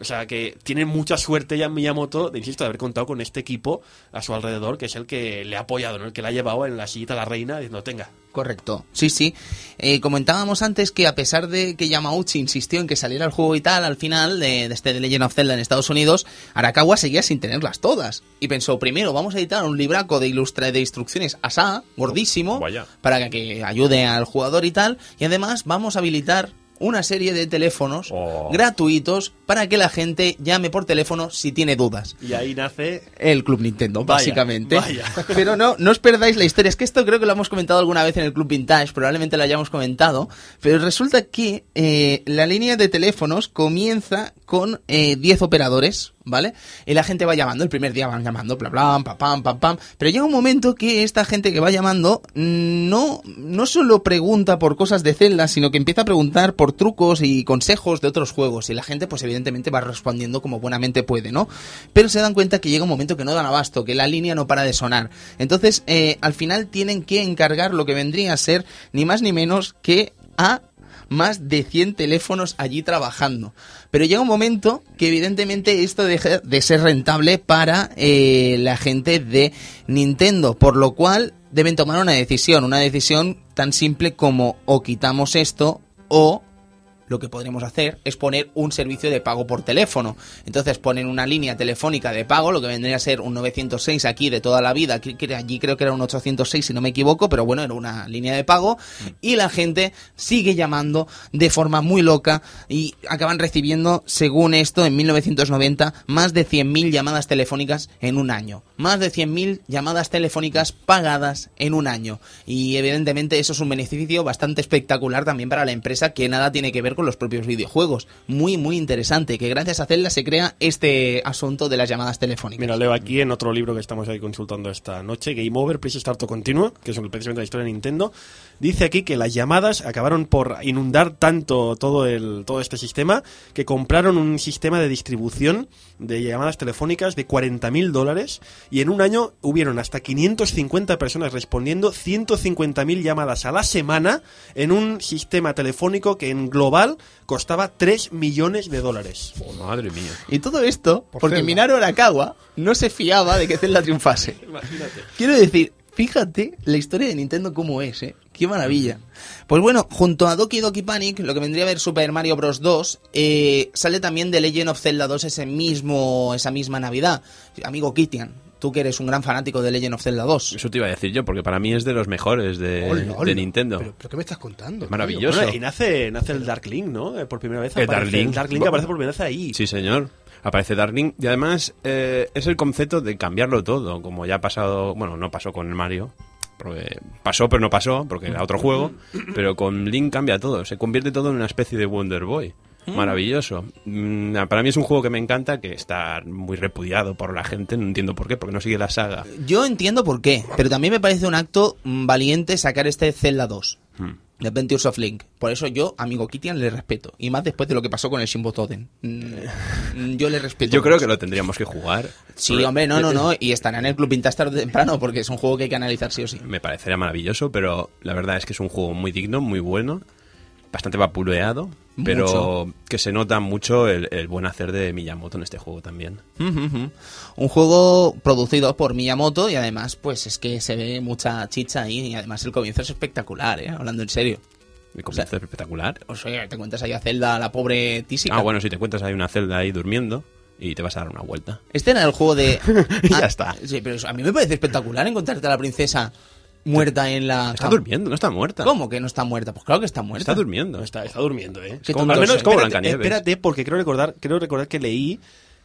S5: O sea que tiene mucha suerte ya Miyamoto, de, insisto, de haber contado con este equipo a su alrededor, que es el que le ha apoyado, ¿no? el que le ha llevado en la sillita a la reina, diciendo, tenga.
S1: Correcto, sí, sí. Eh, comentábamos antes que a pesar de que Yamauchi insistió en que saliera el juego y tal, al final de, de este The Legend of Zelda en Estados Unidos, Arakawa seguía sin tenerlas todas. Y pensó, primero vamos a editar un libraco de, ilustra de instrucciones asá, gordísimo,
S5: Vaya.
S1: para que ayude al jugador y tal, y además vamos a habilitar una serie de teléfonos
S5: Oh.
S1: gratuitos para que la gente llame por teléfono si tiene dudas.
S5: Y ahí nace
S1: El Club Nintendo,
S5: Vaya,
S1: básicamente.
S5: vaya.
S1: Pero no, no os perdáis la historia. Es que esto creo que lo hemos comentado alguna vez en el Club Vintage, probablemente lo hayamos comentado. Pero resulta que eh, la línea de teléfonos comienza con eh, 10 operadores, ¿vale? Y la gente va llamando, el primer día van llamando, bla, bla, pam, pam, pam, pam. Pero llega un momento que esta gente que va llamando no, no solo pregunta por cosas de Zelda, sino que empieza a preguntar por trucos y consejos de otros juegos. Y la gente, pues evidentemente va respondiendo como buenamente puede, ¿no? Pero se dan cuenta que llega un momento que no dan abasto, que la línea no para de sonar. Entonces, eh, al final tienen que encargar lo que vendría a ser ni más ni menos que a más de 100 teléfonos allí trabajando. Pero llega un momento que evidentemente esto deja de ser rentable para eh, la gente de Nintendo, por lo cual deben tomar una decisión, una decisión tan simple como o quitamos esto o lo que podremos hacer es poner un servicio de pago por teléfono. Entonces ponen una línea telefónica de pago, lo que vendría a ser un 906 aquí de toda la vida, allí creo que era un 806 si no me equivoco, pero bueno, era una línea de pago y la gente sigue llamando de forma muy loca y acaban recibiendo, según esto, en 1990, más de 100.000 llamadas telefónicas en un año. Más de 100.000 llamadas telefónicas pagadas en un año. Y evidentemente eso es un beneficio bastante espectacular también para la empresa que nada tiene que ver con los propios videojuegos. Muy, muy interesante que gracias a Zelda se crea este asunto de las llamadas telefónicas.
S5: Mira, leo aquí en otro libro que estamos ahí consultando esta noche, Game Over, Please Start to Continue, que es un- precisamente la historia de Nintendo. Dice aquí que las llamadas acabaron por inundar tanto todo, el, todo este sistema que compraron un sistema de distribución de llamadas telefónicas de 40.000 dólares y en un año hubieron hasta 550 personas respondiendo 150.000 llamadas a la semana en un sistema telefónico que en global costaba 3 millones de dólares.
S3: Madre mía.
S1: Y todo esto
S4: Por
S1: porque
S4: Zelda.
S1: Minaro Arakawa no se fiaba de que Zelda triunfase.
S5: Imagínate.
S1: Quiero decir, fíjate la historia de Nintendo cómo es, ¿eh? Qué maravilla. Pues bueno, junto a Doki Doki Panic, lo que vendría a ver Super Mario Bros. 2, eh, sale también The Legend of Zelda 2 ese mismo, esa misma Navidad. Amigo Kitian, tú que eres un gran fanático de Legend of Zelda 2.
S3: Eso te iba a decir yo, porque para mí es de los mejores de,
S4: Hola, hola.
S3: de Nintendo.
S4: ¿Pero, pero qué me estás contando?
S3: Es maravilloso.
S5: Bueno, y nace, nace el Dark Link, ¿no? Eh, Por primera vez
S3: El
S5: aparece.
S3: Dark Link.
S5: El Dark Link aparece por primera vez ahí.
S3: Sí, señor. Aparece Darling y además eh, es el concepto de cambiarlo todo, como ya ha pasado, bueno, no pasó con el Mario, porque pasó pero no pasó, porque era otro juego, pero con Link cambia todo, se convierte todo en una especie de Wonder Boy. Maravilloso. Mm, Para mí es un juego que me encanta, que está muy repudiado por la gente, no entiendo por qué, porque no sigue la saga.
S1: Yo entiendo por qué, pero también me parece un acto mm, valiente sacar este Zelda 2.
S3: Hmm.
S1: The Adventures of Link. Por eso yo, amigo Kitian, le respeto. Y más después de lo que pasó con el Shimbo Toden. Mm, Yo le respeto.
S3: Yo creo
S1: mucho.
S3: que lo tendríamos que jugar.
S1: Sí, hombre, no, no, no. Y estará en el club o temprano porque es un juego que hay que analizar sí o sí.
S3: Me parecería maravilloso, pero la verdad es que es un juego muy digno, muy bueno, bastante vapuleado, pero
S1: Mucho.
S3: que se nota mucho el, el buen hacer de Miyamoto en este juego también.
S1: Un juego producido por Miyamoto y además, pues es que se ve mucha chicha ahí y además el comienzo es espectacular, ¿eh? Hablando en serio.
S3: Me comienza
S1: O sea,
S3: espectacular.
S1: O sea, te cuentas ahí a Zelda, la pobre tísica.
S3: Ah, bueno, si te encuentras ahí una celda ahí durmiendo y te vas a dar una vuelta.
S1: Este era el juego de...
S3: Y ya
S1: Ah,
S3: está.
S1: Sí, pero a mí me parece espectacular encontrarte a la princesa muerta en la...
S3: Está
S1: cama.
S3: durmiendo, no está muerta.
S1: ¿Cómo que no está muerta? Pues claro que está muerta.
S3: Está durmiendo.
S5: Está, está durmiendo, ¿eh?
S1: Qué
S3: como- al menos
S1: soy.
S3: como Blancanieves.
S5: espérate, porque creo recordar, creo recordar que leí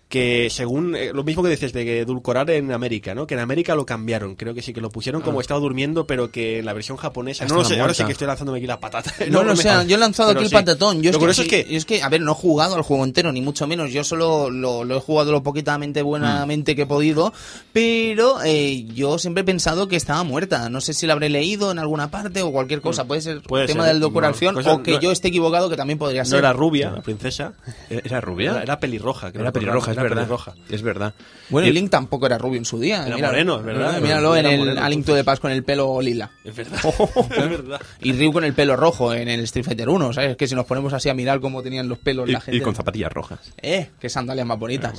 S5: que según eh, lo mismo que dices de que edulcorar en América, ¿no? Que en América lo cambiaron, creo que sí que lo pusieron como estaba durmiendo, pero que en la versión japonesa, no lo sé, ahora sí
S1: muerta.
S5: que estoy lanzándome aquí la patata.
S1: No lo
S5: enorme.
S1: sé, yo he lanzado
S5: Pero
S1: aquí el
S5: sí.
S1: patatón. Yo
S5: lo curioso es
S1: estoy-
S5: que
S1: es que, a ver, no he jugado al juego entero, ni mucho menos. Yo solo lo, lo he jugado lo poquitamente buenamente que he podido, pero eh, yo siempre he pensado que estaba muerta. No sé si la habré leído en alguna parte o cualquier cosa. Puede ser
S5: Puede
S1: tema
S5: ser,
S1: de decoración
S5: no, cosa-
S1: o que
S5: no-
S1: yo esté equivocado, que también podría
S5: no
S1: ser.
S5: era rubia, la princesa.
S3: ¿Era rubia?
S5: Era, era pelirroja, creo
S3: Era pelirroja, es verdad.
S5: pelirroja.
S3: Es verdad.
S1: Bueno,
S3: Y-
S1: Link tampoco era rubio en su día.
S5: Era
S1: míralo.
S5: moreno, es verdad.
S1: Míralo en el
S5: moreno,
S1: A Link to the Past con el pelo lila.
S5: Es verdad. es verdad.
S1: Y Ryu con el pelo rojo en el Street Fighter 1, ¿sabes? Es que si nos ponemos así a mirar cómo tenían los pelos
S3: y-
S1: la gente.
S3: y con zapatillas rojas.
S1: Eh, qué sandalias más bonitas.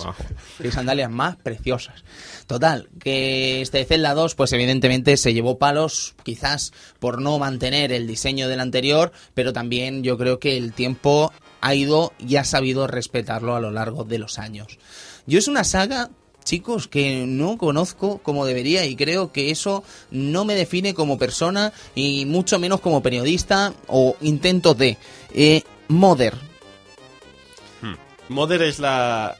S1: Qué sandalias más preciosas. Total, que este Zelda 2, pues evidentemente se llevó palos, quizás por no mantener el diseño del anterior, pero también yo creo que el tiempo ha ido y ha sabido respetarlo a lo largo de los años. Yo es una saga, chicos, que no conozco como debería y creo que eso no me define como persona y mucho menos como periodista o intento de. Eh, Mother.
S5: Mother es la.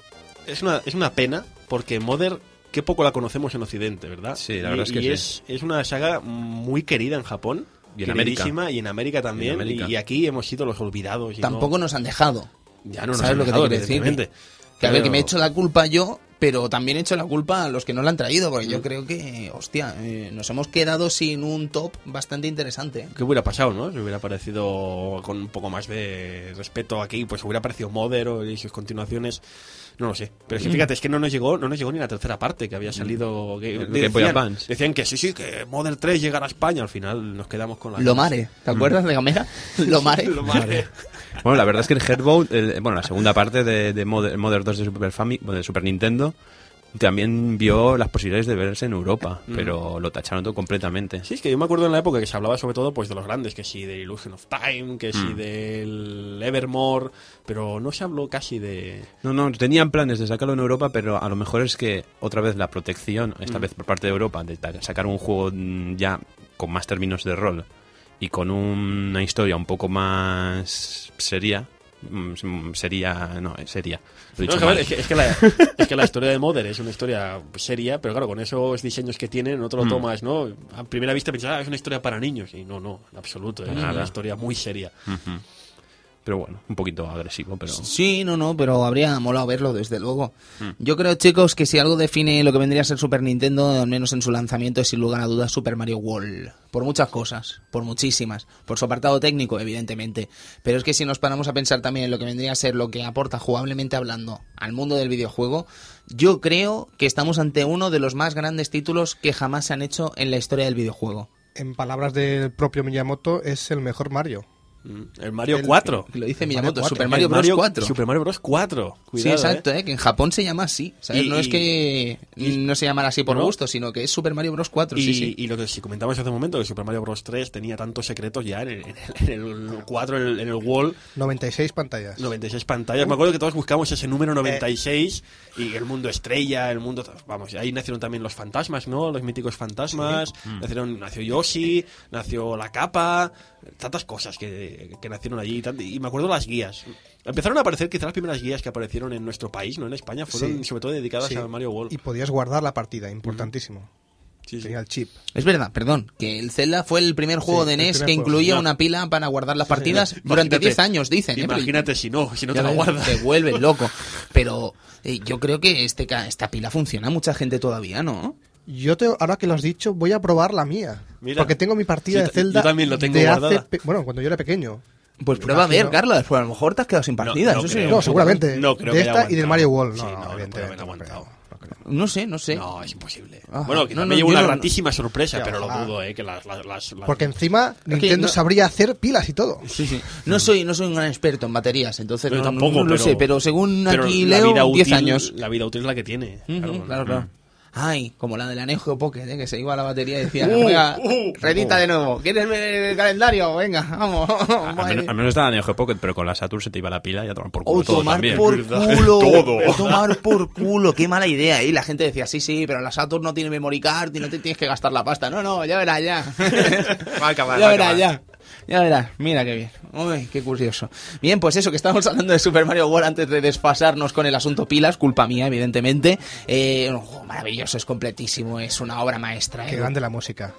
S5: Es una, es una pena, porque Mother, qué poco la conocemos en Occidente, ¿verdad?
S3: Sí, la verdad es que
S5: y
S3: sí.
S5: es, es una saga muy querida en Japón.
S3: Y en América.
S5: Y en América también.
S3: En América.
S5: Y, y aquí hemos sido los olvidados. y
S1: Tampoco
S5: no-
S1: nos han dejado.
S5: ya no nos
S1: ¿Sabes
S5: han
S1: lo que te
S5: dejado,
S1: quiero decir? Que a ver,
S5: Pero-
S1: que me he hecho la culpa yo, pero también he hecho la culpa a los que no la han traído, porque
S5: Mm.
S1: yo creo que, hostia, eh, nos hemos quedado sin un top bastante interesante.
S5: ¿Qué hubiera pasado, no? Si hubiera parecido con un poco más de respeto aquí, pues hubiera parecido Mother o- y sus continuaciones. No lo sé. Pero
S1: Mm.
S5: es que fíjate, es que no nos llegó, no nos llegó ni la tercera parte que había salido. Que,
S3: Game Boy
S5: decían,
S3: Advance.
S5: decían que sí, sí, que Mother 3 llegará a España. Al final nos quedamos con la.
S1: Lo Mare, ¿te acuerdas de Gamera? Lo Mare.
S5: Lo Mare.
S3: Bueno, la verdad es que el Headboat, el- bueno, la segunda parte de, de Mother, Mother 2 de Super, Fami- de Super Nintendo, también vio las posibilidades de verse en Europa, pero lo tacharon todo completamente.
S5: Sí, es que yo me acuerdo en la época que se hablaba sobre todo pues de los grandes, que sí de Illusion of Time, que sí
S3: Mm.
S5: del Evermore, pero no se habló casi de...
S3: No, no, tenían planes de sacarlo en Europa, pero a lo mejor es que otra vez la protección, esta
S5: Mm.
S3: vez por parte de Europa, de sacar un juego mm, ya con más términos de rol y con una historia un poco más seria, mm, sería, no. Lo he
S5: No, es, que, ver, es, que, es que la, es que la historia de Mother es una historia seria, pero claro, con esos diseños que tienen, no te lo
S3: Mm.
S5: tomas, ¿no? A primera vista piensas, ah, es una historia para niños. Y no, no, en absoluto. Es
S3: Nada.
S5: una historia muy seria.
S3: Pero bueno, un poquito agresivo, pero...
S1: Sí, no, no, pero habría molado verlo, desde luego. Yo creo, chicos, que si algo define lo que vendría a ser Super Nintendo, al menos en su lanzamiento, es sin lugar a dudas Super Mario World. Por muchas cosas, por muchísimas. Por su apartado técnico, evidentemente. Pero es que si nos paramos a pensar también en lo que vendría a ser lo que aporta jugablemente hablando al mundo del videojuego, yo creo que estamos ante uno de los más grandes títulos que jamás se han hecho en la historia del videojuego.
S4: En palabras del propio Miyamoto, es el mejor Mario.
S5: Mm. El Mario
S4: El-
S5: 4.
S1: Que lo dice
S4: Mario
S1: Miyamoto,
S4: 4.
S1: Super Mario Bros. 4.
S5: Super Mario Bros. 4.
S1: Sí,
S5: Cuidado,
S1: exacto,
S5: ¿eh?
S1: ¿eh? que en Japón se llama así. ¿sabes?
S5: Y-
S1: no es que no se llamara así por
S5: ¿No?
S1: gusto, sino que es Super Mario Bros. 4.
S5: Y,
S1: sí, sí.
S5: y lo que si comentamos hace un momento, que Super Mario Bros. 3 tenía tantos secretos ya en el, en el- en el 4, en el, en el wall,
S4: 96 pantallas.
S5: 96 pantallas. Me acuerdo que todos buscamos ese número 96 y el mundo estrella, el mundo... Vamos, ahí nacieron también los fantasmas, ¿no? Los míticos fantasmas. Nacieron, nació Yoshi, nació la capa, tantas cosas que, que nacieron allí. tant- Y me acuerdo las guías. Empezaron a aparecer quizás las primeras guías que aparecieron en nuestro país, ¿no? En España, fueron
S4: Sí.
S5: sobre todo dedicadas
S4: Sí.
S5: a Mario World.
S4: Y podías guardar la partida, importantísimo.
S5: Sí, sí.
S4: Tenía el chip.
S1: Es verdad, perdón, que el Zelda fue el primer juego
S4: Sí,
S1: de NES que incluía una pila para guardar las partidas durante 10 años, dicen. ¿eh?
S5: Imagínate si no, si no te la guardas.
S1: Te vuelves loco. Pero eh, yo creo que este, ca- esta pila funciona a mucha gente todavía, ¿no?
S4: Yo te, ahora que lo has dicho, voy a probar la mía.
S5: Mira.
S4: porque tengo mi partida
S5: Yo
S4: de Zelda
S5: yo también lo tengo
S4: de
S5: guardada.
S4: hace bueno, cuando yo era pequeño.
S1: Pues
S4: Me
S1: prueba a ver. Carlos, pues a lo mejor te has quedado sin partidas.
S5: no
S1: eso sí,
S5: creo.
S4: No, seguramente.
S5: No creo
S4: de
S5: que
S4: esta y
S5: aguantado.
S4: del Mario World. No,
S5: Sí, no,
S4: evidentemente.
S5: aguantado.
S4: no
S1: sé, no sé.
S5: No, es imposible.
S1: Ajá.
S5: Bueno, que
S1: No, no,
S5: llevo una
S1: no-
S5: gratísima sorpresa, pero lo dudo, ¿eh? Que las... las, las- las-
S4: Porque encima Nintendo
S1: no-
S4: sabría hacer pilas y todo.
S1: Sí, sí. No soy, no soy un gran experto en baterías, entonces
S5: Yo
S1: no,
S5: tampoco,
S1: no lo
S5: pero-
S1: sé, pero según
S5: pero
S1: aquí leo,
S5: vida
S1: 10
S5: útil-
S1: años.
S5: La vida útil es la que tiene. Claro,
S1: claro. Ay, como la de la Neo Geo Pocket, ¿eh? que se iba a la batería y decía,
S5: Uh, uh,
S1: redita
S5: uh.
S1: de nuevo, ¿quieres ver el calendario? Venga, vamos.
S3: Al
S1: Madre.
S3: menos, al menos estaba Neo Geo Pocket, pero con la Saturn se te iba la pila y a tomar por culo
S1: O
S3: todo
S1: tomar
S3: también.
S1: por culo.
S5: Todo.
S1: O tomar por culo. Qué mala idea. Y la gente decía, sí, sí, pero la Saturn no tiene memory card y no te tienes que gastar la pasta. No, no, ya verás ya.
S3: Va a acabar,
S1: ya
S3: a
S1: verás ya. Ya verás. Mira qué bien. Uy, qué curioso. Bien, pues eso, que estamos hablando de Super Mario World antes de desfasarnos con el asunto pilas. Culpa mía, evidentemente. Eh, un juego maravilloso, es completísimo. Es una obra maestra.
S4: Qué
S1: ¿eh?
S4: grande la música.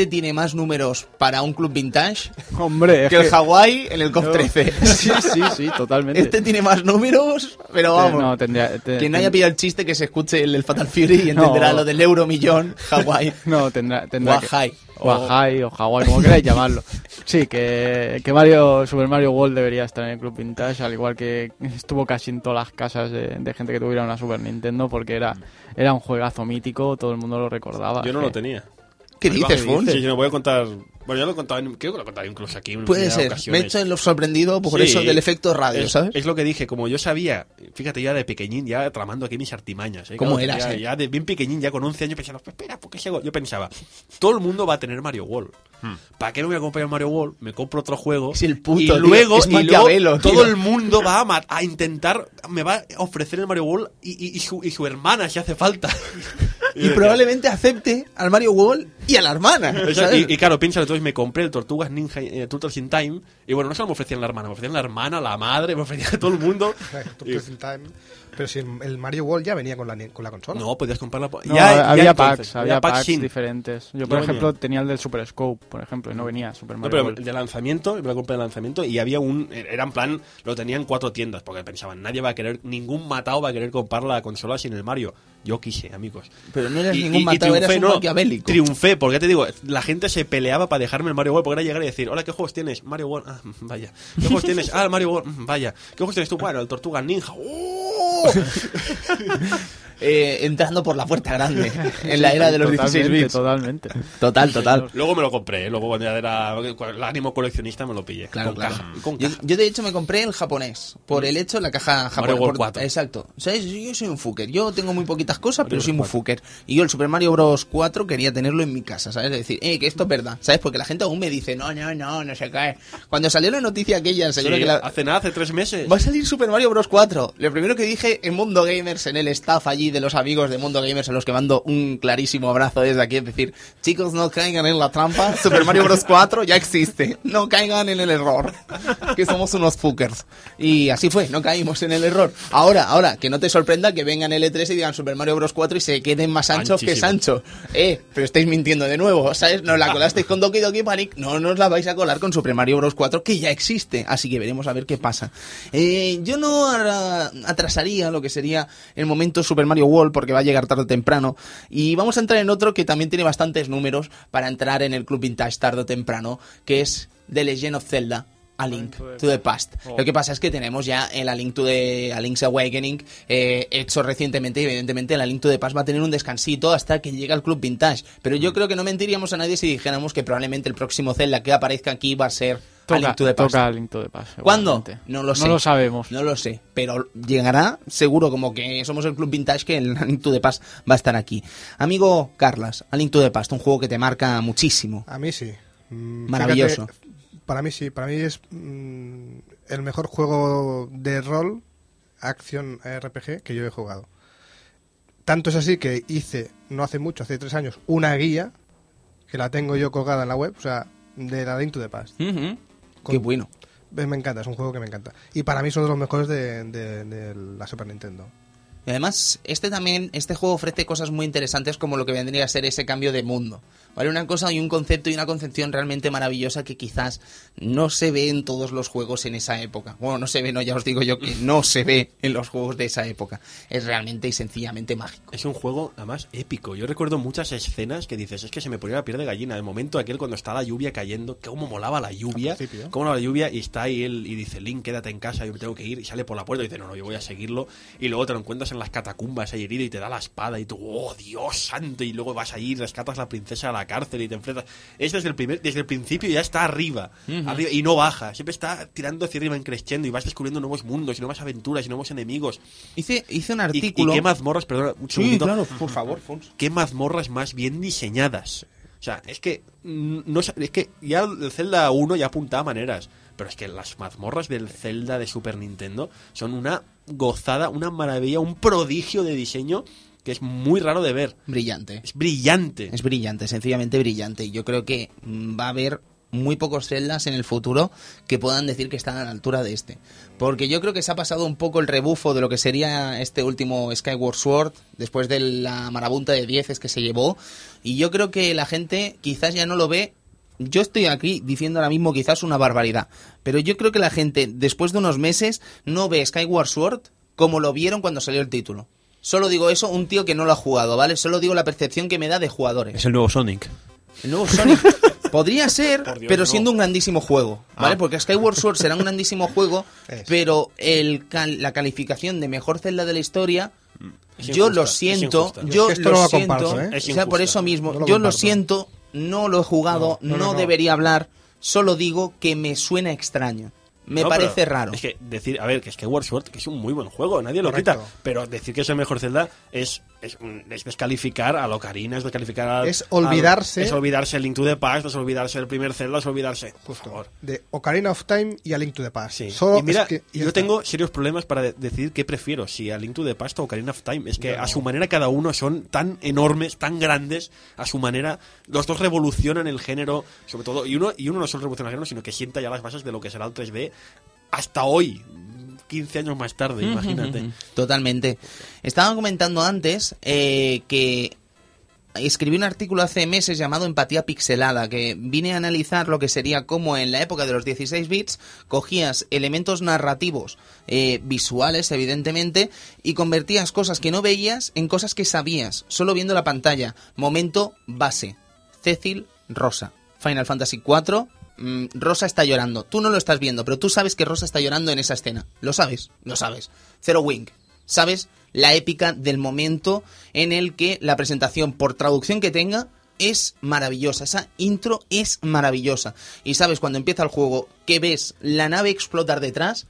S1: Este tiene más números para un club vintage
S2: Hombre,
S1: que el
S2: que-
S1: Hawaii en el 13.
S2: Sí, sí, sí, totalmente.
S1: Este tiene más números, pero vamos.
S2: No, tendría... te-
S1: Quien no haya pillado el chiste que se escuche el, el Fatal Fury y entenderá
S2: No.
S1: lo del euromillón Hawaii.
S2: No, tendrá... tendrá
S1: O
S2: que-. O Ajai, o Hawái, como queráis llamarlo. Sí, que, que Mario, Super Mario World debería estar en el Club Vintage, al igual que estuvo casi en todas las casas de, de gente que tuviera una Super Nintendo, porque era, era un juegazo mítico, todo el mundo lo recordaba.
S5: Yo no
S2: que-
S5: lo tenía.
S1: ¿Qué dices, Fons?
S5: Sí, yo no voy a contar. Bueno, yo lo he contado, en- creo que lo he contado incluso aquí. en
S1: Puede ser. Me he
S5: ocasiones.
S1: hecho lo sorprendido por
S5: Sí,
S1: eso del efecto radio,
S5: es,
S1: ¿sabes?
S5: Es lo que dije, como yo sabía, fíjate, ya de pequeñín, ya tramando aquí mis artimañas. ¿eh?
S1: ¿Cómo
S5: Claro,
S1: eras,
S5: Ya,
S1: eh?
S5: ya de bien pequeñín, ya con 11 años, pensaba, pues espera, ¿por qué sigo? Yo pensaba, todo el mundo va a tener Mario World. ¿Para qué no me voy a comprar Mario World? Me compro otro juego.
S1: Es el puto,
S5: y
S1: tío,
S5: luego,
S1: es
S5: y luego
S1: Maquiavelo, tío.
S5: todo el mundo va a, ma- a intentar, me va a ofrecer el Mario World y, y- y su, y su hermana si hace falta.
S1: Y probablemente acepte al Mario World y a la hermana.
S5: Y, y claro, piensa, entonces me compré el Tortugas Ninja eh, Turtles in Time y bueno, no solo me ofrecían la hermana, me ofrecían la hermana, la madre, me ofrecían a todo el mundo.
S4: Turtles in Time. Pero si el Mario World ya venía con la, con la consola.
S5: No, podías comprarla.
S2: No,
S5: ya- ya
S2: había
S5: entonces,
S2: packs, había packs
S5: sin-
S2: diferentes. Yo,
S5: No
S2: por
S5: venía.
S2: ejemplo, tenía el del Super Scope, por ejemplo, y no venía Super
S5: No,
S2: Mario
S5: pero
S2: World.
S5: de lanzamiento, me la compré de lanzamiento y había un. Era en plan, lo tenían cuatro tiendas porque pensaban, nadie va a querer, ningún matado va a querer comprar la consola sin el Mario. Yo quise, amigos.
S1: Pero no eras
S5: Y-
S1: ningún
S5: y- y
S1: matado, eras un
S5: no,
S1: maquiavélico.
S5: Triunfé, porque ya te digo, la gente se peleaba para dejarme el Mario World, porque era llegar y decir, hola, ¿qué juegos tienes? Mario World, ah, mm, vaya. ¿Qué juegos tienes? Ah, el Mario World, mm, vaya. ¿Qué juegos tienes tú? Bueno, el Tortuga Ninja. ¡Oh!
S1: Eh, entrando por la puerta grande, en la era de los 16
S2: Totalmente,
S1: bits.
S2: Totalmente.
S1: Total, total.
S5: Luego me lo compré, ¿eh? luego cuando ya era el ánimo coleccionista me lo pillé.
S1: Claro,
S5: con
S1: claro.
S5: caja, con
S1: Yo,
S5: caja.
S1: yo, de hecho me compré el japonés por el hecho la caja japonesa.
S5: World
S1: por-
S5: 4.
S1: Exacto. ¿Sabes? Yo soy un fucker. Yo tengo muy poquitas cosas, pero soy muy
S5: 4.
S1: fucker. Y yo el Super Mario Bros 4 quería tenerlo en mi casa, ¿sabes? Es decir, eh, que esto es verdad, ¿sabes? Porque la gente aún me dice, no, no, no, no se cae. Cuando salió la noticia aquella, seguro
S5: Sí,
S1: que la...
S5: Hace nada, hace tres meses.
S1: Va a salir Super Mario Bros 4. Lo primero que dije en Mundo Gamers, en el staff allí de los amigos de Mundo Gamers, a los que mando un clarísimo abrazo desde aquí, es decir, chicos, no caigan en la trampa. Super Mario Bros 4 ya existe. No caigan en el error. Que somos unos fuckers. Y así fue, no caímos en el error. Ahora, ahora, que no te sorprenda que vengan el E3 y digan Super Mario Bros 4 y se queden más anchos que. Sancho. Eh, pero estáis mintiendo de nuevo, ¿sabes? Nos la colasteis con Doki Doki Panic, no nos la vais a colar con Super Mario Bros 4, que ya existe. Así que veremos a ver qué pasa. Eh, yo no atrasaría lo que sería el momento Super Mario World, porque va a llegar tarde o temprano. Y vamos a entrar en otro que también tiene bastantes números para entrar en el Club Vintage tarde o temprano, que es The Legend of Zelda. A Link to the Past. Lo que pasa es que tenemos ya el A Link to the A Link's Awakening eh, hecho recientemente y evidentemente el A Link to the Past va a tener un descansito hasta que llegue al Club Vintage. Pero yo creo que no mentiríamos a nadie si dijéramos que probablemente el próximo Zelda que aparezca aquí va a ser A Link
S2: Toca,
S1: to the Past.
S2: toca Link to the Past.
S1: ¿Cuándo? No lo sé.
S2: No lo sabemos.
S1: No lo sé, pero llegará seguro como que somos el club vintage que el A Link to the Past va a estar aquí. Amigo Carlas, A Link to the Past, un juego que te marca muchísimo.
S4: A mí sí. Mm,
S1: Maravilloso.
S4: fíjate, para mí sí. Para mí es mm, el mejor juego de rol, acción RPG que yo he jugado. Tanto es así que hice, no hace mucho, hace tres años, una guía que la tengo yo colgada en la web, o sea, de la Link to the Past.
S1: Qué
S4: Con-
S1: bueno.
S4: Eh, Me encanta, es un juego que me encanta. Y para mí son de los mejores de, de- de la Super Nintendo.
S1: Y además, este también, este juego ofrece cosas muy interesantes como lo que vendría a ser ese cambio de mundo. ¿Vale? Una cosa y un concepto y una concepción realmente maravillosa que quizás no se ve en todos los juegos en esa época. Bueno, no se ve, no, ya os digo yo que no se ve en los juegos de esa época. Es realmente y sencillamente mágico.
S5: Es un juego, además, épico. Yo recuerdo muchas escenas que dices, es que se me ponía la piel de gallina. El momento aquel cuando está la lluvia cayendo, cómo molaba la lluvia. Cómo molaba la lluvia y está ahí él y dice, Link, quédate en casa, yo me tengo que ir. Y sale por la puerta y dice, no, no, yo voy a seguirlo. Y luego te lo encuentras en las catacumbas ahí herido y te da la espada y tú, oh, Dios santo. Y luego vas ahí, rescatas a la princesa a la cárcel y te enfrentas. Es desde el, primer, desde el principio ya está arriba, arriba y no baja. Siempre está tirando hacia arriba, creciendo y vas descubriendo nuevos mundos y nuevas aventuras y nuevos enemigos.
S1: Hice, hice un
S5: Y, y
S1: artículo.
S5: qué mazmorras, perdona, un
S1: Sí,
S5: segundito.
S1: claro, por favor, Fons.
S5: qué mazmorras más bien diseñadas. O sea, es que mm, no es que ya el Zelda 1 ya apuntaba maneras, pero es que las mazmorras del Zelda de Super Nintendo son una gozada, una maravilla, un prodigio de diseño que es muy raro de ver.
S1: Brillante.
S5: Es brillante.
S1: Es brillante, sencillamente brillante. Y yo creo que mm, va a haber muy pocos celdas en el futuro que puedan decir que están a la altura de este. Porque yo creo que se ha pasado un poco el rebufo de lo que sería este último Skyward Sword, después de la marabunta de 10 que se llevó. Y yo creo que la gente quizás ya no lo ve. Yo estoy aquí diciendo ahora mismo quizás una barbaridad. Pero yo creo que la gente, después de unos meses, no ve Skyward Sword como lo vieron cuando salió el título. Solo digo eso, un tío que no lo ha jugado, ¿vale? Solo digo la percepción que me da de jugadores.
S3: Es el nuevo Sonic.
S1: El nuevo Sonic. Podría ser,
S5: Dios,
S1: pero
S5: no.
S1: siendo un grandísimo juego, ¿vale?
S3: Ah.
S1: Porque Skyward Sword será un grandísimo juego,
S4: Es.
S1: pero el cal- la calificación de mejor celda de la historia,
S5: Es
S1: yo
S5: injusta,
S1: lo siento, yo
S4: Es que esto
S1: lo siento,
S4: ¿eh?
S1: O sea, por eso mismo,
S4: No lo
S1: yo lo siento, no lo he jugado,
S4: No,
S1: no,
S4: no, no, no.
S1: debería hablar, solo digo que me suena extraño, me
S5: No,
S1: parece raro.
S5: Es que decir, a ver, que es que World Sword, que es un muy buen juego, nadie lo
S4: Correcto.
S5: quita. Pero decir que es el mejor Zelda es, es, un- es descalificar a Ocarina, es descalificar a.
S4: Es olvidarse-
S5: Es olvidarse el Link to the Past, es olvidarse el primer Zelda, es olvidarse. Por favor.
S4: De Ocarina of Time y A Link to the Past.
S5: Sí.
S4: Solo
S5: y mira,
S4: es que-
S5: yo
S4: está.
S5: tengo serios problemas para de- decidir qué prefiero, si a Link to the Past o Ocarina of Time. Es que a su manera cada uno son tan enormes, tan grandes, a su manera. Los dos revolucionan el género, sobre todo. Y uno, y uno no solo revoluciona el género, sino que sienta ya las bases de lo que será el 3D hasta hoy, 15 años más tarde, imagínate.
S1: Totalmente. Estaba comentando antes eh, que escribí un artículo hace meses llamado Empatía Pixelada, que vine a analizar lo que sería como en la época de los 16 bits cogías elementos narrativos eh, visuales, evidentemente, y convertías cosas que no veías en cosas que sabías, solo viendo la pantalla. Momento base. Cecil Rosa. Final Fantasy IV. Mm, Rosa está llorando. Tú no lo estás viendo, pero tú sabes que Rosa está llorando en esa escena. Lo sabes, lo sabes. Zero Wing. ¿Sabes? La épica del momento en el que la presentación, por traducción que tenga, es maravillosa. Esa intro es maravillosa. Y sabes, cuando empieza el juego, que ves la nave explotar detrás,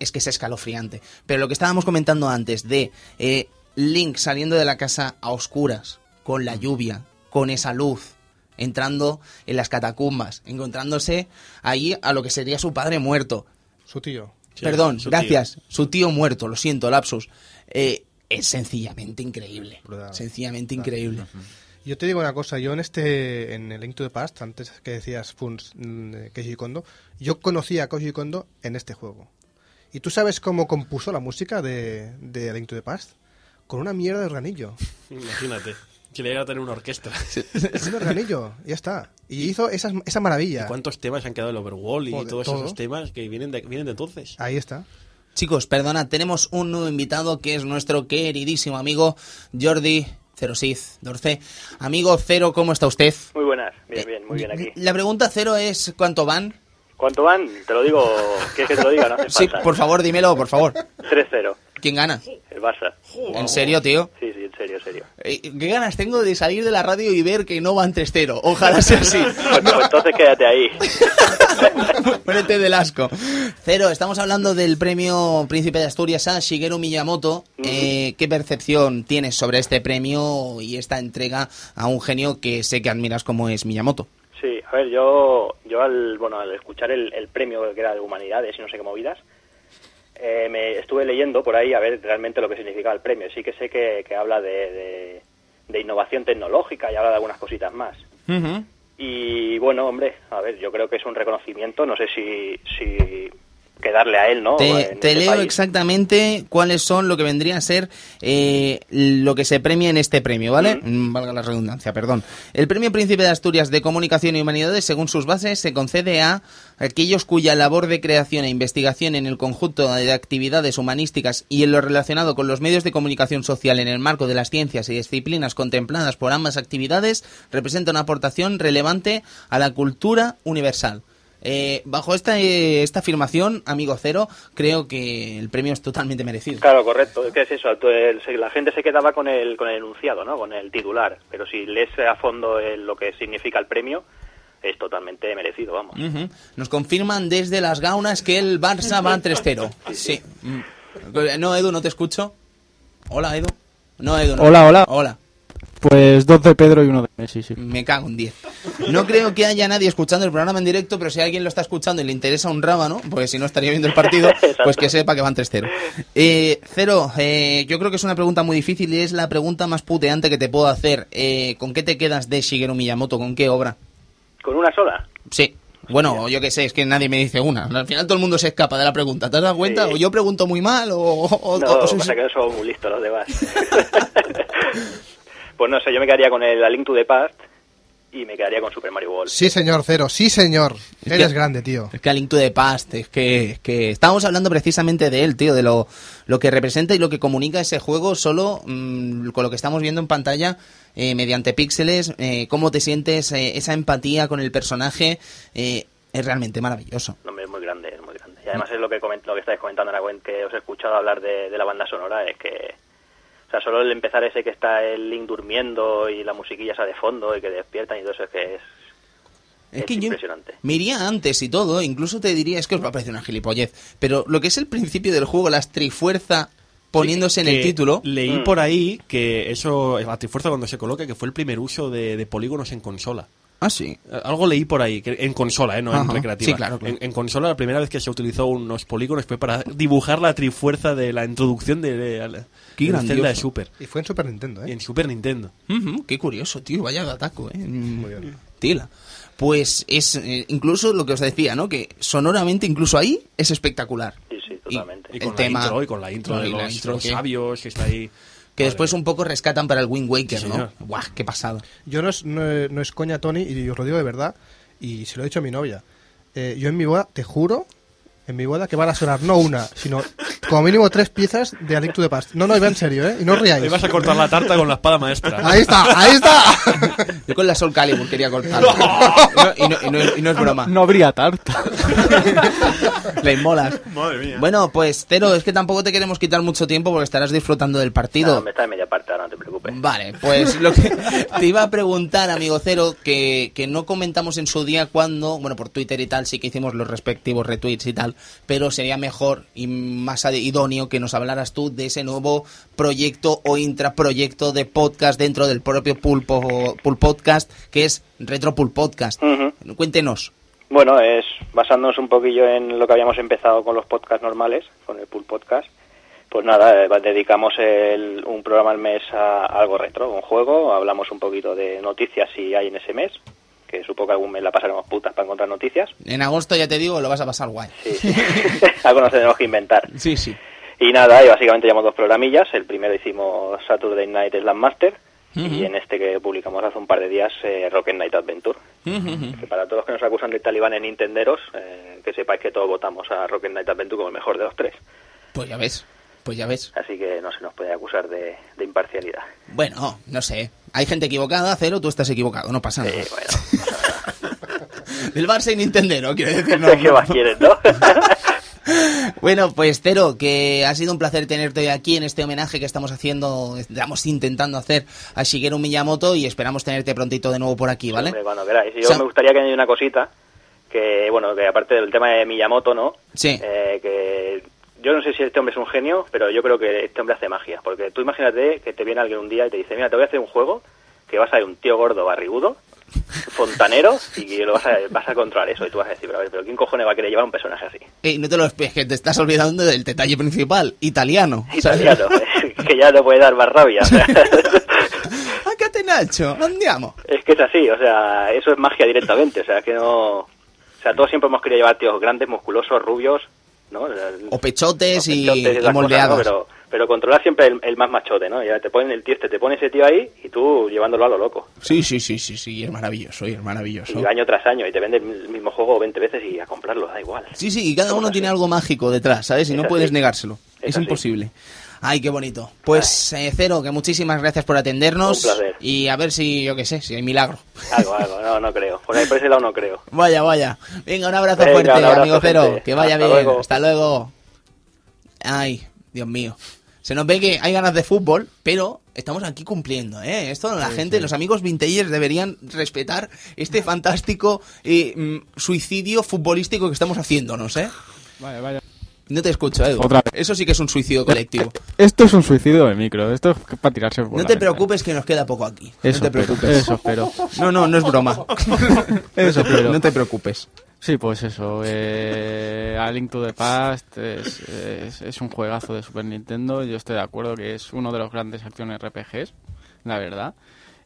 S1: es que es escalofriante. Pero lo que estábamos comentando antes de eh, Link saliendo de la casa a oscuras, con la lluvia, con esa luz, entrando en las catacumbas, encontrándose ahí a lo que sería su padre muerto.
S4: Su tío.
S5: Sí,
S1: Perdón,
S5: su tío.
S1: gracias. Su tío muerto, lo siento, lapsus. Eh, es sencillamente increíble.
S4: Brutal.
S1: Sencillamente increíble.
S4: Yo te digo una cosa, yo en este, en el Link to the Past, antes que decías Funs, mm, de Keiji Kondo, yo conocí a Koji Kondo en este juego. ¿Y tú sabes cómo compuso la música de, de Link to the Past? Con una mierda de organillo.
S5: Imagínate. Si le llegara a tener una orquesta.
S4: un organillo, ya está. Y hizo esas- esa maravilla.
S5: ¿Cuántos temas han quedado del Overwall y
S4: Joder,
S5: todos
S4: todo.
S5: esos temas que vienen de, vienen de entonces?
S4: Ahí está.
S1: Chicos, perdona, tenemos un nuevo invitado que es nuestro queridísimo amigo Jordi Cerosith Dorce. Amigo Cero, ¿cómo está usted?
S8: Muy buenas, bien, bien, muy bien aquí.
S1: La pregunta Cero es ¿cuánto van?
S8: ¿Cuánto van? Te lo digo, ¿quieres que te lo diga? No hace
S1: Sí,
S8: falta.
S1: por favor, dímelo, por favor.
S8: 3-0,
S1: ¿Quién gana?
S8: el Barça.
S1: ¿En serio, tío?
S8: Sí, sí, en serio, en serio.
S1: Eh, ¿Qué ganas tengo de salir de la radio y ver que no van 3-0? Ojalá sea así.
S8: Pues, pues entonces quédate ahí.
S1: Ponete del asco. Cero, estamos hablando del premio Príncipe de Asturias a Shigeru Miyamoto. Eh, ¿Qué percepción tienes sobre este premio y esta entrega a un genio que sé que admiras como es Miyamoto?
S8: Sí, a ver, yo, yo al, bueno, al escuchar el, el premio que era de humanidades y no sé qué movidas, eh, me estuve leyendo por ahí a ver realmente lo que significaba el premio. Sí que sé que, que habla de, de, de innovación tecnológica y habla de algunas cositas más. Y bueno, hombre, a ver, yo creo que es un reconocimiento, no sé si, si que darle a él, ¿no?
S1: Te,
S8: este
S1: leo
S8: país.
S1: exactamente cuáles son lo que vendría a ser eh, lo que se premia en este premio, ¿vale? Mm, Valga la redundancia, perdón. El premio Príncipe de Asturias de Comunicación y Humanidades, según sus bases, se concede a aquellos cuya labor de creación e investigación en el conjunto de actividades humanísticas y en lo relacionado con los medios de comunicación social en el marco de las ciencias y disciplinas contempladas por ambas actividades representa una aportación relevante a la cultura universal. Eh, bajo esta, eh, esta afirmación, amigo Cero, creo que el premio es totalmente merecido.
S8: Claro, correcto. ¿Qué es eso? Tú, el- se- la gente se quedaba con el, con el enunciado, ¿no? Con el titular. Pero si lees a fondo el- lo que significa el premio, es totalmente merecido, vamos.
S1: Nos confirman desde las gaunas que el Barça va 3-0. Sí. Mm. No, Edu, no te escucho. Hola, Edu. No, Edu. no.
S2: Hola, hola.
S1: Hola.
S2: Pues dos de Pedro y uno de Messi, sí.
S1: Me cago en 10. No creo que haya nadie escuchando el programa en directo, pero si alguien lo está escuchando y le interesa un rábano, porque si no estaría viendo el partido, pues que sepa que van 3-0. Eh, Cero, eh, yo creo que es una pregunta muy difícil y es la pregunta más puteante que te puedo hacer. Eh, ¿Con qué te quedas de Shigeru Miyamoto? ¿Con qué obra?
S8: ¿Con una sola?
S1: Sí. Bueno, yo qué sé, es que nadie me dice una. Al final todo el mundo se escapa de la pregunta. ¿Te has dado cuenta?
S8: Sí.
S1: O yo pregunto muy mal o... o-
S8: No,
S1: o- o-
S8: pasa que no somos muy listos los demás. pues no sé, yo me quedaría con el A Link to the Past
S7: y me quedaría con Super Mario World.
S4: Sí, señor, Cero, sí, señor.
S1: Es
S4: Eres
S1: que-
S4: grande, tío.
S1: Es que a Link to the Past, es que, es que estábamos hablando precisamente de él, tío, de lo, lo que representa y lo que comunica ese juego solo mm, con lo que estamos viendo en pantalla eh, mediante píxeles, eh, cómo te sientes, eh, esa empatía con el personaje, eh, es realmente maravilloso.
S7: No, hombre, es muy grande, es muy grande. Y además es lo que coment- lo que estáis comentando ahora, Gwen, que os he escuchado hablar de, de la banda sonora, es que... Sea, solo el empezar ese que está el Link durmiendo y la musiquilla esa de fondo y que despiertan y todo eso es que es...
S1: Es
S7: Es
S1: que yo
S7: impresionante.
S1: me iría antes y todo, incluso te diría, es que os va a parecer una gilipollez, pero lo que es el principio del juego, las trifuerza poniéndose en el título,
S5: Leí
S7: Mm.
S5: por ahí que eso, la Trifuerza cuando se coloca, que fue el primer uso de, de polígonos en consola.
S1: Ah sí,
S5: Eh, Algo leí por ahí, que en consola, ¿eh? no en recreativa.
S1: Sí, claro, claro.
S5: En, en consola la primera vez que se utilizó unos polígonos fue para dibujar la trifuerza de la introducción de, de, de
S1: Qué
S5: Zelda de
S1: grandioso.
S5: Super.
S4: Y fue en Super Nintendo,
S5: Y
S4: ¿eh?
S5: en Super Nintendo.
S1: Qué curioso, tío, vaya de ataco, eh.
S4: Muy bien.
S1: Tila. Pues es eh, incluso lo que os decía, ¿no? Que sonoramente incluso ahí es espectacular.
S7: Sí, sí, totalmente.
S5: Y
S1: El
S5: con la
S1: tema-
S5: intro, y con la intro
S1: No,
S5: de los,
S1: intro
S5: los sabios que está ahí.
S1: Que
S5: Madre
S1: después un poco rescatan para el Wind Waker,
S5: Sí,
S1: ¿no?
S5: señor.
S1: Buah, qué pasado.
S4: Yo no es, no, es- no es coña, Tony, y os lo digo de verdad, y se lo he dicho a mi novia. Eh, yo en mi boda, te juro, en mi boda que van a sonar no una, sino como mínimo tres piezas de A Link to the Past. No, no, iba en serio, ¿eh? Y no os
S5: Ahí
S4: riáis.
S5: vas a cortar la tarta con la espada maestra.
S4: Ahí está, ahí está.
S1: Yo con la Soul Calibur quería cortarlo. y, no, y no- y no es broma.
S2: No habría tarta.
S1: Le inmolas.
S5: Madre mía.
S1: Bueno, pues Cero, es que tampoco te queremos quitar mucho tiempo porque estarás disfrutando del
S7: No,
S1: partido.
S7: me está en media parte, ahora no te preocupes.
S1: Vale, pues lo que te iba a preguntar, amigo Cero, que, que no comentamos en su día cuando, bueno, por Twitter y tal, sí que hicimos los respectivos retweets y tal, pero sería mejor y más idóneo que nos hablaras tú de ese nuevo proyecto o intraproyecto de podcast dentro del propio Pulpo, Pul Podcast, que es Retro Pul Podcast. Cuéntenos.
S7: Bueno, es basándonos un poquillo en lo que habíamos empezado con los podcasts normales, con el Pool Podcast. Pues nada, eh, dedicamos el- un programa al mes a algo retro, un juego, hablamos un poquito de noticias si hay en ese mes, que supongo que algún mes la pasaremos putas para encontrar noticias.
S1: En agosto ya te digo, lo vas a pasar guay.
S7: Sí, sí. algo nos tenemos que inventar.
S1: Sí, sí.
S7: Y nada, y básicamente llevamos dos programillas. El primero hicimos Saturday Night Slam Master y en este que publicamos hace un par de días eh, Rocket Knight Adventure. Que para todos los que nos acusan de talibán en Nintenderos, eh, que sepáis que todos votamos a Rocket Knight Adventure como el mejor de los tres.
S1: Pues ya ves, pues ya ves.
S7: Así que no se nos puede acusar de, de imparcialidad.
S1: Bueno, no sé. Hay gente equivocada, Cero, tú estás equivocado, no pasa
S7: Sí,
S1: nada.
S7: bueno,
S1: Del Barça y Nintendo, quiero decir, no.
S7: ¿qué más quieres, no?
S1: Bueno, pues Cero, que ha sido un placer tenerte hoy aquí en este homenaje que estamos haciendo, estamos intentando hacer a Shigeru Miyamoto y esperamos tenerte prontito de nuevo por aquí, ¿vale?
S7: Hombre, cuando queráis. Yo
S1: O sea-
S7: me gustaría que añadir una cosita, que bueno, que aparte del tema de Miyamoto, ¿no?
S1: Sí.
S7: Eh, que yo no sé si este hombre es un genio, pero yo creo que este hombre hace magia. Porque tú imagínate que te viene alguien un día y te dice, mira, te voy a hacer un juego que vas a ser un tío gordo barrigudo, fontanero, y lo vas a, vas a controlar eso. Y tú vas a decir, pero, a ver, pero ¿quién cojones va a querer llevar un personaje así?
S1: Ey, no te lo es que te estás olvidando del detalle principal, italiano.
S7: Italiano, que ya no puede dar más rabia. o sea.
S1: Ah, ¿qué te Nacho? Andiamo.
S7: Es que es así, o sea, eso es magia directamente, o sea, que no... O sea, todos siempre hemos querido llevar tíos grandes, musculosos, rubios, ¿no? O
S1: pechotes y,
S7: pechotes
S1: y
S7: esas cosas,
S1: moldeados.
S7: ¿no? Pero, pero controlar siempre el, el más machote, ¿no? Ya te ponen el tío, este, te pone ese tío ahí y tú llevándolo a lo loco.
S1: Sí, sí, sí, sí, sí, es maravilloso, y es maravilloso.
S7: Y año tras año, y te vende el mismo juego 20 veces y a comprarlo, da igual.
S1: Sí, sí, y cada uno tiene algo mágico detrás, ¿sabes? Y
S7: Es
S1: no
S7: así.
S1: puedes negárselo. Es,
S7: Es así.
S1: Ay, qué bonito. Pues, eh, Cero, que muchísimas gracias por atendernos.
S7: Un placer.
S1: Y a ver si, yo qué sé, si hay milagro.
S7: Algo, algo, no, no creo. Por ahí por ese lado no creo.
S1: Vaya, vaya. Venga, un abrazo
S7: Venga,
S1: fuerte,
S7: un abrazo,
S1: amigo Cero. Que vaya
S7: Hasta
S1: bien.
S7: luego.
S1: Hasta luego. Ay, Dios mío. Se nos ve que hay ganas de fútbol, pero estamos aquí cumpliendo, ¿eh? Esto la gente, los amigos vintagers deberían respetar este fantástico eh, mm, suicidio futbolístico que estamos haciéndonos, ¿eh?
S2: Vaya, vaya.
S1: No te escucho, Edu.
S2: Otra vez.
S1: Eso sí que es un suicidio colectivo.
S2: Esto es un suicidio de micro. Esto es para tirarse por
S1: No
S2: la
S1: te
S2: ventana.
S1: preocupes que nos queda poco aquí.
S2: Eso
S1: no te
S2: espero,
S1: preocupes.
S2: Eso espero.
S1: No, no, no es broma.
S2: Eso espero.
S1: no te preocupes.
S2: Sí, pues eso. Eh, A Link to the Past es, es, es un juegazo de Super Nintendo. Yo estoy de acuerdo que es uno de los grandes acciones RPGs, la verdad.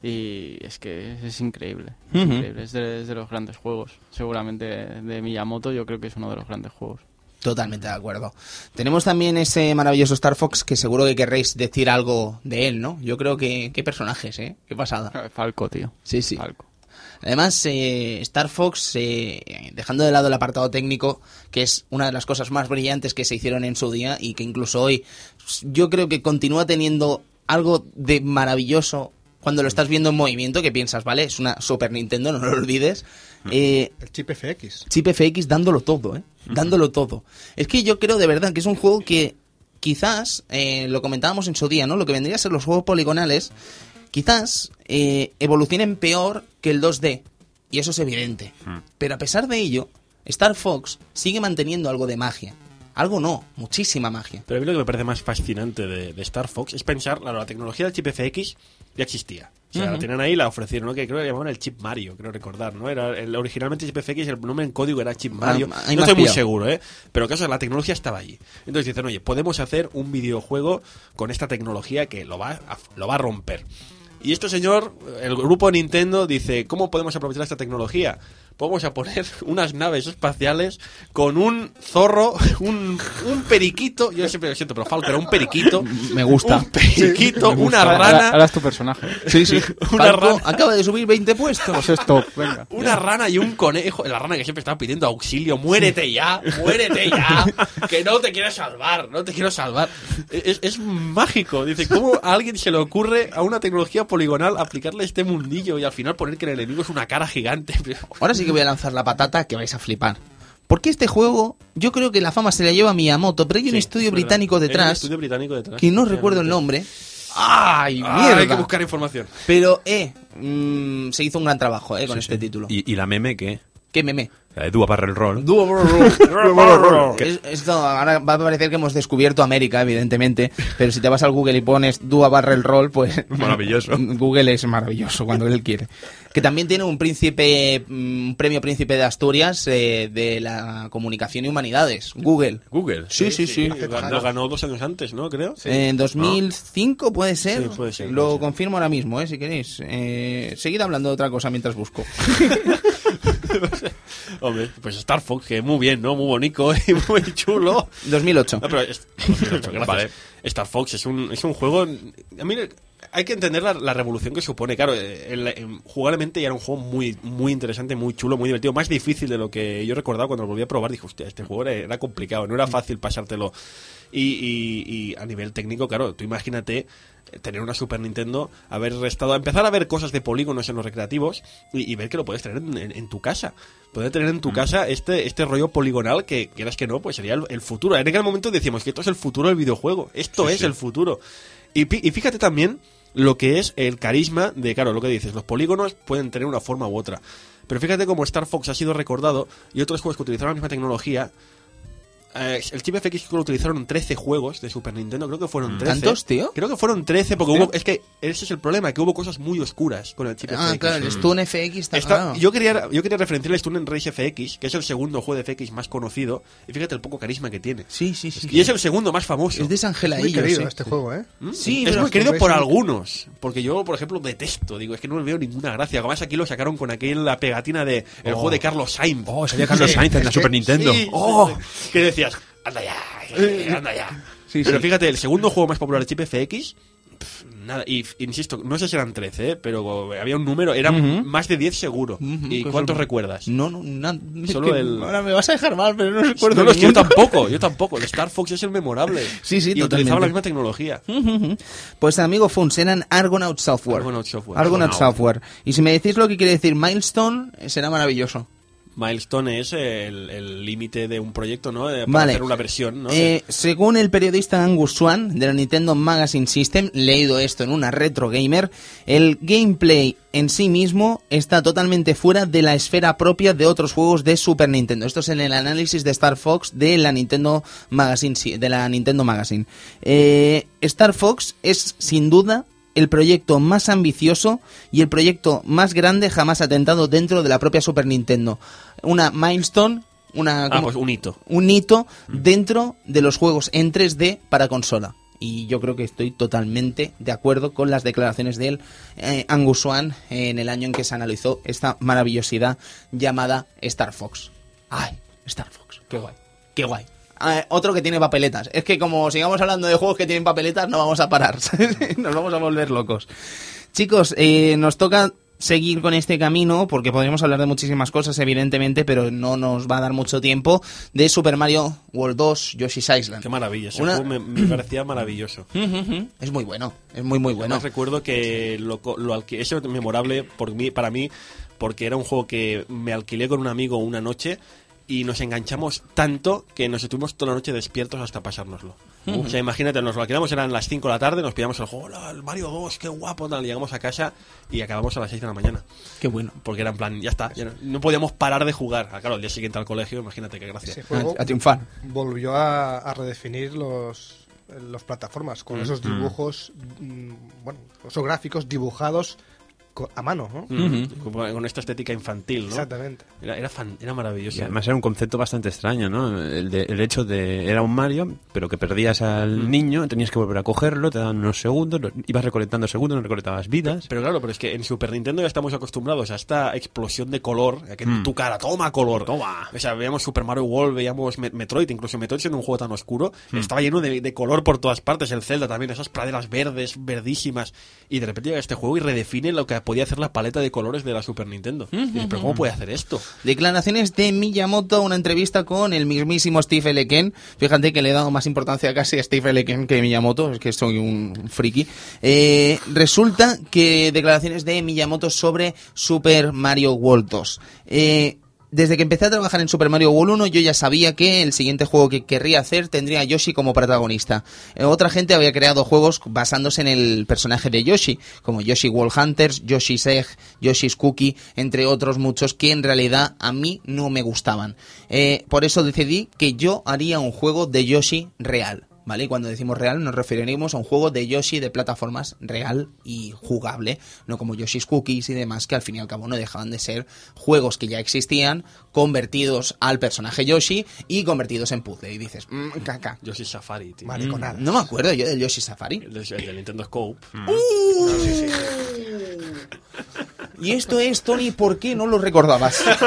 S2: Y es que es, es increíble. Es,
S1: Ujú.
S2: increíble. Es, de, es de los grandes juegos. Seguramente de Miyamoto yo creo que es uno de los grandes juegos.
S1: Totalmente de acuerdo. Tenemos también ese maravilloso Star Fox que seguro que querréis decir algo de él, ¿no? Yo creo que... ¿Qué personajes, eh? Qué pasada.
S2: Falco, tío.
S1: Sí, sí.
S2: Falco.
S1: Además, eh, Star Fox, eh, dejando de lado el apartado técnico, que es una de las cosas más brillantes que se hicieron en su día y que incluso hoy yo creo que continúa teniendo algo de maravilloso cuando lo estás viendo en movimiento, que piensas, vale, es una Super Nintendo, no lo olvides. Eh,
S4: El chip FX.
S1: Chip FX dándolo todo, ¿eh? Dándolo todo. Es que yo creo de verdad que es un juego que quizás, eh, lo comentábamos en su día, ¿no? Lo que vendría a ser los juegos poligonales, quizás eh, evolucionen peor que el 2D. Y eso es evidente. Pero a pesar de ello, Star Fox sigue manteniendo algo de magia. Algo no, muchísima magia.
S5: Pero a mí lo que me parece más fascinante de, de Star Fox es pensar, claro, la tecnología del chip FX ya existía. O sea, la tenían ahí la ofrecieron, ¿no? Que creo que llamaban el chip Mario, creo recordar, ¿no? Era el, originalmente chip FX, el nombre en código era chip Mario.
S1: Ah, hay
S5: no estoy muy seguro, ¿eh? Pero caso, la tecnología estaba allí. Entonces dicen, oye, podemos hacer un videojuego con esta tecnología que lo va a, lo va a romper. Y este señor, el grupo Nintendo, dice, ¿cómo podemos aprovechar esta tecnología? Vamos a poner unas naves espaciales con un zorro, un, un periquito, yo siempre lo siento, pero Falco era un periquito.
S1: Me gusta.
S5: Un periquito, una rana.
S2: Ahora es tu personaje.
S1: Sí, sí.
S5: Una
S1: Falco
S5: rana.
S1: acaba de subir 20 puestos.
S2: Pues es top, venga.
S5: Una rana y un conejo. La rana que siempre estaba pidiendo auxilio. Muérete ya, muérete ya. Que no te quiero salvar, no te quiero salvar. Es, es mágico. Dice, ¿cómo a alguien se le ocurre a una tecnología poligonal aplicarle este mundillo y al final poner que el enemigo es una cara gigante?
S1: Ahora sí que voy a lanzar la patata que vais a flipar. Porque este juego, yo creo que la fama se la lleva Miyamoto, pero hay un
S5: Sí,
S1: estudio
S5: es
S1: británico
S5: Hay un
S1: detrás
S5: estudio británico detrás.
S1: que no recuerdo el nombre. ¡Ay,
S5: Ah,
S1: mierda!
S5: hay que buscar información.
S1: Pero, eh, mm, se hizo un gran trabajo, eh, con este título.
S3: ¿Y, y la meme qué?
S1: ¿Qué meme?
S3: La de Dua Barrel Roll.
S1: Es- esto ahora va a parecer que hemos descubierto América, evidentemente, pero si te vas al Google y pones Dua Barrel Roll, pues
S3: Maravilloso.
S1: Google es maravilloso cuando él quiere. Que también tiene un príncipe, mm, un premio príncipe de Asturias eh, de la comunicación y humanidades, Google.
S3: Google.
S1: Sí, sí, sí.
S5: Lo ganó dos años antes, ¿no? Creo.
S1: En 2005 puede ser.
S5: Sí, puede ser,
S1: Lo
S5: puede ser.
S1: confirmo ahora mismo, eh, si queréis. Eh, seguid hablando de otra cosa mientras busco.
S5: Hombre, pues Star Fox, que muy bien, ¿no? Muy bonito y muy chulo.
S1: 2008.
S5: No, pero es- 2008, gracias.
S3: Vale.
S5: Star Fox es un, es un juego. A mí hay que entender la, la revolución que supone. Claro, el- en- jugablemente ya era un juego muy, muy interesante, muy chulo, muy divertido. Más difícil de lo que yo recordaba cuando lo volví a probar. Dije, hostia, este juego era, era complicado, no era fácil pasártelo. Y, y- y a nivel técnico, claro, tú imagínate tener una Super Nintendo, haber estado, empezar a ver cosas de polígonos en los recreativos y, y ver que lo puedes tener en, en- en tu casa. Poder tener en tu casa este, este rollo poligonal que, quieras que no, pues sería el, el futuro. En aquel momento decíamos que esto es el futuro del videojuego. Esto es el futuro. Y, y fíjate también lo que es el carisma de, claro, lo que dices, los polígonos pueden tener una forma u otra. Pero fíjate cómo Star Fox ha sido recordado y otros juegos que utilizaron la misma tecnología. Eh, el chip FX que lo utilizaron 13 juegos de Super Nintendo, creo que fueron 13.
S1: ¿Tantos, tío?
S5: Creo que fueron 13, porque hubo, es que ese es el problema, que hubo cosas muy oscuras con el chip
S1: Ah,
S5: FX.
S1: claro, el Stun FX está,
S5: Está-
S1: claro.
S5: yo, quería, yo quería referenciar el Stun en Race FX, que es el segundo juego de FX más conocido, y fíjate el poco carisma que tiene.
S1: Sí, sí, sí.
S5: Y es el segundo más famoso.
S1: Es de San
S4: Muy querido
S1: sí.
S4: este juego, ¿eh?
S5: ¿Mm?
S1: Sí,
S5: es muy
S1: es que
S5: querido por
S4: un-
S5: algunos. Porque yo, por ejemplo, detesto. Digo, es que no le veo ninguna gracia. Además, aquí lo sacaron con aquella pegatina de el juego de Carlos Sainz.
S3: Oh, salía Carlos Sainz en la Super Nintendo.
S5: Sí,
S3: Oh.
S5: sí, sí. Decías, anda ya, eh, anda ya. Pero fíjate, el segundo juego más popular de Chip FX. Nada, y insisto, no sé si eran 13, ¿eh? pero había un número, eran más de 10 seguro. ¿Y
S1: pues
S5: cuántos recuerdas?
S1: No, no, na- es
S5: Solo
S1: que
S5: el-
S1: Ahora me vas a dejar mal, pero no recuerdo.
S5: No, no, es que yo tampoco, yo tampoco. El Star Fox es el memorable.
S1: Sí, sí,
S5: y utilizaba la misma tecnología.
S1: Pues amigo Funs, eran Argonaut Software.
S5: Argonaut Software.
S1: Argonaut. Software. Y si me decís lo que quiere decir Milestone, eh, será maravilloso.
S5: Milestone es el límite de un proyecto, ¿no? Para
S1: Vale.
S5: hacer una versión, ¿no?
S1: Eh, según el periodista Angus Swan de la Nintendo Magazine System, leído esto en una retro gamer, el gameplay en sí mismo está totalmente fuera de la esfera propia de otros juegos de Super Nintendo. Esto es en el análisis de Star Fox de la Nintendo Magazine, de la Nintendo Magazine. Eh, Star Fox es sin duda el proyecto más ambicioso y el proyecto más grande jamás atentado dentro de la propia Super Nintendo. Una milestone, una
S5: ah, pues un hito.
S1: un hito dentro de los juegos en 3D para consola. Y yo creo que estoy totalmente de acuerdo con las declaraciones de él, eh, Angus Swan, en el año en que se analizó esta maravillosidad llamada Star Fox. ¡Ay! Star Fox. ¡Qué guay! ¡Qué guay! Ah, otro que tiene papeletas. Es que como sigamos hablando de juegos que tienen papeletas, no vamos a parar. ¿sabes? Nos vamos a volver locos. Chicos, eh, nos toca seguir con este camino, porque podríamos hablar de muchísimas cosas, evidentemente, pero no nos va a dar mucho tiempo, de Super Mario World 2 Yoshi's Island.
S5: Qué maravilla, ese
S1: Una-
S5: juego me, me parecía maravilloso.
S1: Es muy bueno, es muy, muy bueno.
S5: Además recuerdo que lo, lo eso es memorable por mí, para mí porque era un juego que me alquilé con un amigo una noche y nos enganchamos tanto que nos estuvimos toda la noche despiertos hasta pasárnoslo. O sea, imagínate, nos lo alquilamos, eran las 5 de la tarde, nos pillamos el juego, "Hola, el Mario 2, qué guapo, tal, llegamos a casa y acabamos a las 6 de la mañana.
S1: Qué bueno.
S5: Porque era en plan, ya está, ya no, no podíamos parar de jugar. Ah, claro, el día siguiente al colegio, imagínate qué gracia.
S4: Ese juego
S1: A, a triunfar.
S4: volvió a, a redefinir los, los plataformas con esos dibujos, mm, bueno, esos gráficos dibujados a mano, ¿no?
S5: Con, con esta estética infantil, ¿no?
S4: Exactamente.
S5: Era, era, fan- era maravilloso.
S3: Y además era un concepto bastante extraño, ¿no? El, de- el hecho de... Era un Mario, pero que perdías al niño, tenías que volver a cogerlo, te daban unos segundos, lo- ibas recolectando segundos, no recolectabas vidas.
S5: Pero claro, pero es que en Super Nintendo ya estamos acostumbrados a esta explosión de color, a que
S3: Mm.
S5: tu cara toma color. Toma. O sea, veíamos Super Mario World, veíamos Me- Metroid, incluso Metroid siendo un juego tan oscuro,
S3: Mm.
S5: estaba lleno de, de color por todas partes. El Zelda también, esas praderas verdes, verdísimas. Y de repente llega este juego y redefine lo que podía hacer la paleta de colores de la Super Nintendo. Dices, pero ¿cómo puede hacer esto?
S1: Declaraciones de Miyamoto, una entrevista con el mismísimo Steve L. Ken. Fíjate que le he dado más importancia casi a Steve L. Ken que a Miyamoto, es que soy un friki. Eh, resulta que declaraciones de Miyamoto sobre Super Mario World 2. Eh, desde que empecé a trabajar en Super Mario World 1 yo ya sabía que el siguiente juego que querría hacer tendría a Yoshi como protagonista. Eh, otra gente había creado juegos basándose en el personaje de Yoshi, como Yoshi World Hunters, Yoshi's Egg, Yoshi's Cookie, entre otros muchos que en realidad a mí no me gustaban. Eh, por eso decidí que yo haría un juego de Yoshi real. ¿Vale? Y cuando decimos real nos referiremos a un juego de Yoshi de plataformas real y jugable, no como Yoshi's Cookies y demás, que al fin y al cabo no dejaban de ser juegos que ya existían, convertidos al personaje Yoshi y convertidos en puzzle. Y dices, mmm, caca.
S5: Yoshi Safari, tío.
S4: Mariconada.
S1: No me acuerdo yo del Yoshi Safari.
S5: El, de- el del Nintendo Scope.
S1: Y esto es, Tony, ¿por qué no lo recordabas?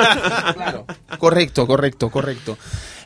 S1: claro. Correcto, correcto, correcto.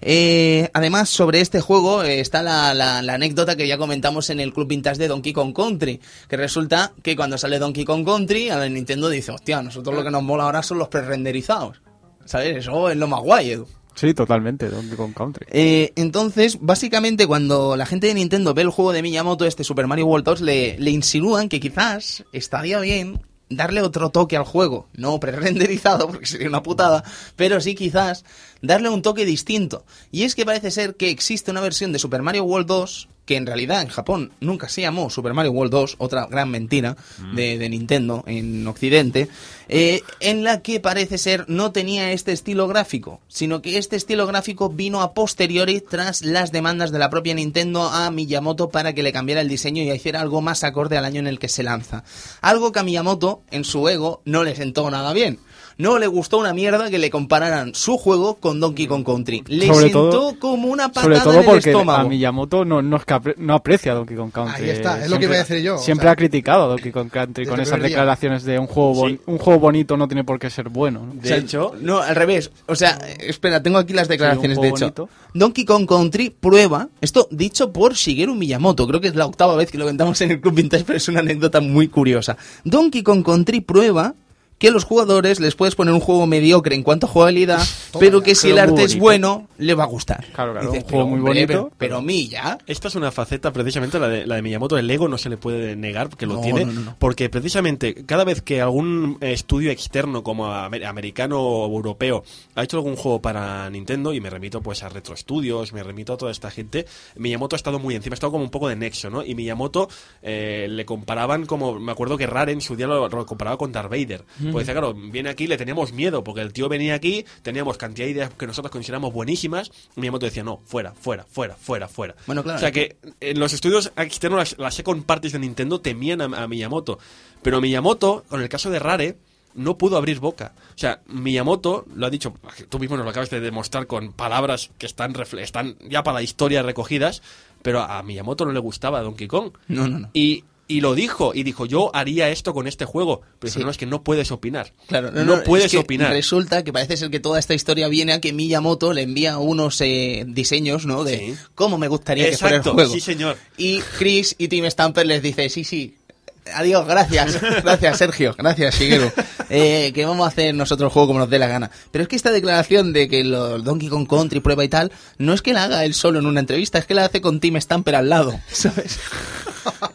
S1: Eh, además, sobre este juego eh, está la, la- la anécdota que ya comentamos en el Club Vintage de Donkey Kong Country, que resulta que cuando sale Donkey Kong Country, a la Nintendo dice, hostia, nosotros lo que nos mola ahora son los pre-renderizados. ¿Sabes? Eso es lo más guay, Edu.
S2: Sí, totalmente, Donkey Kong Country.
S1: Eh, entonces, básicamente, cuando la gente de Nintendo ve el juego de Miyamoto, este Super Mario World 2, le, le insinúan que quizás estaría bien darle otro toque al juego. No pre-renderizado, porque sería una putada, pero sí quizás darle un toque distinto. Y es que parece ser que existe una versión de Super Mario World 2 que en realidad en Japón nunca se llamó Super Mario World 2, otra gran mentira de, de Nintendo en Occidente, eh, en la que parece ser no tenía este estilo gráfico, sino que este estilo gráfico vino a posteriori tras las demandas de la propia Nintendo a Miyamoto para que le cambiara el diseño y hiciera algo más acorde al año en el que se lanza. Algo que a Miyamoto, en su ego, no le sentó nada bien. No le gustó una mierda que le compararan su juego con Donkey Kong Country. Le
S2: Sobre
S1: sentó
S2: todo-
S1: como una
S2: Sobre
S1: patada
S2: todo
S1: en el
S2: porque
S1: estómago.
S2: a Miyamoto no, no, es que apre- no aprecia Donkey Kong Country.
S4: Ahí está, es lo que iba a decir yo, o
S2: Siempre
S4: sea,
S2: ha criticado a Donkey Kong Country con esas
S4: día.
S2: declaraciones de un juego, bon-
S5: Sí.
S2: un juego bonito no tiene por qué ser bueno. ¿no?
S5: De hecho,
S1: No, al revés. O sea, espera, tengo aquí las declaraciones.
S2: Sí,
S1: de hecho,
S2: bonito.
S1: Donkey Kong Country prueba, esto dicho por Shigeru Miyamoto, creo que es la octava vez que lo contamos en el Club Vintage, pero es una anécdota muy curiosa. Donkey Kong Country prueba que a los jugadores les puedes poner un juego mediocre en cuanto a jugabilidad, pero que si el arte es bueno, le va a gustar.
S2: Claro, claro,
S1: Dices,
S2: un juego
S1: pero,
S2: muy bonito,
S1: Pero, pero Milla,
S5: Esta es una faceta precisamente la de, la de Miyamoto. El ego no se le puede negar que lo
S1: No,
S5: tiene.
S1: no, no, no.
S5: Porque precisamente cada vez que algún estudio externo como amer- americano o europeo ha hecho algún juego para Nintendo, y me remito pues a Retro Studios, me remito a toda esta gente, Miyamoto ha estado muy encima, ha estado como un poco de nexo, ¿no? Y Miyamoto eh, le comparaban como, me acuerdo que Rare en su día lo, lo comparaba con Darth Vader. Pues decía, claro, viene aquí, le teníamos miedo, porque el tío venía aquí, teníamos cantidad de ideas que nosotros consideramos buenísimas, y Miyamoto decía, no, fuera, fuera, fuera, fuera, fuera.
S1: Bueno, claro.
S5: O sea que en los estudios externos, las, las second parties de Nintendo temían a, a Miyamoto. Pero Miyamoto, con el caso de Rare, no pudo abrir boca. O sea, Miyamoto lo ha dicho, tú mismo nos lo acabas de demostrar con palabras que están, están ya para la historia recogidas, pero a Miyamoto no le gustaba Donkey Kong.
S1: No, no, no.
S5: Y, y lo dijo, y dijo, yo haría esto con este juego. Pero
S1: Sí.
S5: no, es que no puedes opinar.
S1: Claro,
S5: no, puedes
S1: es que
S5: opinar.
S1: Resulta que parece ser que toda esta historia viene a que Miyamoto le envía unos eh, diseños, ¿no? De
S5: Sí.
S1: cómo me gustaría que fuera el
S5: Exacto,
S1: juego.
S5: sí, señor.
S1: Y Chris y Tim Stamper les dice, sí, sí, Adiós, gracias. Gracias, Sergio. Gracias, Shigeru. Eh, que vamos a hacer nosotros el juego como nos dé la gana. Pero es que esta declaración de que los Donkey Kong Country prueba y tal, no es que la haga él solo en una entrevista, es que la hace con Tim Stamper al lado, ¿sabes?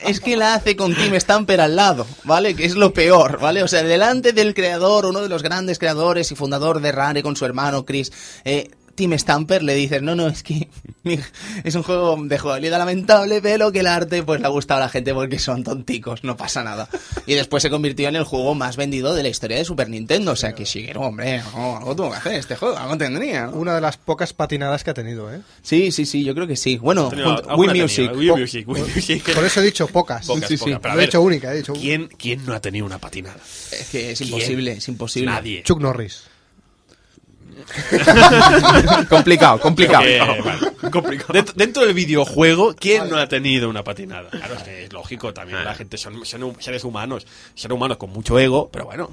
S1: Es que la hace con Tim Stamper al lado, ¿vale? Que es lo peor, ¿vale? O sea, delante del creador, uno de los grandes creadores y fundador de Rare con su hermano Chris, eh, Tim Stamper le dices, no, no, es que es un juego de jugabilidad lamentable, pero que el arte pues le ha gustado a la gente porque son tonticos, no pasa nada. Y después se convirtió en el juego más vendido de la historia de Super Nintendo, o sea que Shigeru, hombre, algo, algo tuvo que hacer este juego, algo tendría. ¿no?
S4: Una de las pocas patinadas que ha tenido, ¿eh?
S1: Sí, sí, sí, yo creo que sí. Bueno, Wii Music.
S5: Wii
S1: Po-
S5: Music, Wii Music.
S4: Por eso he dicho pocas.
S5: Pocas,
S1: sí, sí.
S5: pocas, pero
S4: he dicho única, he dicho
S5: ¿quién, ¿Quién no ha tenido una patinada?
S1: Es que es
S5: ¿Quién?
S1: imposible, es imposible.
S5: Nadie.
S4: Chuck Norris.
S1: complicado, complicado.
S5: Eh, vale. Dentro, dentro del videojuego, ¿quién no ha tenido una patinada? Claro, es que es lógico, también la gente son, son seres humanos, seres humanos con mucho ego, pero bueno,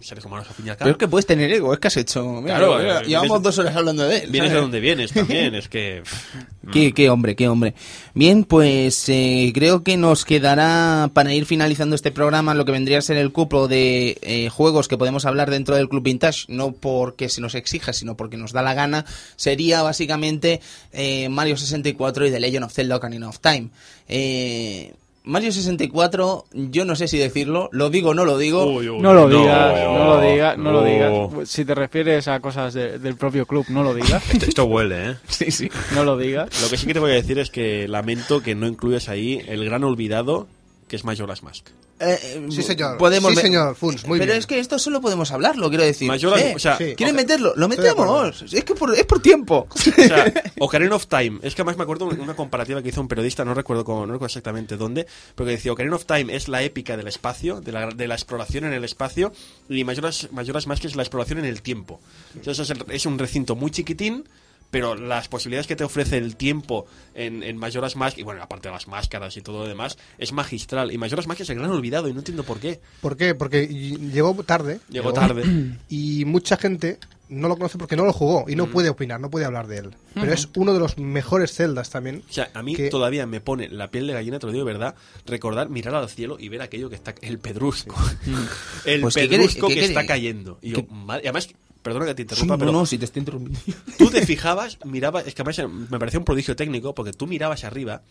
S5: seres humanos al fin y al cabo.
S1: Pero es que puedes tener ego, es que has hecho. Mira,
S5: Claro,
S1: mira,
S5: eh,
S1: llevamos
S5: vienes-
S1: dos horas hablando de él.
S5: Vienes de
S1: ¿sabes?
S5: donde vienes también, es que... pff,
S1: Qué, qué hombre, qué hombre. Bien, pues eh, creo que nos quedará para ir finalizando este programa lo que vendría a ser el cupo de eh, juegos que podemos hablar dentro del Club Vintage, no porque se nos exija, sino porque nos da la gana, sería básicamente eh, Mario 64 y The Legend of Zelda Ocarina of Time. Eh, Mario 64, yo no sé si decirlo, lo digo o no lo digo.
S5: uy, uy,
S2: No lo digas, no,
S3: no,
S2: lo digas, no, lo digas. Si te refieres a cosas de- del propio club, no lo digas.
S3: Esto, esto huele, ¿eh?
S1: Sí, sí.
S2: No lo digas.
S5: Lo que sí que te voy a decir es que lamento que no incluyas ahí el gran olvidado que es Majora's Mask.
S1: Eh,
S4: Sí, señor.
S1: Podemos
S4: Sí, señor, Funs, muy
S1: Pero
S4: bien.
S1: es que esto solo podemos hablarlo, quiero decir.
S5: Majora's-
S1: Eh,
S5: o sea,
S4: sí.
S1: ¿Quieren meterlo? Lo metemos. Es que por, es por tiempo.
S5: O sea, Ocarina of Time. Es que además me acuerdo una comparativa que hizo un periodista, no recuerdo cómo, no recuerdo exactamente dónde, pero que decía Ocarina of Time es la épica del espacio, de la, de la exploración en el espacio, y Majora's, Majora's Mask es la exploración en el tiempo. Entonces es, el- es un recinto muy chiquitín, pero las posibilidades que te ofrece el tiempo en, en Majora's Mask, y bueno, aparte de las máscaras y todo lo demás, es magistral. Y Majora's Mask es el gran olvidado, y no entiendo por qué.
S4: ¿Por qué? Porque llegó tarde.
S5: Llegó tarde.
S4: Y mucha gente no lo conoce porque no lo jugó y no
S5: Mm.
S4: puede opinar, no puede hablar de él. Pero es uno de los mejores celdas también.
S5: O sea, a mí
S4: que-
S5: todavía me pone la piel de gallina, te lo digo de verdad, recordar, mirar al cielo y ver aquello que está, el pedrusco. el
S1: Pues, ¿qué
S5: pedrusco que está cayendo. Y yo, madre- además, perdona que te
S1: Sí,
S5: interrumpa,
S1: no,
S5: pero
S1: no, si te estoy interrumpiendo.
S5: tú te fijabas, mirabas, es que me parecía un prodigio técnico, porque tú mirabas arriba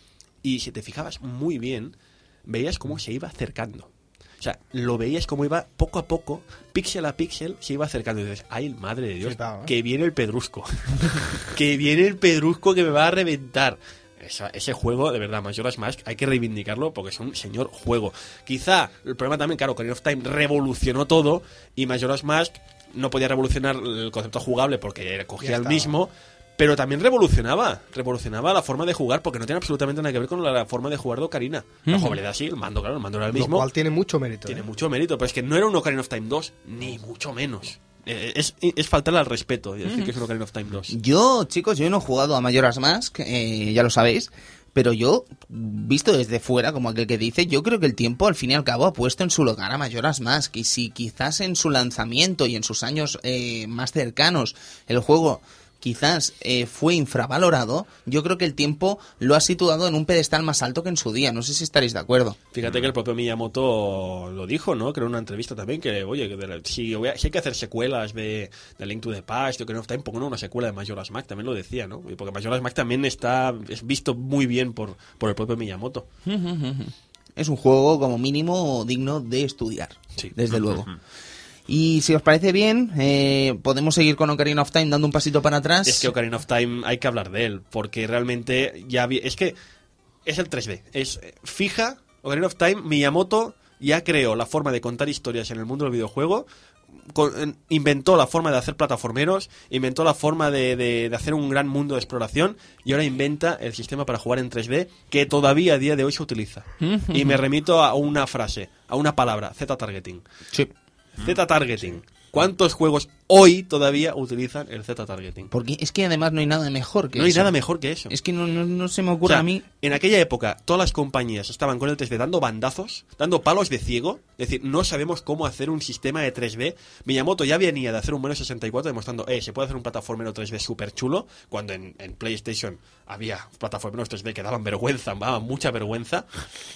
S5: y si te fijabas muy bien, veías cómo se iba acercando. O sea, lo veías como iba poco a poco, píxel a píxel, se iba acercando. Y dices, ay, madre de Dios,
S4: Flipado, ¿eh?
S5: que viene el pedrusco. que viene el pedrusco que me va a reventar. Esa- ese juego, de verdad, Majora's Mask, hay que reivindicarlo porque es un señor juego. Quizá el problema también, claro, Ocarina of Time revolucionó todo y Majora's Mask no podía revolucionar el concepto jugable porque cogía el mismo, pero también revolucionaba, revolucionaba la forma de jugar porque no tiene absolutamente nada que ver con la, forma de jugar de Ocarina. La jugabilidad sí, el mando, claro, el mando era el
S4: Lo
S5: mismo.
S4: cual tiene mucho mérito.
S5: Tiene
S4: ¿eh?
S5: mucho mérito, pero es que no era un Ocarina of Time 2, ni mucho menos. Eh, Es, es faltarle al respeto y decir que es un Ocarina of Time 2.
S1: Yo, chicos, yo no he jugado a Majora's Mask, eh, ya lo sabéis. Pero yo, visto desde fuera, como aquel que dice, yo creo que el tiempo al fin y al cabo ha puesto en su lugar a Majora's Mask. Y si quizás en su lanzamiento y en sus años eh, más cercanos el juego quizás eh, fue infravalorado, yo creo que el tiempo lo ha situado en un pedestal más alto que en su día. No sé si estaréis de acuerdo.
S5: Fíjate que el propio Miyamoto lo dijo, ¿no? Creo en una entrevista también que, oye, que la- si, voy a- si hay que hacer secuelas de, de Link to the Past, de Ocarina of Time, pongo una secuela de Majora's Mask, también lo decía, ¿no? Porque Majora's Mask también está es visto muy bien por, por el propio Miyamoto.
S1: Es un juego como mínimo digno de estudiar,
S5: Sí.
S1: desde luego. Y si os parece bien, eh, podemos seguir con Ocarina of Time dando un pasito para atrás.
S5: Es que Ocarina of Time hay que hablar de él, porque realmente ya vi- es que es el 3D, es eh, fija, Ocarina of Time, Miyamoto ya creó la forma de contar historias en el mundo del videojuego, con- en- inventó la forma de hacer plataformeros, inventó la forma de, de- de hacer un gran mundo de exploración y ahora inventa el sistema para jugar en 3D que todavía a día de hoy se utiliza. y me remito a una frase, a una palabra, Z-targeting.
S1: Sí.
S5: Z-targeting. ¿Cuántos juegos hoy todavía utilizan el Z-targeting?
S1: Porque es que además no hay nada mejor que
S5: No hay
S1: eso.
S5: nada mejor que eso.
S1: Es que no, no- no se me
S5: O
S1: ocurre
S5: sea,
S1: a mí.
S5: En aquella época, todas las compañías estaban con el 3D dando bandazos, dando palos de ciego. Es decir, no sabemos cómo hacer un sistema de 3D. Miyamoto ya venía de hacer un Mario 64 demostrando, eh, se puede hacer un plataformero 3D súper chulo. Cuando en, en PlayStation había plataformeros 3D que daban vergüenza, daban mucha vergüenza.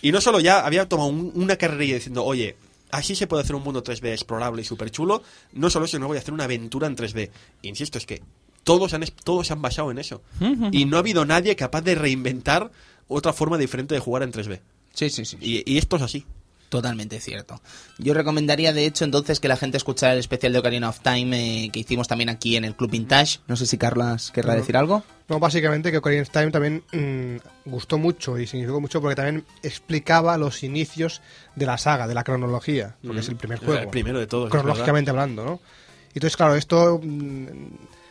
S5: Y no solo ya había tomado un- una carrerilla diciendo, oye, así se puede hacer un mundo 3D explorable y súper chulo. No solo eso, no voy a hacer una aventura en 3D. Insisto, es que todos han, todos se han basado en eso. Y no ha habido nadie capaz de reinventar otra forma diferente de jugar en 3D.
S1: Sí, sí, sí.
S5: Y, y esto es así.
S1: Totalmente cierto. Yo recomendaría, de hecho, entonces que la gente escuchara el especial de Ocarina of Time eh, que hicimos también aquí en el Club Vintage. No sé si Carlas querrá decir algo.
S4: No, básicamente que Ocarina of Time también mm, gustó mucho y significó mucho porque también explicaba los inicios de la saga, de la cronología, porque es el primer
S5: Era
S4: juego.
S5: el primero de todos,
S4: Cronológicamente hablando, ¿no? Y entonces, claro, esto mm,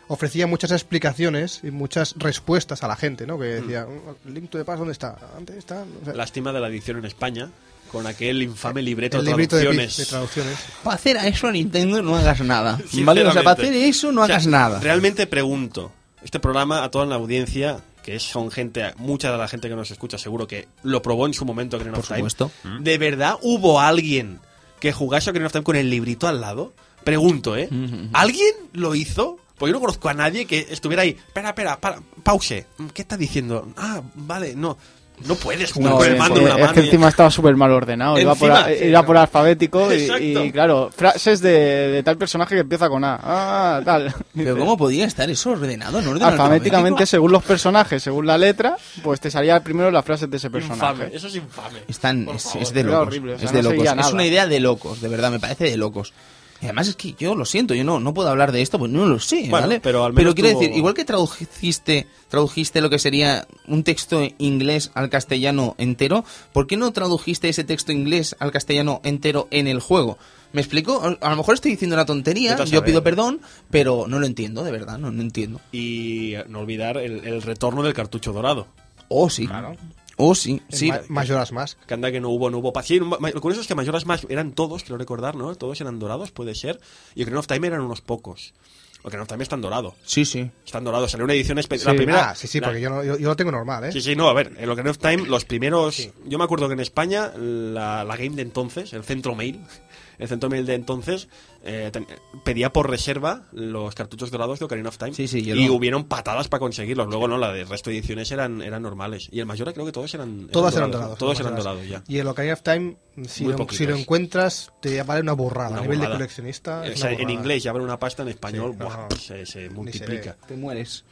S4: ofrecía muchas explicaciones y muchas respuestas a la gente, ¿no? Que decía, "Mm, Link to the Past, ¿dónde está? ¿Dónde está? O sea,
S5: Lástima de la edición en España, con aquel infame libreto
S4: el
S5: de
S4: librito de,
S5: traducciones.
S4: de traducciones.
S1: Para hacer a eso, Nintendo, no hagas nada. ¿Vale? O sea, para hacer eso, no
S5: O sea,
S1: hagas nada.
S5: Realmente pregunto, este programa a toda la audiencia, que son gente, mucha de la gente que nos escucha seguro que lo probó en su momento Ocarina
S1: Por
S5: of Time.
S1: supuesto.
S5: ¿De verdad hubo alguien que jugase Ocarina of Time con el librito al lado? Pregunto, ¿eh? ¿Alguien lo hizo? Porque yo no conozco a nadie que estuviera ahí. Espera, espera, para, pause. ¿Qué está diciendo? Ah, vale, no. No puedes jugar
S2: No,
S5: con el
S2: es,
S5: mando una
S2: es
S5: mano.
S2: que
S5: y-
S2: encima estaba súper mal ordenado. Iba por,
S5: Encima, sí,
S2: iba por alfabético y, y, claro, frases de, de tal personaje que empieza con A. Ah, tal.
S1: Pero ¿cómo podía estar eso ordenado en orden
S2: Alfabéticamente, según los personajes, según la letra, pues te salía primero las frases de ese personaje.
S5: Infame, eso es infame.
S1: Están, es,
S5: favor.
S1: es de locos.
S2: horrible, o sea,
S1: es de
S2: no
S1: locos. Es una idea de locos, de verdad, me parece de locos. Y además es que yo lo siento, yo no, no puedo hablar de esto, pues no lo sé,
S5: Bueno,
S1: ¿vale?
S5: pero al menos
S1: quiero
S5: tuvo-
S1: decir, igual que tradujiste, tradujiste lo que sería un texto inglés al castellano entero, ¿por qué no tradujiste ese texto inglés al castellano entero en el juego? ¿Me explico? A lo mejor estoy diciendo una tontería, yo
S5: saber.
S1: pido perdón, pero no lo entiendo, de verdad, no, no entiendo.
S5: Y no olvidar el, el retorno del cartucho dorado.
S1: Oh, sí. Oh, sí,
S4: En
S1: sí.
S4: Ma- Majora's Mask.
S5: Que anda que no hubo, no hubo. pa- Sí, ma- ma- lo curioso es que Majora's Mask eran todos, quiero recordar, ¿no? Todos eran dorados, puede ser. Y Ocarina of Time eran unos pocos. Ocarina of Time están dorado.
S1: Sí, sí.
S5: Están dorados. Salió una edición especial.
S2: Sí.
S5: La primera.
S4: Ah, sí, sí,
S5: la-
S4: porque yo, no- yo, yo lo tengo normal, ¿eh?
S5: Sí, sí, no, a ver, en Ocarina of Time, los primeros. Yo me acuerdo que en España, la, la game de entonces, el centro mail, el centro mail de entonces, eh, ten- pedía por reserva los cartuchos dorados de Ocarina of Time.
S1: Sí, sí, yo
S5: Y
S1: lo-
S5: hubieron patadas para conseguirlos. Luego, no, la del resto de ediciones eran, eran normales. Y el Majora creo que todos eran.
S4: Todas eran dorados.
S5: Todos eran dorados ya.
S4: Y el Ocarina of Time, si, lo, si lo encuentras, te vale una burrada.
S5: Una
S4: a nivel
S5: burrada.
S4: de coleccionista.
S5: O sea, en inglés ya vale una pasta, en español
S4: Sí,
S5: buah,
S4: no, no.
S5: se, se
S4: Ni se
S5: multiplica.
S1: Te mueres.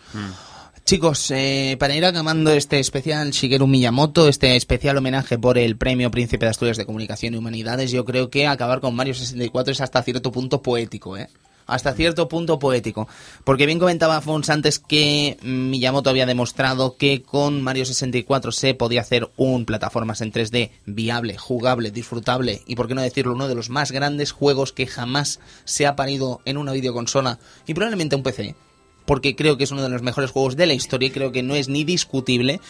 S1: Chicos, eh, para ir acabando este especial Shigeru Miyamoto, este especial homenaje por el Premio Príncipe de Asturias de Comunicación y Humanidades, yo creo que acabar con Mario 64 es hasta cierto punto poético, ¿eh? Hasta cierto punto poético. Porque bien comentaba Fons antes que Miyamoto había demostrado que con Mario 64 se podía hacer un plataformas en 3D viable, jugable, disfrutable y, por qué no decirlo, uno de los más grandes juegos que jamás se ha parido en una videoconsola y probablemente un PC porque creo que es uno de los mejores juegos de la historia y creo que no es ni discutible.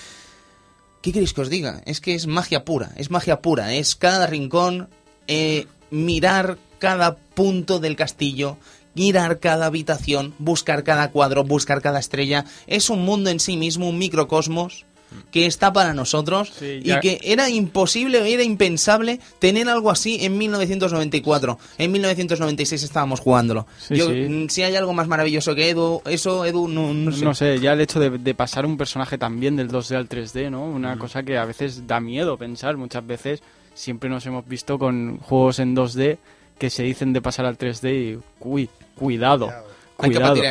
S1: ¿Qué queréis que os diga? Es que es magia pura, es magia pura, es cada rincón, eh, mirar cada punto del castillo, mirar cada habitación, buscar cada cuadro, buscar cada estrella. Es un mundo en sí mismo, un microcosmos que está para nosotros
S2: Sí,
S1: y que era imposible, era impensable tener algo así en 1994. En 1996 estábamos jugándolo.
S2: Sí,
S1: Yo,
S2: sí.
S1: mm, Si hay algo más maravilloso que Edu, eso, Edu, no, no sé.
S2: No sé, ya el hecho de, de pasar un personaje también del 2D al 3D, ¿no? Una cosa que a veces da miedo pensar. Muchas veces siempre nos hemos visto con juegos en 2D que se dicen de pasar al 3D y uy, cuidado,
S1: Hay que
S2: cuidado.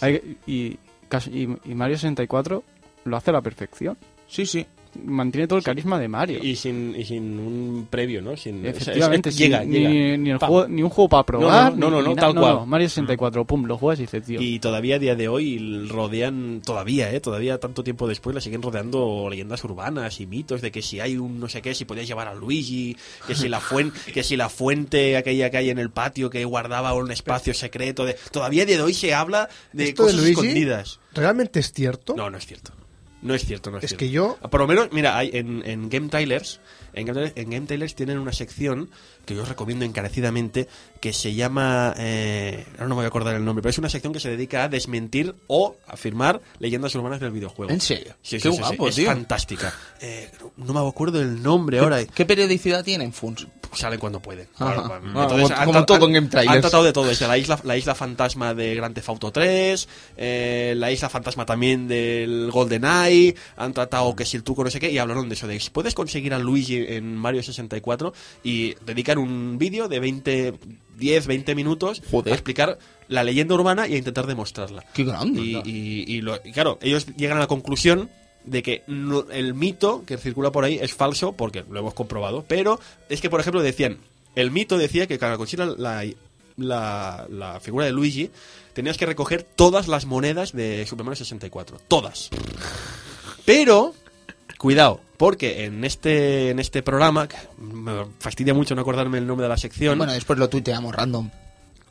S2: Hay- y, casi- y, y Mario 64 lo hace a la perfección.
S1: Sí, sí.
S2: Mantiene todo el carisma de Mario.
S5: Y sin, y sin un previo, ¿no? Sin, o sea, es-
S2: Efectivamente,
S5: llega,
S2: ni,
S5: llega.
S2: ni el juego, ni un juego para probar.
S5: no, no,
S2: ni-
S5: no,
S2: ni
S5: tal
S2: na-
S5: cual.
S2: Mario 64, pum, lo juegas y dices, tío.
S5: Y todavía a día de hoy rodean, todavía, ¿eh? Todavía tanto tiempo después la siguen rodeando leyendas urbanas y mitos de que si hay un no sé qué, si podías llevar a Luigi, que si la fuente, que si la fuente aquella que hay en el patio que guardaba un espacio secreto, de, todavía a día de hoy se habla de
S4: ¿Esto de
S5: cosas
S4: Luigi?
S5: escondidas.
S4: ¿Realmente es cierto?
S5: No, no es cierto. No es cierto, no es,
S4: Es
S5: cierto.
S4: que yo-
S5: Por lo menos, mira, hay en, en Game Trailers, en Game, Trailers- en Game Trailers tienen una sección que yo os recomiendo encarecidamente que se llama. Eh, ahora no me voy a acordar el nombre, pero es una sección que se dedica a desmentir o afirmar leyendas urbanas del videojuego.
S1: ¿En serio?
S5: Sí,
S1: Qué
S5: sí, sí, sí,
S1: guapo,
S5: Es
S1: tío.
S5: fantástica. Eh, no me acuerdo el nombre ahora.
S1: ¿Qué periodicidad tienen, Funs?
S5: Salen cuando pueden. Claro,
S1: Ah,
S5: entonces,
S1: como-
S5: han
S1: como todo
S5: han-
S1: en Game Trailers.
S5: Han tratado de todo, desde la isla, la isla fantasma de Grand Theft Auto 3, eh, la isla fantasma también del Golden Eye, han tratado que si el truco no sé qué, y hablaron de eso, de si puedes conseguir a Luigi en Mario 64 y dedicar un vídeo de 20, 10, 20 minutos
S1: Joder.
S5: a explicar la leyenda urbana y a intentar demostrarla.
S1: Qué grande.
S5: Y, y- y lo- y claro, ellos llegan a la conclusión de que no- el mito que circula por ahí es falso, porque lo hemos comprobado, pero es que, por ejemplo, decían, el mito decía que conseguir la, la, la figura de Luigi, tenías que recoger todas las monedas de Super Mario 64, todas. Pero, cuidado, porque en este, en este programa, me fastidia mucho no acordarme el nombre de la sección,
S1: Bueno, después lo tuiteamos random.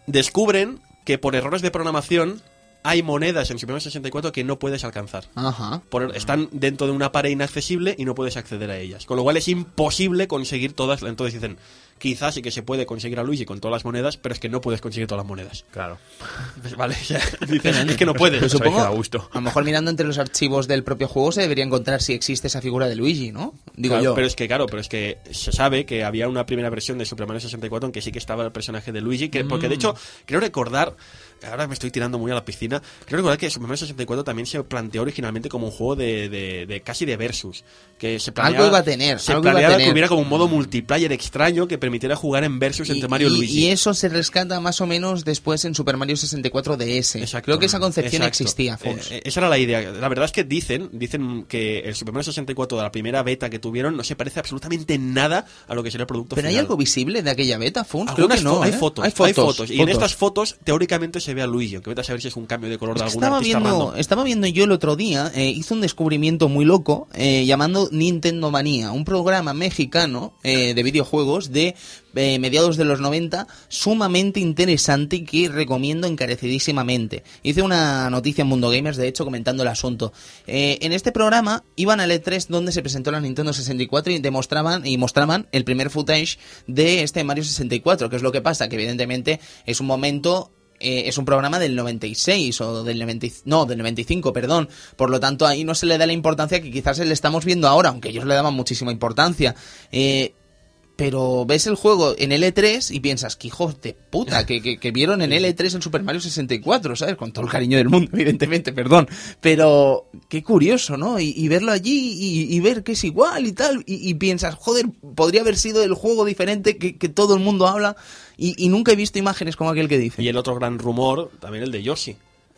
S5: descubren que por errores de programación hay monedas en Super Mario 64 que no puedes alcanzar.
S1: Ajá.
S5: Por- están dentro de una pared inaccesible y no puedes acceder a ellas. Con lo cual es imposible conseguir todas. Entonces dicen, quizás sí que se puede conseguir a Luigi con todas las monedas, pero es que no puedes conseguir todas las monedas.
S3: Claro.
S5: Pues vale, o sea, dicen, es que no puedes.
S1: Pero supongo,
S3: gusto.
S1: a lo mejor mirando entre los archivos del propio juego se debería encontrar si existe esa figura de Luigi, ¿no? Digo
S5: Claro,
S1: yo.
S5: Pero es que, claro, pero es que se sabe que había una primera versión de Super Mario 64 en que sí que estaba el personaje de Luigi, que, porque
S1: Mm.
S5: de hecho, creo recordar, ahora me estoy tirando muy a la piscina, creo recordar que Super Mario 64 también se planteó originalmente como un juego de, de- de casi de versus. Que se planeaba,
S1: Algo iba a tener,
S5: Se
S1: algo iba a
S5: planeaba
S1: tener.
S5: que hubiera como un modo multiplayer extraño que permitiera jugar en versus entre Mario y, Luigi.
S1: y eso se rescata más o menos después en Super Mario 64 DS.
S5: Exacto.
S1: Creo que esa concepción
S5: Exacto.
S1: existía.
S5: Eh, eh, esa era la idea. La verdad es que dicen, dicen que el Super Mario 64 de la primera beta que tuvieron no se parece absolutamente nada a lo que sería el producto
S1: ¿Pero hay algo visible de aquella beta, Fons? Creo que no,
S5: fo- hay,
S1: ¿eh?
S5: fotos,
S1: hay fotos.
S5: Y en estas fotos, teóricamente, se ve a Luigi. Aunque vete a saber si es un cambio de color de algún
S1: estaba
S5: artista
S1: viendo,
S5: random.
S1: estaba viendo yo el otro día, eh, hizo un descubrimiento muy loco eh, llamando Nintendo Manía, un programa mexicano eh, de videojuegos de eh, mediados de los 90, sumamente interesante y que recomiendo encarecidísimamente. Hice una noticia en Mundo Gamers, de hecho, comentando el asunto. Eh, en este programa iban al E3 donde se presentó la Nintendo 64 y demostraban y mostraban el primer footage de este Mario 64, que es lo que pasa, que evidentemente es un momento eh, es un programa del 96 o del 90, no, del 95, perdón. Por lo tanto, ahí no se le da la importancia que quizás le estamos viendo ahora, aunque ellos le daban muchísima importancia. Eh, pero ves el juego en L3 y piensas, que hijos de puta, que, que, que vieron en L3 en Super Mario 64, ¿sabes? Con todo el cariño del mundo, evidentemente, perdón. Pero qué curioso, ¿no? Y, y verlo allí y, y ver que es igual y tal. Y, y piensas, joder, podría haber sido el juego diferente que, que todo el mundo habla. Y, y nunca he visto imágenes como aquel que dice.
S5: Y el otro gran rumor, también el de Yoshi.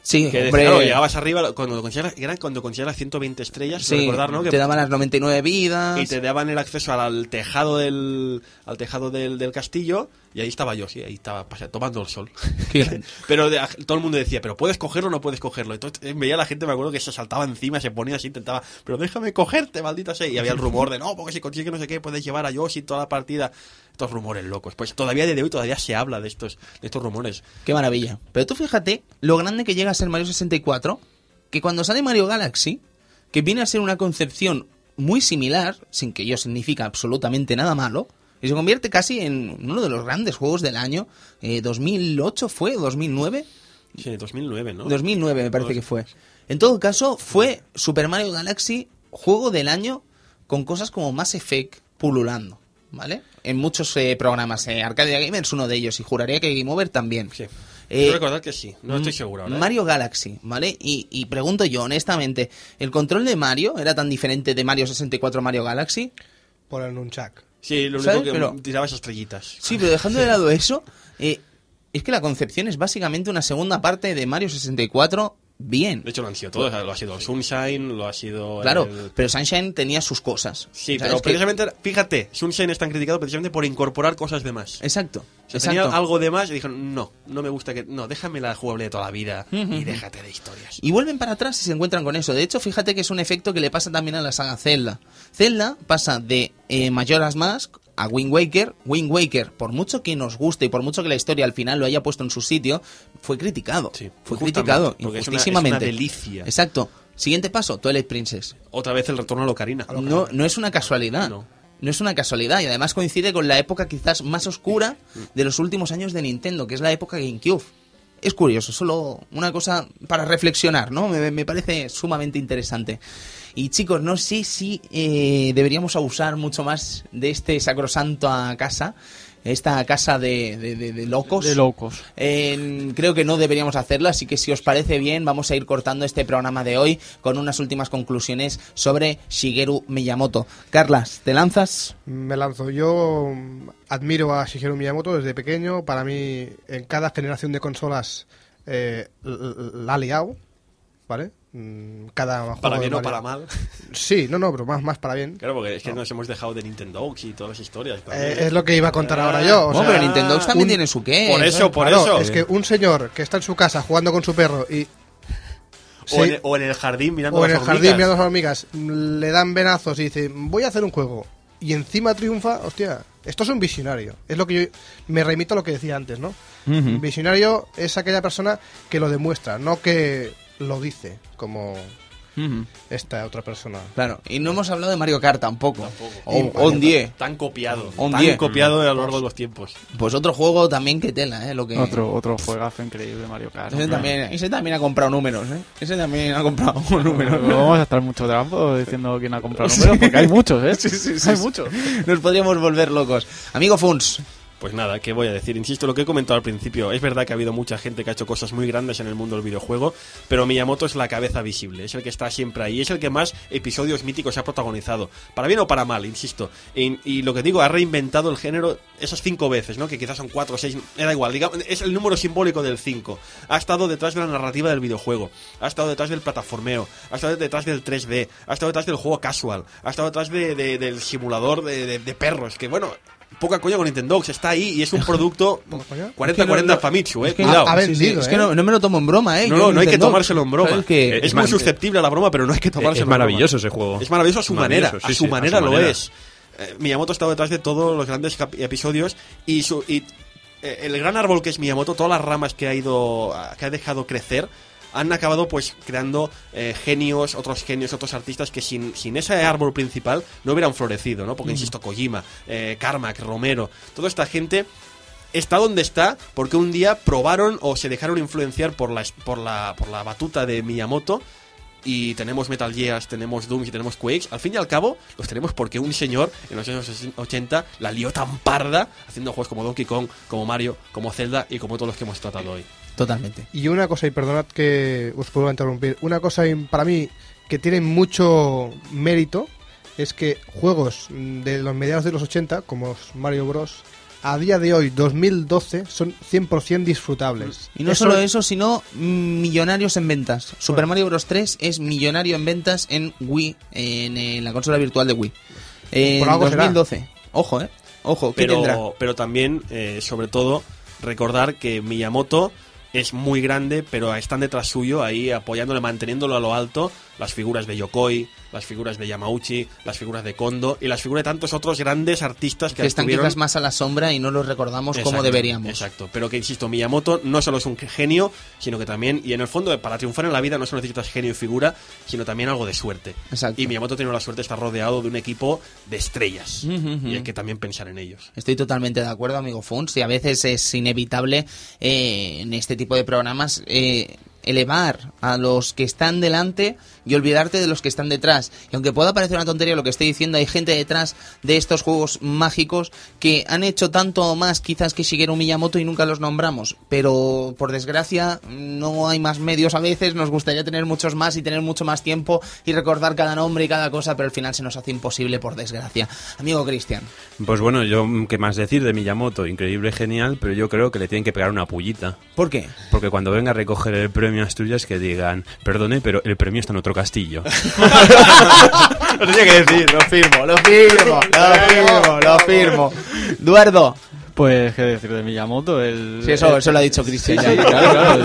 S1: Sí,
S5: Que
S1: hombre.
S5: claro, llegabas arriba, cuando conseguías, era cuando conseguías las 120 estrellas,
S1: Sí,
S5: recordar, ¿no? Que-
S1: te daban las 99 vidas.
S5: y te daban el acceso al, al tejado del al tejado del, del castillo y ahí estaba Yoshi, ahí estaba pase- tomando el sol. Pero de- todo el mundo decía, pero puedes cogerlo o no puedes cogerlo. Entonces eh, veía a la gente, me acuerdo que se saltaba encima, se ponía así, intentaba, pero déjame cogerte, maldita sea. Y había el rumor de, no, porque si consigues no sé qué, puedes llevar a Yoshi toda la partida. Estos rumores locos. Pues todavía de hoy todavía se habla de estos, de estos rumores.
S1: Qué maravilla. Pero tú fíjate lo grande que llega a ser Mario 64, que cuando sale Mario Galaxy, que viene a ser una concepción muy similar, sin que ello significa absolutamente nada malo, y se convierte casi en uno de los grandes juegos del año. Eh, ¿2008 fue? ¿2009?
S5: Sí, 2009, ¿no?
S1: 2009 me parece que fue. En todo caso, fue Super Mario Galaxy juego del año con cosas como Mass Effect pululando, ¿vale? En muchos eh, programas. Eh, Arcadia Gamers uno de ellos y juraría que Game Over también.
S5: Sí.
S1: Eh,
S5: Quiero recordar que sí, no estoy seguro ahora. ¿eh?
S1: Mario Galaxy, ¿vale? Y, y pregunto yo, honestamente, ¿el control de Mario era tan diferente de Mario 64 a Mario Galaxy?
S4: Por el Nunchak.
S5: Sí, lo único
S1: ¿Sabes?
S5: que
S1: Pero-
S5: tirabas estrellitas.
S1: Sí, pero dejando de lado eso, eh, es que la concepción es básicamente una segunda parte de Mario 64 bien.
S5: De hecho, lo han sido todos. Lo ha sido Sunshine, lo ha sido.
S1: Claro,
S5: el-
S1: pero Sunshine tenía sus cosas.
S5: Sí,
S1: ¿Sabes?
S5: pero precisamente, fíjate, Sunshine es tan criticado precisamente por incorporar cosas de más.
S1: Exacto.
S5: O sea,
S1: exacto.
S5: tenía algo de más y dijeron, no, no me gusta que... No, déjame la jugable de toda la vida y déjate de historias.
S1: Y vuelven para atrás y se encuentran con eso. De hecho, fíjate que es un efecto que le pasa también a la saga Zelda. Zelda pasa de eh, Majora's Mask a Wind Waker. Wind Waker, por mucho que nos guste y por mucho que la historia al final lo haya puesto en su sitio, fue criticado.
S5: Sí,
S1: fue criticado,
S5: porque es una-
S1: injustísimamente.
S5: es una delicia.
S1: Exacto. Siguiente paso, Twilight Princess.
S5: Otra vez el retorno a Locarina.
S1: No, no es una casualidad.
S5: No.
S1: No. es una casualidad y además coincide con la época quizás más oscura de los últimos años de Nintendo, que es la época GameCube. Es curioso, solo una cosa para reflexionar, ¿no? Me, parece sumamente interesante. Y chicos, no sé si eh, deberíamos abusar mucho más de este sacrosanto a casa, esta casa de, de- de- de locos.
S2: De locos.
S1: Eh, creo que no deberíamos hacerlo, así que si os parece bien, vamos a ir cortando este programa de hoy con unas últimas conclusiones sobre Shigeru Miyamoto. Carlas, ¿te lanzas?
S4: Me lanzo. Yo mm, admiro a Shigeru Miyamoto desde pequeño. Para mí, en cada generación de consolas eh, la ha liado, ¿vale? Mm, Cada juego
S5: Para bien o para mal.
S4: Sí, no, no, pero más, más para bien.
S5: Claro, porque es que nos hemos dejado de Nintendo y todas las historias.
S4: Eh, es lo que iba a contar ahora yo. o
S1: No,
S4: sea,
S1: pero Nintendo también
S4: un-
S1: tiene su qué.
S5: Por eso, por
S4: Claro,
S5: eso.
S4: Es que un señor que está en su casa jugando con su perro y.
S5: o,
S4: Sí,
S5: en, o en el jardín mirando
S4: o en el jardín mirando a las hormigas, mm, le dan venazos y dice, voy a hacer un juego. Y encima triunfa, hostia, esto es un visionario. Es lo que yo me remito a lo que decía antes, ¿no? Visionario es aquella persona que lo demuestra, no que lo dice, como esta otra persona.
S1: Claro, y no hemos hablado de Mario Kart tampoco.
S5: Tampoco.
S1: O, o un 10.
S5: Tan copiado.
S1: Un
S5: tan
S1: 10.
S5: copiado a lo largo de los tiempos.
S1: Pues otro juego también que tela, ¿eh? Lo que...
S2: Otro, otro juegazo increíble, Mario Kart.
S1: Ese también, ese también ha comprado números, ¿eh? Ese también ha comprado números.
S2: No vamos a estar mucho tiempo diciendo quién ha comprado números, porque hay muchos, ¿eh? hay muchos.
S1: Nos podríamos volver locos. Amigo Funs,
S5: Pues nada, ¿qué voy a decir? Insisto, lo que he comentado al principio, es verdad que ha habido mucha gente que ha hecho cosas muy grandes en el mundo del videojuego, pero Miyamoto es la cabeza visible, es el que está siempre ahí, es el que más episodios míticos ha protagonizado, para bien o para mal, insisto. Y, lo que digo, ha reinventado el género esas cinco veces, ¿no? Que quizás son cuatro o seis, da igual, digamos, es el número simbólico del cinco. Ha estado detrás de la narrativa del videojuego, ha estado detrás del plataformeo, ha estado detrás del 3D, ha estado detrás del juego casual, ha estado detrás de- de- del simulador de perros, que bueno... Poca coña con Nintendo, está ahí y es un producto
S4: ¿Poca coña?
S5: 40-40 Famitsu, eh,
S1: es que
S5: cuidado.
S4: ha vendido,
S1: es que
S4: ¿eh?
S1: no, no me lo tomo en broma, ¿eh?
S5: No,
S1: Yo
S5: no, no hay que
S1: Nintendo,
S5: tomárselo en broma.
S1: ¿sabes que-
S5: es muy susceptible a la broma, pero no hay que tomárselo
S3: Es
S5: en broma.
S3: maravilloso ese juego.
S5: Es maravilloso a su manera, a su
S3: sí, a
S5: manera
S3: su
S5: lo
S3: manera.
S5: es. Eh, Miyamoto ha estado detrás de todos los grandes cap- episodios y, su, y eh, el gran árbol que es Miyamoto, todas las ramas que ha ido, que ha dejado crecer, han acabado pues creando eh, genios, otros genios, otros artistas que sin, sin ese árbol principal no hubieran florecido, ¿no? Porque insisto, Kojima, eh, Carmack, Romero, toda esta gente está donde está porque un día probaron o se dejaron influenciar por la, por la, por la batuta de Miyamoto y tenemos Metal Gears, tenemos Doom y tenemos Quakes. Al fin y al cabo, los tenemos porque un señor en los años 80 la lió tan parda haciendo juegos como Donkey Kong, como Mario, como Zelda y como todos los que hemos tratado hoy.
S1: Totalmente.
S4: Y una cosa, y perdonad que os puedo interrumpir, una cosa in- para mí que tiene mucho mérito es que juegos de los mediados de los 80, como Mario Bros., a día de hoy, 2012, son 100% disfrutables.
S1: Y no solo eso, sino millonarios en ventas. Super Mario Bros. 3 es millonario en ventas en Wii, en, eh, la consola virtual de Wii. En
S4: Por algo será.
S1: 2012. Ojo, eh. Ojo, ¿qué tendrá?
S5: Pero, pero también, eh, sobre todo, recordar que Miyamoto es muy grande, pero están detrás suyo ahí apoyándole, manteniéndolo a lo alto, las figuras de Yokoi, las figuras de Yamauchi, las figuras de Kondo y las figuras de tantos otros grandes artistas que,
S1: Que están
S5: estuvieron-
S1: quizás más a la sombra y no los recordamos como deberíamos.
S5: Exacto, pero que insisto, Miyamoto no solo es un genio, sino que también, y en el fondo, para triunfar en la vida no solo necesitas genio y figura, sino también algo de suerte.
S1: Exacto.
S5: Y Miyamoto tiene la suerte de estar rodeado de un equipo de estrellas. Y hay que también pensar en ellos.
S1: Estoy totalmente de acuerdo, amigo Fons, y a veces es inevitable eh, en este tipo de programas eh, elevar a los que están delante y olvidarte de los que están detrás. Y aunque pueda parecer una tontería lo que estoy diciendo, hay gente detrás de estos juegos mágicos que han hecho tanto o más quizás que Shigeru Miyamoto y nunca los nombramos. Pero por desgracia no hay más medios a veces, nos gustaría tener muchos más y tener mucho más tiempo y recordar cada nombre y cada cosa, pero al final se nos hace imposible por desgracia. Amigo Cristian.
S3: Pues bueno, yo qué más decir de Miyamoto, increíble, genial, pero yo creo que le tienen que pegar una pullita.
S1: ¿Por qué?
S3: Porque cuando venga a recoger el premio Asturias que digan, perdone, pero el premio está en otro castillo.
S1: Lo tenía que decir, lo firmo, lo firmo, lo firmo, lo firmo. Eduardo.
S2: Pues, ¿qué decir de Miyamoto? El,
S1: Sí, eso,
S2: el-
S1: eso lo ha dicho Cristian.
S2: Sí, claro, claro.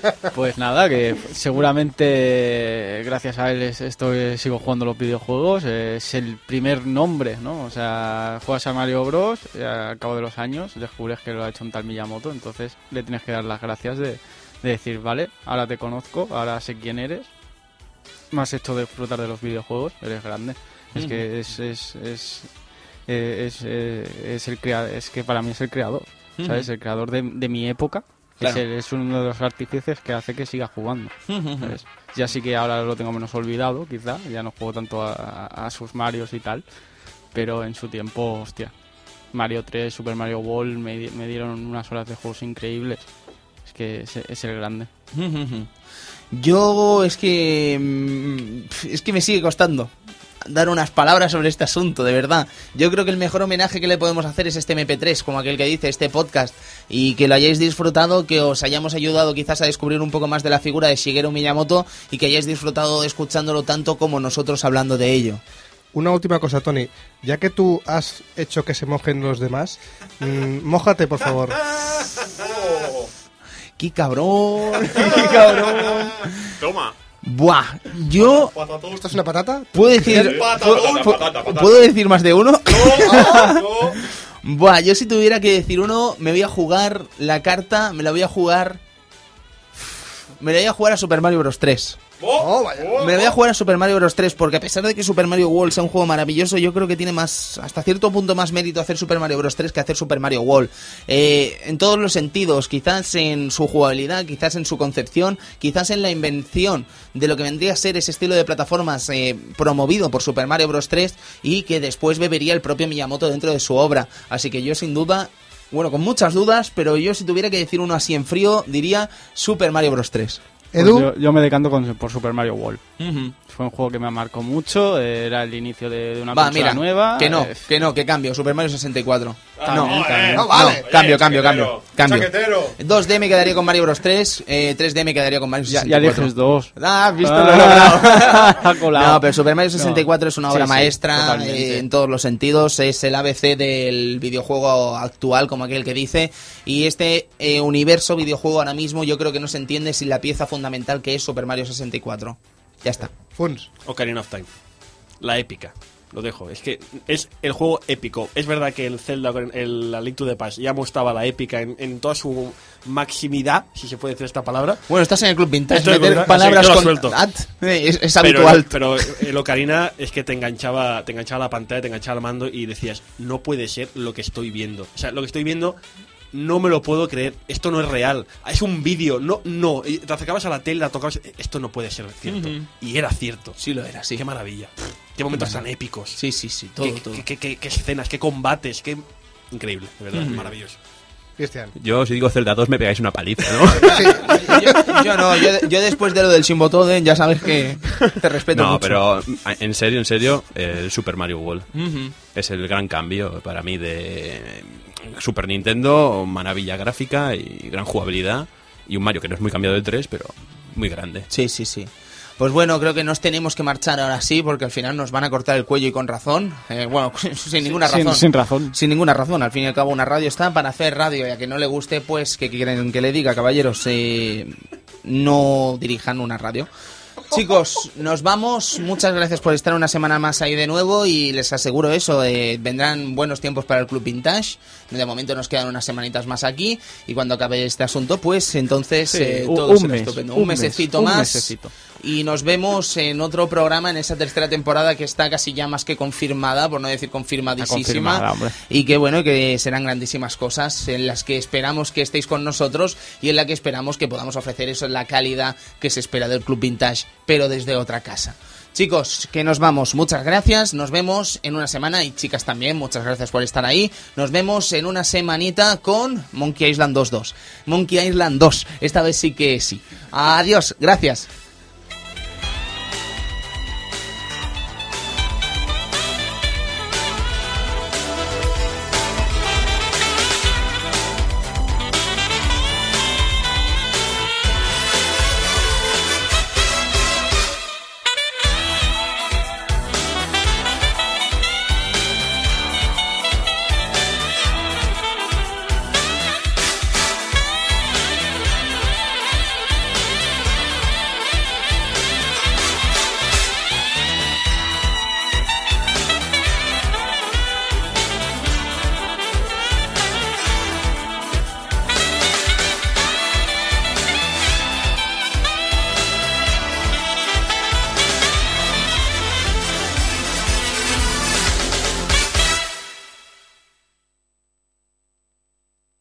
S2: Pues Pues nada, que seguramente gracias a él es- estoy, sigo jugando los videojuegos. Es el primer nombre, ¿no? O sea, juegas a Mario Bros. y al cabo de los años descubres que lo ha hecho un tal Miyamoto. Entonces le tienes que dar las gracias de, de decir, vale, ahora te conozco, ahora sé quién eres. Has hecho disfrutar de los videojuegos, eres grande. Es que es, es, es, eh, es, eh, es el crea es que para mí es el creador, ¿sabes? El creador de, de mi época.
S1: Claro.
S2: Es, el- es uno de los artífices que hace que siga jugando. ¿sabes? Ya sí que ahora lo tengo menos olvidado, quizá. Ya no juego tanto a, sus Marios y tal. Pero en su tiempo, hostia. Mario 3, Super Mario World me, me dieron unas horas de juegos increíbles. Es que es, es el grande.
S1: Yo es que mm, es que me sigue costando dar unas palabras sobre este asunto, de verdad. Yo creo que el mejor homenaje que le podemos hacer es este MP3, como aquel que dice, este podcast, y que lo hayáis disfrutado, que os hayamos ayudado quizás a descubrir un poco más de la figura de Shigeru Miyamoto y que hayáis disfrutado escuchándolo tanto como nosotros hablando de ello.
S4: Una última cosa, Tony. Ya que tú has hecho que se mojen los demás, mm, mójate, por favor.
S1: ¡Qué cabrón! ¡Qué cabrón!
S5: Toma.
S1: Buah, yo
S4: ¿Esto es una patata?
S1: puedo decir ¿puedo, puedo- puedo decir más de uno. Buah, yo si tuviera que decir uno, me voy a jugar la carta, me la voy a jugar. Me la voy a jugar a Super Mario Bros. 3.
S4: Oh, vaya.
S1: Me la voy a jugar a Super Mario Bros. 3 porque a pesar de que Super Mario World sea un juego maravilloso, yo creo que tiene más, hasta cierto punto más mérito hacer Super Mario Bros. 3 que hacer Super Mario World. Eh, en todos los sentidos, quizás en su jugabilidad, quizás en su concepción, quizás en la invención de lo que vendría a ser ese estilo de plataformas eh, promovido por Super Mario Bros. 3 y que después bebería el propio Miyamoto dentro de su obra. Así que yo sin duda... Bueno, con muchas dudas, pero yo si tuviera que decir uno así en frío, diría Super Mario Bros. 3.
S2: Pues
S4: Edu,
S2: yo, yo me decanto con, por Super Mario World. Fue un juego que me marcó mucho, era el inicio de, de una
S1: Va, mira,
S2: nueva.
S1: que no,
S2: eh,
S1: que no, que cambio, Super Mario 64.
S2: También,
S1: no,
S2: también.
S4: no, vale.
S1: no, cambio, cambio, cambio, cambio.
S5: Chaquetero.
S1: 2D me quedaría con Mario Bros 3, eh, 3D me quedaría con Mario
S2: Ya,
S1: 64.
S2: ya eliges dos.
S1: Ah, has visto
S2: Ah,
S1: lo he logrado.
S2: ha colado.
S1: No, pero Super Mario 64 es una obra
S2: sí,
S1: maestra eh, en todos los sentidos. Es el ABC del videojuego actual, como aquel que dice. Y este eh, universo videojuego ahora mismo yo creo que no se entiende sin la pieza fundamental que es Super Mario 64. Ya está.
S4: Funs.
S5: Ocarina of Time. La épica. Lo dejo. Es que es el juego épico. Es verdad que el Zelda, el la Link to the Past, ya mostraba la épica en, en toda su maximidad, si se puede decir esta palabra.
S1: Bueno, estás en el Club Vintage.
S5: Estoy
S1: meter
S5: Club
S1: palabras con
S5: suelto.
S1: at, eh, es, es
S5: Pero,
S1: habitual.
S5: pero el Ocarina es que te enganchaba, te enganchaba la pantalla, te enganchaba el mando y decías, no puede ser lo que estoy viendo. O sea, lo que estoy viendo no me lo puedo creer. Esto no es real. Es un vídeo. No, no. Y te acercabas a la tele, la tocabas. Esto no puede ser cierto. Y era cierto.
S1: Sí lo era, sí.
S5: Qué maravilla. Qué momentos tan épicos.
S1: Sí, sí, sí, todo,
S5: qué,
S1: todo.
S5: qué- qué- qué- qué escenas, qué combates, qué increíble, de verdad, maravilloso.
S4: Cristian.
S3: Yo, si digo Zelda 2, me pegáis una paliza, ¿no?
S1: yo, yo no, yo, yo después de lo del Shimbotoden ya sabes que te respeto
S3: no,
S1: mucho.
S3: pero en serio, en serio, el Super Mario World es el gran cambio para mí de Super Nintendo, maravilla gráfica y gran jugabilidad. Y un Mario que no es muy cambiado del 3, pero muy grande.
S1: Sí, sí, sí. Pues bueno, creo que nos tenemos que marchar ahora sí, porque al final nos van a cortar el cuello y con razón. Eh, bueno, sin ninguna
S2: Sin-
S1: razón.
S2: sin razón.
S1: Sin ninguna razón. Al fin y al cabo, una radio está para hacer radio y a que no le guste, pues, que quieren que le diga, caballeros? Eh, no dirijan una radio. Chicos, nos vamos. Muchas gracias por estar una semana más ahí de nuevo y les aseguro eso, eh, vendrán buenos tiempos para el Club Vintage. De momento nos quedan unas semanitas más aquí y cuando acabe este asunto, pues entonces
S2: Sí,
S1: eh,
S2: un-
S1: todo
S2: un
S1: será
S2: mes,
S1: estupendo.
S2: un
S1: Un,
S2: mes,
S1: mesecito
S2: un
S1: más
S2: mesecito.
S1: Y nos vemos en otro programa en esa tercera temporada que está casi ya más que confirmada, por no decir confirmadísima.
S2: confirmada.
S1: Y que bueno, que serán grandísimas cosas en las que esperamos que estéis con nosotros y en la que esperamos que podamos ofrecer eso en la calidad que se espera del Club Vintage, pero desde otra casa. Chicos, que nos vamos. Muchas gracias. Nos vemos en una semana y chicas también. Muchas gracias por estar ahí. Nos vemos en una semanita con Monkey Island 2.2. Monkey Island 2. Esta vez sí que sí. Adiós. Gracias.